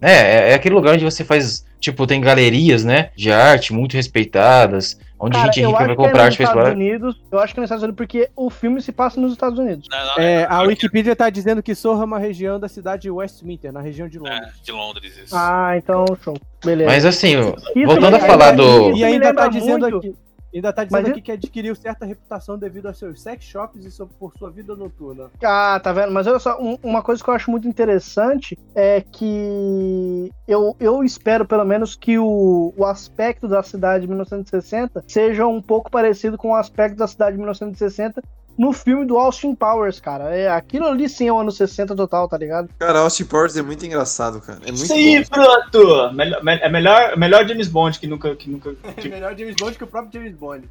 G: é, é aquele lugar onde você faz, tipo, tem galerias, né, de arte muito respeitadas, onde
C: Cara,
G: gente rica vai
C: é
G: comprar
C: nos
G: arte pra
C: Estados
G: explorar.
C: Unidos. Eu acho que é nos Estados Unidos porque o filme se passa nos Estados Unidos.
D: É, a Wikipedia tá dizendo que Sorro é uma região da cidade de Westminster, na região de Londres.
E: De Londres, isso.
C: Ah, então show. Beleza.
G: Mas assim,
C: Isso
G: voltando a
C: me-
G: falar
C: isso
G: do...
D: E ainda tá dizendo
C: muito-
D: aqui. Ainda tá dizendo
C: Mas
D: aqui que adquiriu certa reputação devido aos seus sex shops e por sua vida noturna.
C: Ah, tá vendo? Mas olha só, um- uma coisa que eu acho muito interessante é que eu, eu espero, pelo menos, que o, o aspecto da cidade de 1960 seja um pouco parecido com o aspecto da cidade de 1960 no filme do Austin Powers, cara. É, aquilo ali sim é o ano 60 total, tá ligado?
A: Cara, Austin Powers é muito engraçado, cara. É muito
K: aí,
A: bom.
K: pronto! Melhor- me- É melhor, melhor James Bond que nunca. Que nunca
D: É melhor James Bond que o próprio James Bond.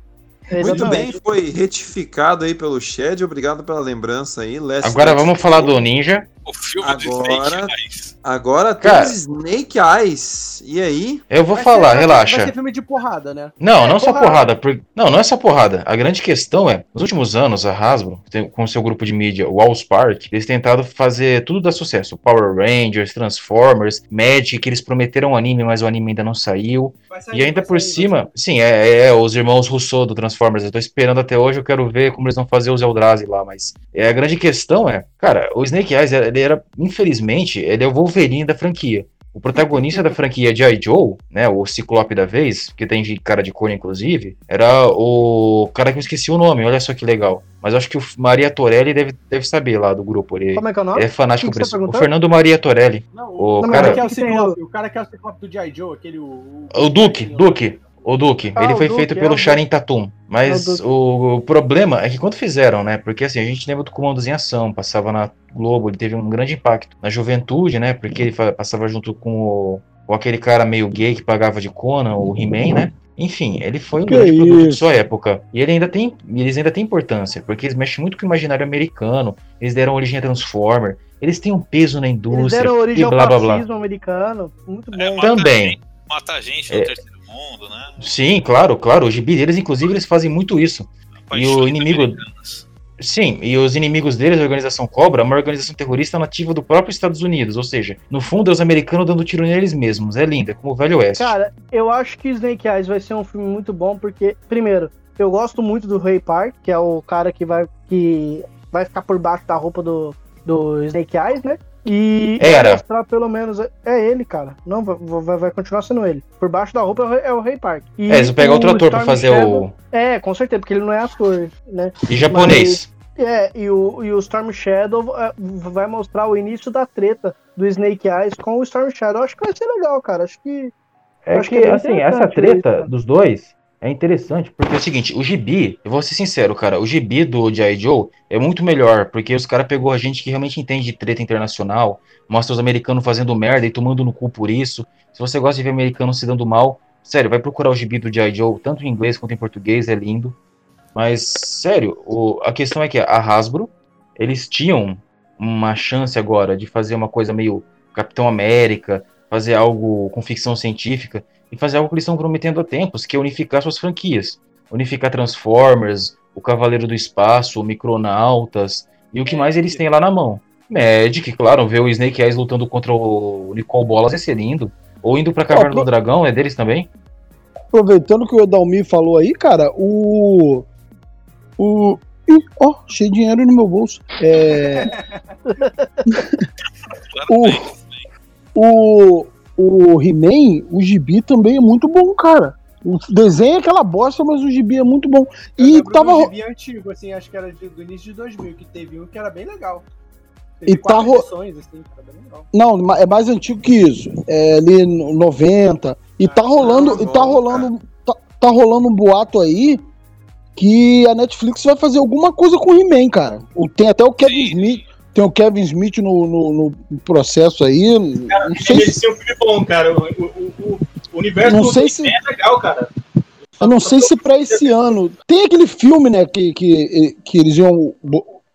A: Muito bem, foi retificado aí pelo Shed. Obrigado pela lembrança aí. Last
G: Agora
A: Night
G: vamos falar do Ninja.
E: O filme do
A: Agora,
E: Snake Eyes.
A: agora
G: Cara.
A: temos Snake Eyes. E aí?
G: Eu vou
D: Vai
G: falar,
D: ser-
G: relaxa.
D: Vai ser filme de porrada, né?
G: Não,
C: É,
G: não só
C: porrada.
G: porrada. por- Não, não é só porrada. A grande questão é, nos últimos anos, a Hasbro, tem- com seu grupo de mídia, o Allspark, eles tentaram fazer tudo dar sucesso. Power Rangers, Transformers, Magic, que eles prometeram um anime, mas o anime ainda não saiu.
D: Sair,
G: E ainda por
D: sair,
G: cima, sim, é, é, os irmãos Rousseau do Transformers. Eu tô esperando até hoje, eu quero ver como eles vão fazer os Eldrazi lá, mas é, a grande questão é, cara, o Snake Eyes, ele era, infelizmente, ele é o Wolverine da franquia. O protagonista da franquia G.I. Joe, né, o Ciclope da vez, que tem de cara de cor inclusive, era o cara que eu esqueci o nome, olha só que legal. Mas eu acho que o Maria Torelli deve, deve saber lá do grupo. Ele,
C: Como é que é o nome?
G: ele é fanático por isso. O
C: perguntou?
G: Fernando Maria Torelli.
D: Não,
G: O
D: o,
C: Não,
G: cara-
D: que é o
C: que tem
D: Ciclope, o cara que é o Ciclope do G.I. Joe, aquele... O,
G: O Duke, Duke. O Duke,
C: Ah,
G: ele
C: o
G: foi
C: Duke,
G: feito
C: é,
G: pelo Sharin Tatum. Mas
C: É o
G: o, o problema é que quando fizeram, né? Porque assim, a gente lembra do Comandos em Ação, passava na Globo, ele teve um grande impacto na juventude, né? Porque ele passava junto com o, com aquele cara meio gay que pagava de Conan, o He-Man, né? Enfim, ele foi um
F: Que
G: grande produto de sua época. E ele ainda tem, eles ainda têm importância, porque eles mexem muito com o imaginário americano, eles deram origem a Transformer, eles têm um peso na
C: Eles
G: indústria
C: deram origem
G: e
C: ao
G: blá blá blá.
C: fascismo americano. Muito bom.
E: É, mata
G: Também.
E: gente- Mata gente
G: É.
E: no terceiro mundo, né?
G: Sim, claro, claro. Os gibi deles, inclusive, eles fazem muito isso. E o inimigo.
E: americanas.
G: Sim, e os inimigos deles, a organização Cobra, é uma organização terrorista nativa do próprio Estados Unidos. Ou seja, no fundo, é os americanos dando tiro neles mesmos. É linda, como o Velho Oeste.
C: Cara, eu acho que Snake Eyes vai ser um filme muito bom, porque, primeiro, eu gosto muito do Ray Park, que é o cara que vai, que vai ficar por baixo da roupa do, do Snake Eyes, né? E
G: Era.
C: vai mostrar pelo menos. É ele, cara. Não, vai, vai, vai continuar sendo ele. Por baixo da roupa é o Ray- é Park. E
G: é, eles vão pegar outro ator pra
C: Storm
G: fazer
C: Shadow-
G: o.
C: É, com certeza, porque ele não é ator, né?
G: E japonês.
C: É, e o, e o Storm Shadow é, vai mostrar o início da treta do Snake Eyes com o Storm Shadow. Acho que vai ser legal, cara. Acho que.
G: É
C: acho
G: que,
C: é bem
G: assim, essa treta
C: isso.
G: dos dois é interessante, porque é o seguinte, o gibi, eu vou ser sincero, cara, o gibi do G.I. Joe é muito melhor, porque os caras pegou a gente que realmente entende de treta internacional, mostra os americanos fazendo merda e tomando no cu por isso. Se você gosta de ver americano se dando mal, sério, vai procurar o gibi do G.I. Joe, tanto em inglês quanto em português, é lindo. Mas, sério, o- a questão é que a Hasbro, eles tinham uma chance agora de fazer uma coisa meio Capitão América, fazer algo com ficção científica, e fazer algo que eles estão prometendo há tempos, que é unificar suas franquias. Unificar Transformers, o Cavaleiro do Espaço, o Micronautas, e o que mais eles têm lá na mão. Magic, claro, ver o Snake Eyes lutando contra o Nicole Bolas ia ser lindo. Ou indo pra Caverna do Dragão, é deles também?
F: Aproveitando que o Edalmir falou aí, cara, o. O. Ih, ó, cheio de dinheiro no meu bolso. É. o. O. O He-Man, o gibi também é muito bom, cara. O desenho é aquela bosta, mas o gibi é muito bom. E
D: Lembro
F: tava.
D: do gibi antigo, assim, acho que era de- do início de 2000, que teve um que era bem legal. Teve
F: E tá ro-
D: edições, assim, que era bem legal.
F: Não, é mais antigo que isso. É ali no 90. E tá rolando. E tá rolando. Tá, tá rolando um boato aí que a Netflix vai fazer alguma coisa com o He-Man, cara. O- Tem até o Kevin Smith. Tem o Kevin Smith no, no- no processo aí. não sei
K: Esse
F: se,
K: é um filme bom, cara. O, o- o- o universo
F: Não
K: do
F: sei se-
K: é legal, cara.
F: eu não sei se pra esse ano. Tem aquele filme, né, que, que, que eles iam.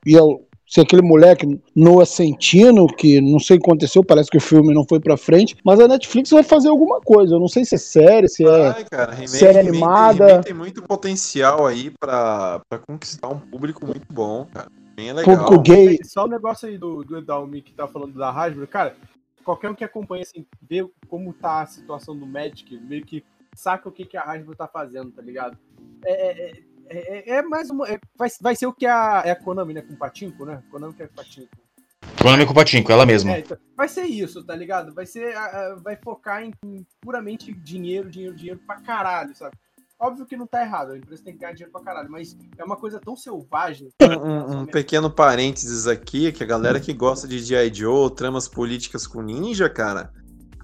F: iam ser aquele moleque Noah Centino, que não sei o que aconteceu, parece que o filme não foi pra frente, mas a Netflix vai fazer alguma coisa. Eu não sei se é série, se é
A: Ai, cara, He-Man,
F: série animada.
A: He-Man tem muito potencial aí pra, pra conquistar um público muito bom, cara. Bem legal.
F: Público gay.
D: Só o negócio aí do, do Edalmi que tá falando da Hasbro, cara, qualquer um que acompanha, assim, vê como tá a situação do Magic, meio que saca o que, que a Hasbro tá fazendo, tá ligado? É, é, é, é- é mais uma. é- vai, vai ser o que a, é a Konami, né? Com o Patinco, né? Konami que é com Patinco.
G: Konami com o Patinco, ela mesma.
D: É, então, vai ser isso, tá ligado? Vai ser. ah, ah, vai focar em, em puramente dinheiro, dinheiro, dinheiro pra caralho, sabe? Óbvio que não tá errado, a empresa tem que ganhar dinheiro pra caralho, mas é uma coisa tão selvagem.
A: Um, um pequeno parênteses aqui, que a galera que gosta de G.I. Joe, tramas políticas com ninja, cara,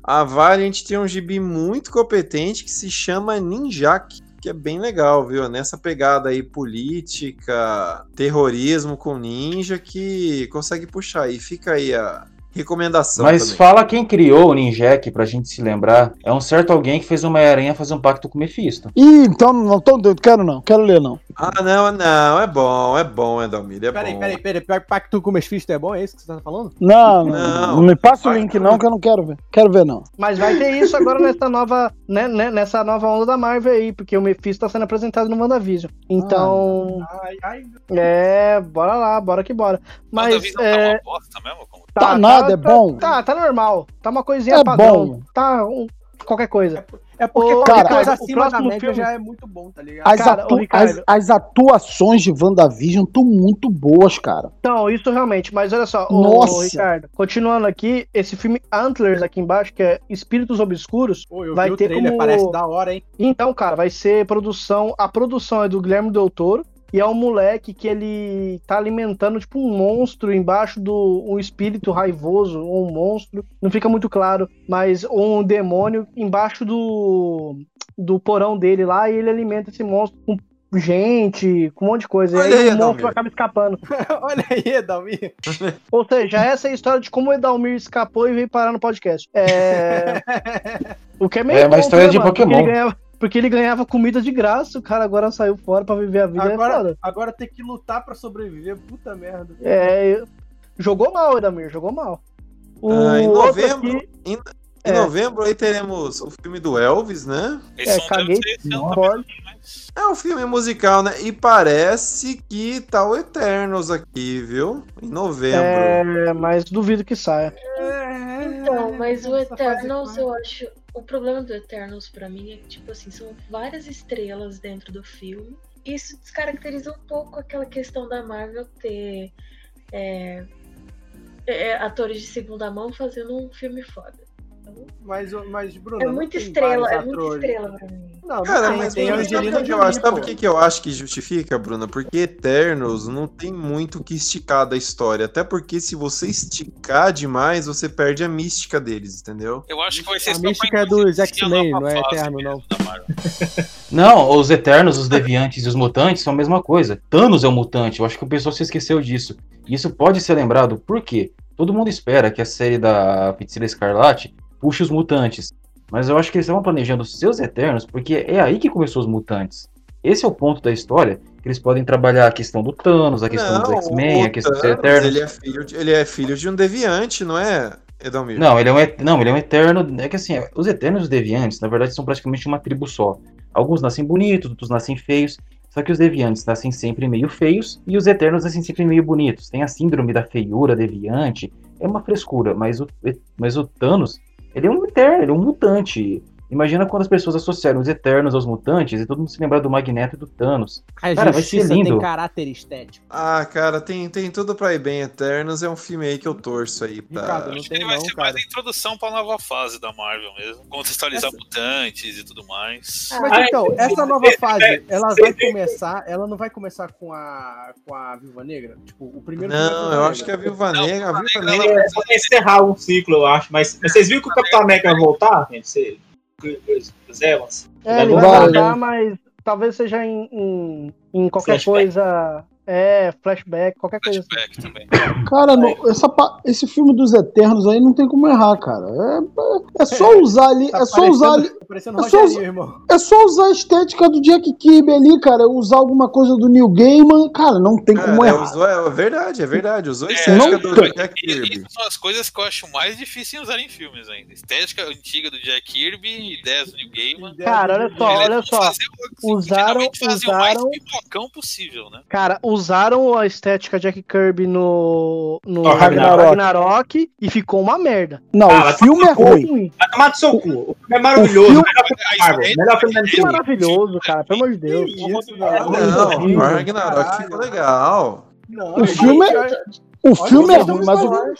A: a Valiant tem um gibi muito competente que se chama Ninjak, que é bem legal, viu? Nessa pegada aí política, terrorismo com ninja, que consegue puxar aí. Fica aí a recomendação
G: Mas
A: também.
G: fala quem criou o Ninjak pra gente se lembrar. É um certo alguém que fez uma aranha fazer um pacto com o Mephisto.
F: Ih, então não tô doido, quero não, quero ler não.
A: Ah, não, não, é bom, é bom, Edalmir, é
D: Peraí,
A: bom.
D: peraí, peraí, peraí. Pacto com o Mephisto é bom? É isso que você tá falando?
F: Não, não,
A: Não.
F: me passa o link não, que eu não quero ver. Quero ver não.
C: Mas vai ter isso agora nessa nova, né, né, nessa nova onda da Marvel aí, porque o Mephisto tá sendo apresentado no WandaVision. Então,
D: Ai, ai,
C: é, bora lá, bora que bora. Mas
E: WandaVision
C: é,
E: tá uma bosta mesmo? Como...
F: Tá nada, é bom.
C: Tá, tá normal. Tá uma coisinha
F: É
C: padrão.
F: bom.
C: Tá um- qualquer coisa.
D: É porque
C: Ô,
D: qualquer
C: Ricardo,
D: acima da média
C: filme-
D: já é muito bom, tá ligado?
F: As,
C: Cara,
F: atu-
C: ô, Ricardo.
F: as, as atuações de WandaVision estão muito boas, cara.
C: Então, isso realmente, mas olha só, ô,
F: Nossa.
C: Ricardo, continuando aqui, esse filme Antlers aqui embaixo, que é Espíritos Obscuros,
D: Pô, eu
C: vai
D: vi o
C: ter
D: trailer,
C: como...
D: parece da hora, hein?
C: Então, cara, vai ser produção. A produção é do Guilherme Del Toro. E é um moleque que ele tá alimentando, tipo, um monstro embaixo do. um espírito raivoso, ou um monstro. Não fica muito claro, mas um demônio embaixo do. do porão dele lá. E ele alimenta esse monstro com gente, com um monte de coisa.
A: Olha
C: e aí
A: aí,
C: o monstro acaba escapando.
D: Olha aí, Edalmir.
C: Ou seja, essa é a história de como o Edalmir escapou e veio parar no podcast. É. O que é meio
G: É uma
C: tonto,
G: história
C: né,
G: de
C: mano?
G: Pokémon.
C: Porque ele ganhava comida de graça, o cara agora saiu fora pra viver a vida. é
D: Agora,
C: foda.
D: agora tem que lutar pra sobreviver, puta merda.
C: É, jogou mal, Edamir, jogou mal. O
A: Ah, em novembro,
C: aqui-
A: em, em
C: É.
A: novembro aí teremos o filme do Elvis, né?
E: Esse
C: É,
E: não
C: caguei.
E: mas...
A: É um filme musical, né? E parece que tá o Eternos aqui, viu? Em novembro.
C: É, mas duvido que saia.
M: Então, mas o Eternals,
D: vai.
M: eu acho. O problema do Eternals pra mim é que, tipo assim, são várias estrelas dentro do filme. Isso descaracteriza um pouco aquela questão da Marvel ter é, é, atores de segunda mão fazendo um filme foda.
D: Mas, mas Bruno.
M: É
D: tem
M: estrela, é muita estrela pra mim.
D: Não,
A: Cara,
D: tem,
A: mas
D: tem Angelina
A: eu
D: Jolie,
A: acho? Sabe o que, que eu acho que justifica, Bruna? Porque Eternos não tem muito o que esticar da história. Até porque se você esticar demais, você perde a mística deles, entendeu?
E: Eu acho que vai ser
D: A mística é dos
E: a
D: X-Men, não é eterno, não.
G: Não, os Eternos, os Deviantes e os Mutantes são a mesma coisa. Thanos é um mutante, eu acho que o pessoal se esqueceu disso. E isso pode ser lembrado, por quê? Todo mundo espera que a série da Feiticeira Escarlate puxe os mutantes. Mas eu acho que eles estavam planejando os seus Eternos, porque é aí que começou os mutantes. Esse é o ponto da história, que eles podem trabalhar a questão do Thanos, a questão dos X-Men, a questão dos Eternos.
A: Ele é, filho de, ele é filho de um deviante, não é, Edalmir?
G: Não, ele é um, não, ele é um eterno. É que assim, os eternos e os deviantes, na verdade, são praticamente uma tribo só. Alguns nascem bonitos, outros nascem feios. Só que os deviantes nascem sempre meio feios e os eternos nascem sempre meio bonitos. Tem a síndrome da feiura deviante. É uma frescura, mas o, mas o Thanos, ele é um eterno, ele é um mutante. Imagina quando as pessoas associaram os eternos aos mutantes e todo mundo se lembrar do Magneto e do Thanos.
D: A
G: Cara, vai ser lindo.
D: tem caráter estético.
A: Ah, cara, tem, tem tudo pra ir bem. Eternos é um filme aí que eu torço aí pra.
D: Ricardo, não tem
E: ele vai
D: não,
E: ser
D: cara.
E: mais a introdução pra nova fase da Marvel mesmo. Contextualizar mutantes e tudo mais.
D: Mas
M: Ah,
D: então,
M: é,
D: essa nova fase, ela vai começar, ela não vai começar com a com a Viúva Negra? Tipo, o primeiro é
A: Não, eu
D: Negra.
A: acho que a Viúva
E: Não,
A: Negra. A Viúva
E: Negra,
A: Negra.
K: É, vai encerrar um ciclo, eu acho. Mas, mas vocês viram que o Capitão América vai voltar, gente? Você, Evans?
C: É, ele
K: Vai
F: voltar.
C: mas talvez seja em, em, em qualquer
K: Flashback.
C: coisa. É, flashback, qualquer coisa assim.
E: Flashback também.
F: Cara, não- essa, esse filme dos Eternos aí não tem como errar, cara. É, é só usar ali,
D: Tá
F: é só usar ali,
D: parecendo-
F: é
D: Rogerinho,
F: usar-
D: irmão.
F: é só usar a estética do Jack Kirby ali, cara. Usar alguma coisa do Neil Gaiman, cara, não tem como
A: Cara, é,
F: errar.
A: usou, é verdade, é verdade. Usou a
E: É,
A: estética
F: não
A: do
F: tem.
A: Jack Kirby.
E: isso são as coisas que eu acho mais difíceis em usar em filmes ainda. Estética antiga do Jack Kirby, ideias do New Gaiman.
C: Cara, olha só, olha só.
E: fazer o-
C: Usaram,
E: fazer o mais
C: usaram,
E: pipocão possível, né?
C: cara, usaram a estética Jack Kirby no, no
K: Oh,
F: Ragnarok.
C: Ragnarok e ficou uma merda.
F: Não,
K: Ah,
F: o filme é ruim.
K: Vai tomar do seu cu. O filme é maravilhoso.
F: Filme-
K: Melhor filme da Marvel. Melhor filme da
C: Que
K: MCU.
C: maravilhoso, cara, pelo amor de Deus.
D: Isso,
A: Não, o Ragnarok ficou legal.
D: Não,
F: O filme é, o filme é ruim, mas o,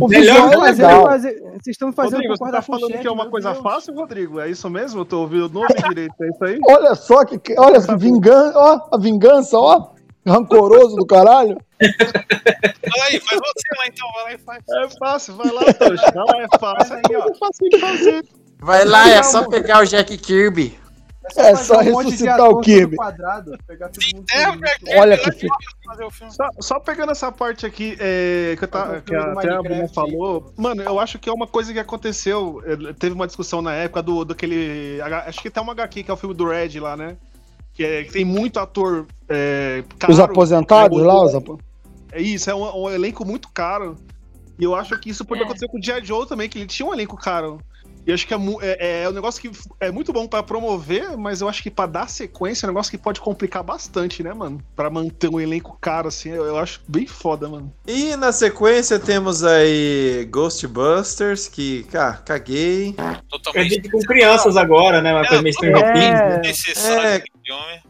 F: o
K: Melhor
F: visual é legal.
D: Vocês estão me fazendo
H: Rodrigo, você tá
D: com o
H: falando que é uma coisa
D: Deus.
H: fácil, Rodrigo? É isso mesmo? Eu tô ouvindo, não ouvi direito, é isso aí?
F: Olha só que, olha que vingança, ó, a vingança, ó, rancoroso do caralho.
E: Fala aí, faz você lá então, vai lá e faz.
H: É fácil, vai lá, lá, é fácil. É fácil de fazer.
A: Vai lá, é só pegar o Jack Kirby.
F: É só
D: um de
F: ressuscitar o Kirby.
D: Quadrado,
E: É. Jack
F: Olha
E: Kirby,
F: que
E: lá
F: fi-
E: fazer o filme.
H: Só, só pegando essa parte aqui é, que, eu tá, que até a
D: Minecraft.
H: falou, mano, eu acho que é uma coisa que aconteceu. Teve uma discussão na época do daquele. H- Acho que tem uma HQ que é o filme do Red lá, né? Que, é, que tem muito ator. É, caro,
F: Os aposentados lá, os apo-
H: É isso, é um, um elenco muito caro. E eu acho que isso pode
M: É.
H: acontecer com o G.I. Joe também, que ele tinha um elenco caro. E eu acho que é, mu- é, é um negócio que é muito bom pra promover, mas eu acho que pra dar sequência é um negócio que pode complicar bastante, né, mano? Pra manter um elenco caro, assim, eu, eu acho bem foda, mano.
A: E na sequência temos aí Ghostbusters, que, cara, caguei.
E: Totalmente
K: Acredito com crianças agora, né? Uma coisa meio
C: É.
K: Né?
A: É.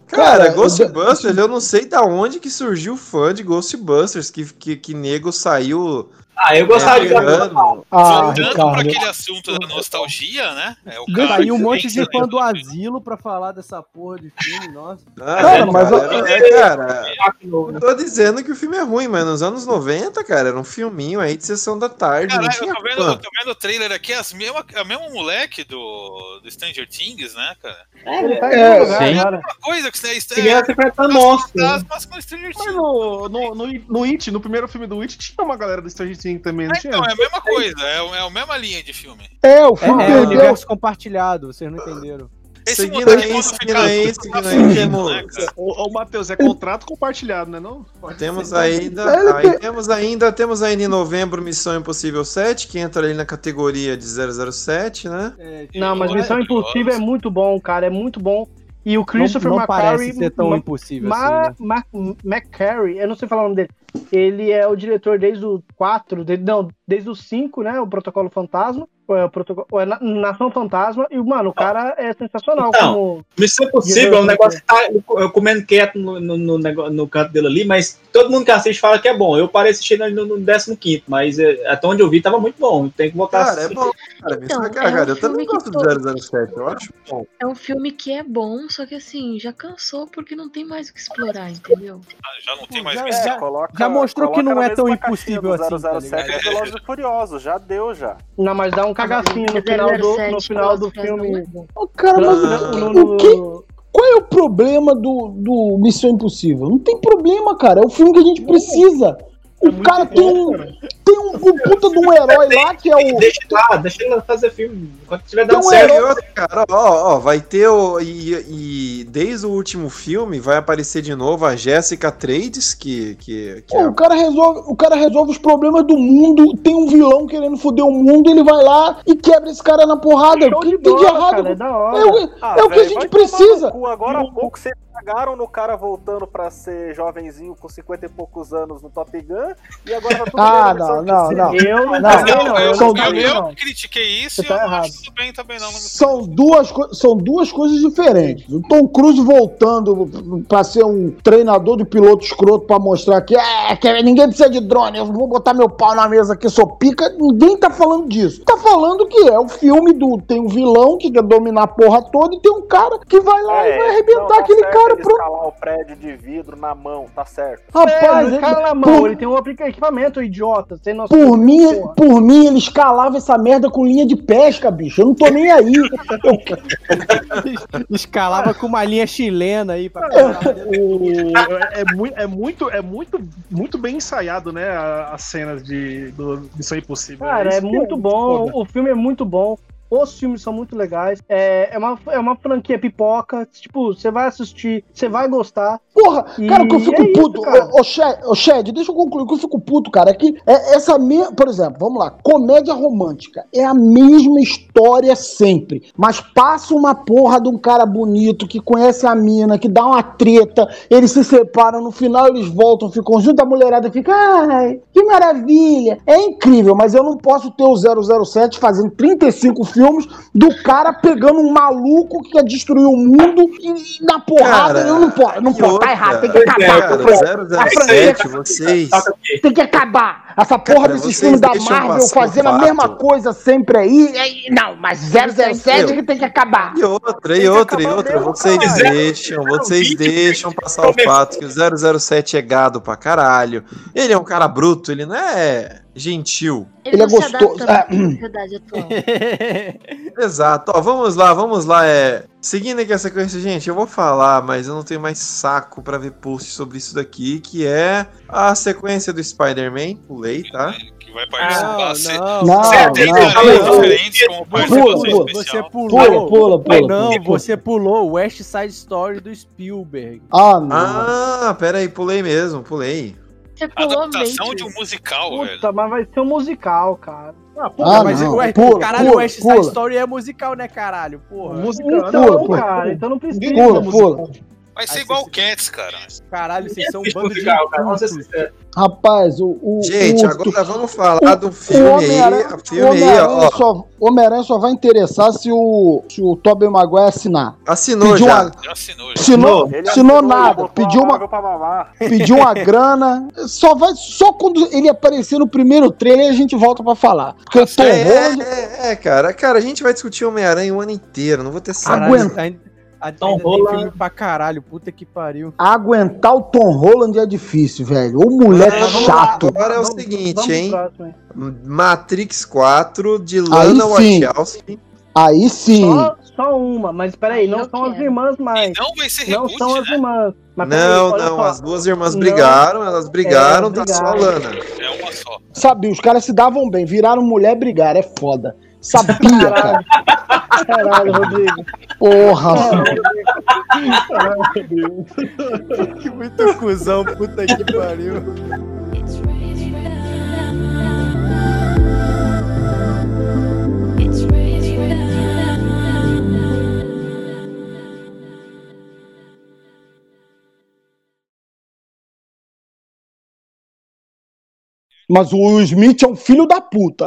A: Cara, Ghostbusters, eu não sei da onde que surgiu o fã de Ghostbusters, que, que, que nego saiu.
K: Ah, eu gostava de
A: pegando.
F: Ah,
E: Voltando
F: Ricardo.
E: aquele assunto da nostalgia, né? É o
D: Saiu
E: cara
D: um monte de fã do asilo pra falar dessa porra de filme, nossa.
A: Ah,
F: Cara,
A: é,
F: mas
A: cara,
F: eu-
A: é, cara,
K: de novo,
A: não
K: né?
A: tô dizendo que o filme é ruim, mas nos anos 90, cara, era um filminho aí de sessão da tarde.
E: Caralho, eu tô vendo, eu tô vendo o trailer aqui, as mesma, é o mesmo moleque do, do Stranger Things, né, cara?
C: Ele tá
F: É,
G: sim.
C: agora.
E: Uma coisa que você é
K: monstros. né?
H: Mas
E: Things.
H: no, no, no, no It, no primeiro filme do It, tinha uma galera do Stranger Things também, não
E: É,
H: tinha?
E: então, é a mesma coisa, é, é a mesma linha de filme.
F: É, o
D: É,
F: filme
D: é
F: perdeu.
D: universo compartilhado, vocês não entenderam.
E: Esse
A: Seguindo aí,
E: quando
A: seguindo aí, seguindo aí, temos-?
H: Ô, ô Matheus, é contrato compartilhado, né? Não?
A: Temos
F: Ele
A: ainda, aí
F: tem-
A: temos ainda, temos ainda em novembro Missão Impossível 7, que entra ali na categoria de 007, né?
D: É,
C: Não, mas Missão Impossível é muito bom, cara, é muito bom. E o
D: não,
C: Christopher
D: não
C: McQuarrie...
D: parece ser tão impossível
C: Ma-
D: assim, né?
C: Ma- McCarry, eu não sei falar o nome dele. Ele é o diretor desde o 4, de- não, desde o 5, né? O Protocolo Fantasma. É, o protocolo, é, Na- Nação Fantasma. E, mano, o cara é sensacional
K: Então,
C: como.
K: Missão Impossível é um negócio que tá eu comendo quieto no, no, no, no canto dele ali, mas todo mundo que assiste fala que é bom. Eu parei assistindo ali no, no 15, mas é, até onde eu vi tava muito bom. Tem que voltar a
A: Cara, é
K: assistir.
A: bom. Cara,
M: Então,
A: é cagada.
M: é um
A: eu também
M: que
A: gosto
M: to-
A: do 007, eu acho bom.
M: É um filme que é bom, só que assim, já cansou porque não tem mais o que explorar, entendeu?
E: Já não tem mais mistério.
D: já-
N: Coloca-
D: já mostrou que não é tão impossível
N: do
D: assim, tá
N: 007
D: ligado?
N: e Velozes e Furiosos, já deu já.
C: Não, mas dá um cagacinho no final do, no final do filme.
F: Ô, cara, mas o que, qual é o problema do, do Missão Impossível? Não tem problema, cara. É o filme que a gente precisa. O cara tem um, tem um, um puta de um herói lá que é o.
K: Deixa lá, deixa ele fazer filme. Enquanto tiver dando
A: um
K: certo.
A: herói, cara, ó, ó, vai ter o. E, e desde o último filme vai aparecer de novo a Jessica Trades, que, que, que
F: Pô,
A: é
F: o, cara resolve, o cara resolve os problemas do mundo. Tem um vilão querendo foder o mundo, ele vai lá e quebra esse cara na porrada. O que tem de errado?
C: cara, é da hora.
F: É o,
N: Ah,
F: é o que a gente precisa.
N: cu. Agora há pouco vocês cagaram no cara voltando pra ser jovenzinho com 50 e poucos anos no Top Gun e agora tá tudo
F: Ah, não, não, não.
C: Eu não
F: Não, não,
C: não.
E: eu,
C: Eu
F: são-
E: eu,
C: não.
E: critiquei isso
C: Você
E: e
C: tá
E: eu não
C: errado.
E: acho tudo bem também, não. não
F: São duas, são duas coisas diferentes. O Tom Cruise voltando pra ser um treinador de piloto escroto pra mostrar que, é, que ninguém precisa de drone, eu vou botar meu pau na mesa aqui, sou pica. Ninguém tá falando disso. Tá falando que é o filme do. Tem um vilão que quer dominar a porra toda e tem um cara que vai lá e vai arrebentar
N: não, tá
F: aquele
N: certo
F: cara.
N: Ele
F: Pronto.
N: escalar o prédio de vidro na mão, tá certo.
F: Rapaz,
C: é,
F: ele-
C: o cara na mão,
F: por-
C: ele tem um equipamento idiota, sem noção.
F: Por mim,
C: Porra.
F: por mim, ele escalava essa merda com linha de pesca, bicho. Eu não tô nem aí. Eu-
D: Escalava com uma linha chilena aí pra
H: O- é, é mui- é muito, é muito, muito bem ensaiado, né? As cenas de do Missão Impossível.
C: Cara, é
H: que
C: muito bom,
H: foda.
C: o filme é muito bom. Os filmes são muito legais. É, é, uma, é uma franquia pipoca. Tipo, você vai assistir, você vai gostar.
F: Porra, cara, o que eu fico
C: é isso,
F: puto,
C: cara.
F: ô, ô, Shed, ô, Shed, deixa eu concluir, o que eu fico puto, cara, é que é essa mesma, por exemplo, vamos lá, comédia romântica, é a mesma história sempre, mas passa uma porra de um cara bonito que conhece a mina, que dá uma treta, eles se separam, no final eles voltam, ficam juntos, a mulherada fica, ai, que maravilha, é incrível, mas eu não posso ter o 007 fazendo 35 filmes do cara pegando um maluco que quer destruir o mundo e, na porrada,
A: Cara,
F: eu não posso, não pode, tá errado, tem que
K: é,
F: acabar.
A: Cara,
F: A franquia
A: 007, vocês.
F: tem que acabar. Essa porra
A: Cara, vocês
F: filmes da Marvel fazendo a mesma coisa sempre aí. Não, mas 007 que tem que acabar.
A: E outra, e outra, e outra, vocês deixam, vocês deixam passar o fato que o 007 é gado pra caralho. Ele é um cara bruto, ele não é gentil.
F: Ele
M: não
F: é gostoso. Ah.
A: Exato. Ó, vamos lá, vamos lá. É... Seguindo aqui a sequência, gente, eu vou falar, mas eu não tenho mais saco pra ver post sobre isso daqui, que é a sequência do Spider-Man. Pulei, tá?
E: Que vai participar. se-
D: não,
F: Não.
D: Você pulou.
F: Pula, pula, pula.
D: não, você pulou West Side Story do Spielberg.
F: Ah, não.
A: Ah, pera aí, pulei mesmo, pulei.
M: Você pulou
E: Adaptação
M: Matrix.
E: de um musical, velho.
C: Puta, mas vai ser um musical, cara.
H: Ah, pô,
F: Ah,
D: mas
F: não.
D: o West,
F: Pula,
D: caralho,
F: pula,
D: o West
F: pula.
D: Side Story é musical, né, caralho? Porra.
H: música.
C: Então,
F: pula, pula.
C: cara, então não precisa.
F: Pula, pula.
E: Vai ser igual o Cats, cara.
D: Caralho, vocês são um bando de.
F: Rapaz, o. o
A: Gente,
F: o,
A: agora vamos falar
F: o-
A: do filme aí.
F: Homem-Aranha
A: filme aí,
F: Homem-Aranha
A: ó.
F: Homem-Aranha só vai interessar se o, se o Tobey Maguire assinar.
A: Assinou
F: Pediu
A: já.
F: uma-
E: Já assinou, já.
F: Assinou,
N: Ele
F: assinou nada. Pediu uma, pediu uma grana. Só vai só quando ele aparecer no primeiro trailer a gente volta pra falar. Porque o Tom
A: É, é, é, cara. Cara, a gente vai discutir Homem-Aranha o ano inteiro. Não vou ter saco.
F: Aguenta.
D: Ainda
K: Tom Holland.
D: filme pra caralho, puta que pariu.
F: aguentar o Tom Holland é difícil, velho. O moleque
A: vamos
F: chato.
A: Agora é o
C: Vamos-
A: seguinte,
C: vamos
A: hein?
C: próximo, hein?
A: Matrix 4 de Lana
F: sim.
A: Wachowski.
F: Aí sim.
C: Só, só uma, mas peraí,
M: Aí
C: não
M: eu
C: são as
M: quero.
C: irmãs mais.
E: Não vai ser
C: Não
E: reboot,
C: são as
E: né?
C: irmãs. Mas
A: Não, não,
C: só.
A: as duas irmãs
C: Não.
A: brigaram, elas brigaram,
C: É,
A: tá só a
C: brigaram.
A: Lana.
E: É uma só.
F: Sabia, os caras se davam bem, viraram mulher brigar, é foda. Sabia, cara.
C: Caralho, Rodrigo.
F: Porra.
D: Que muito cuzão, puta que pariu.
F: Mas o Will Smith é um filho da puta.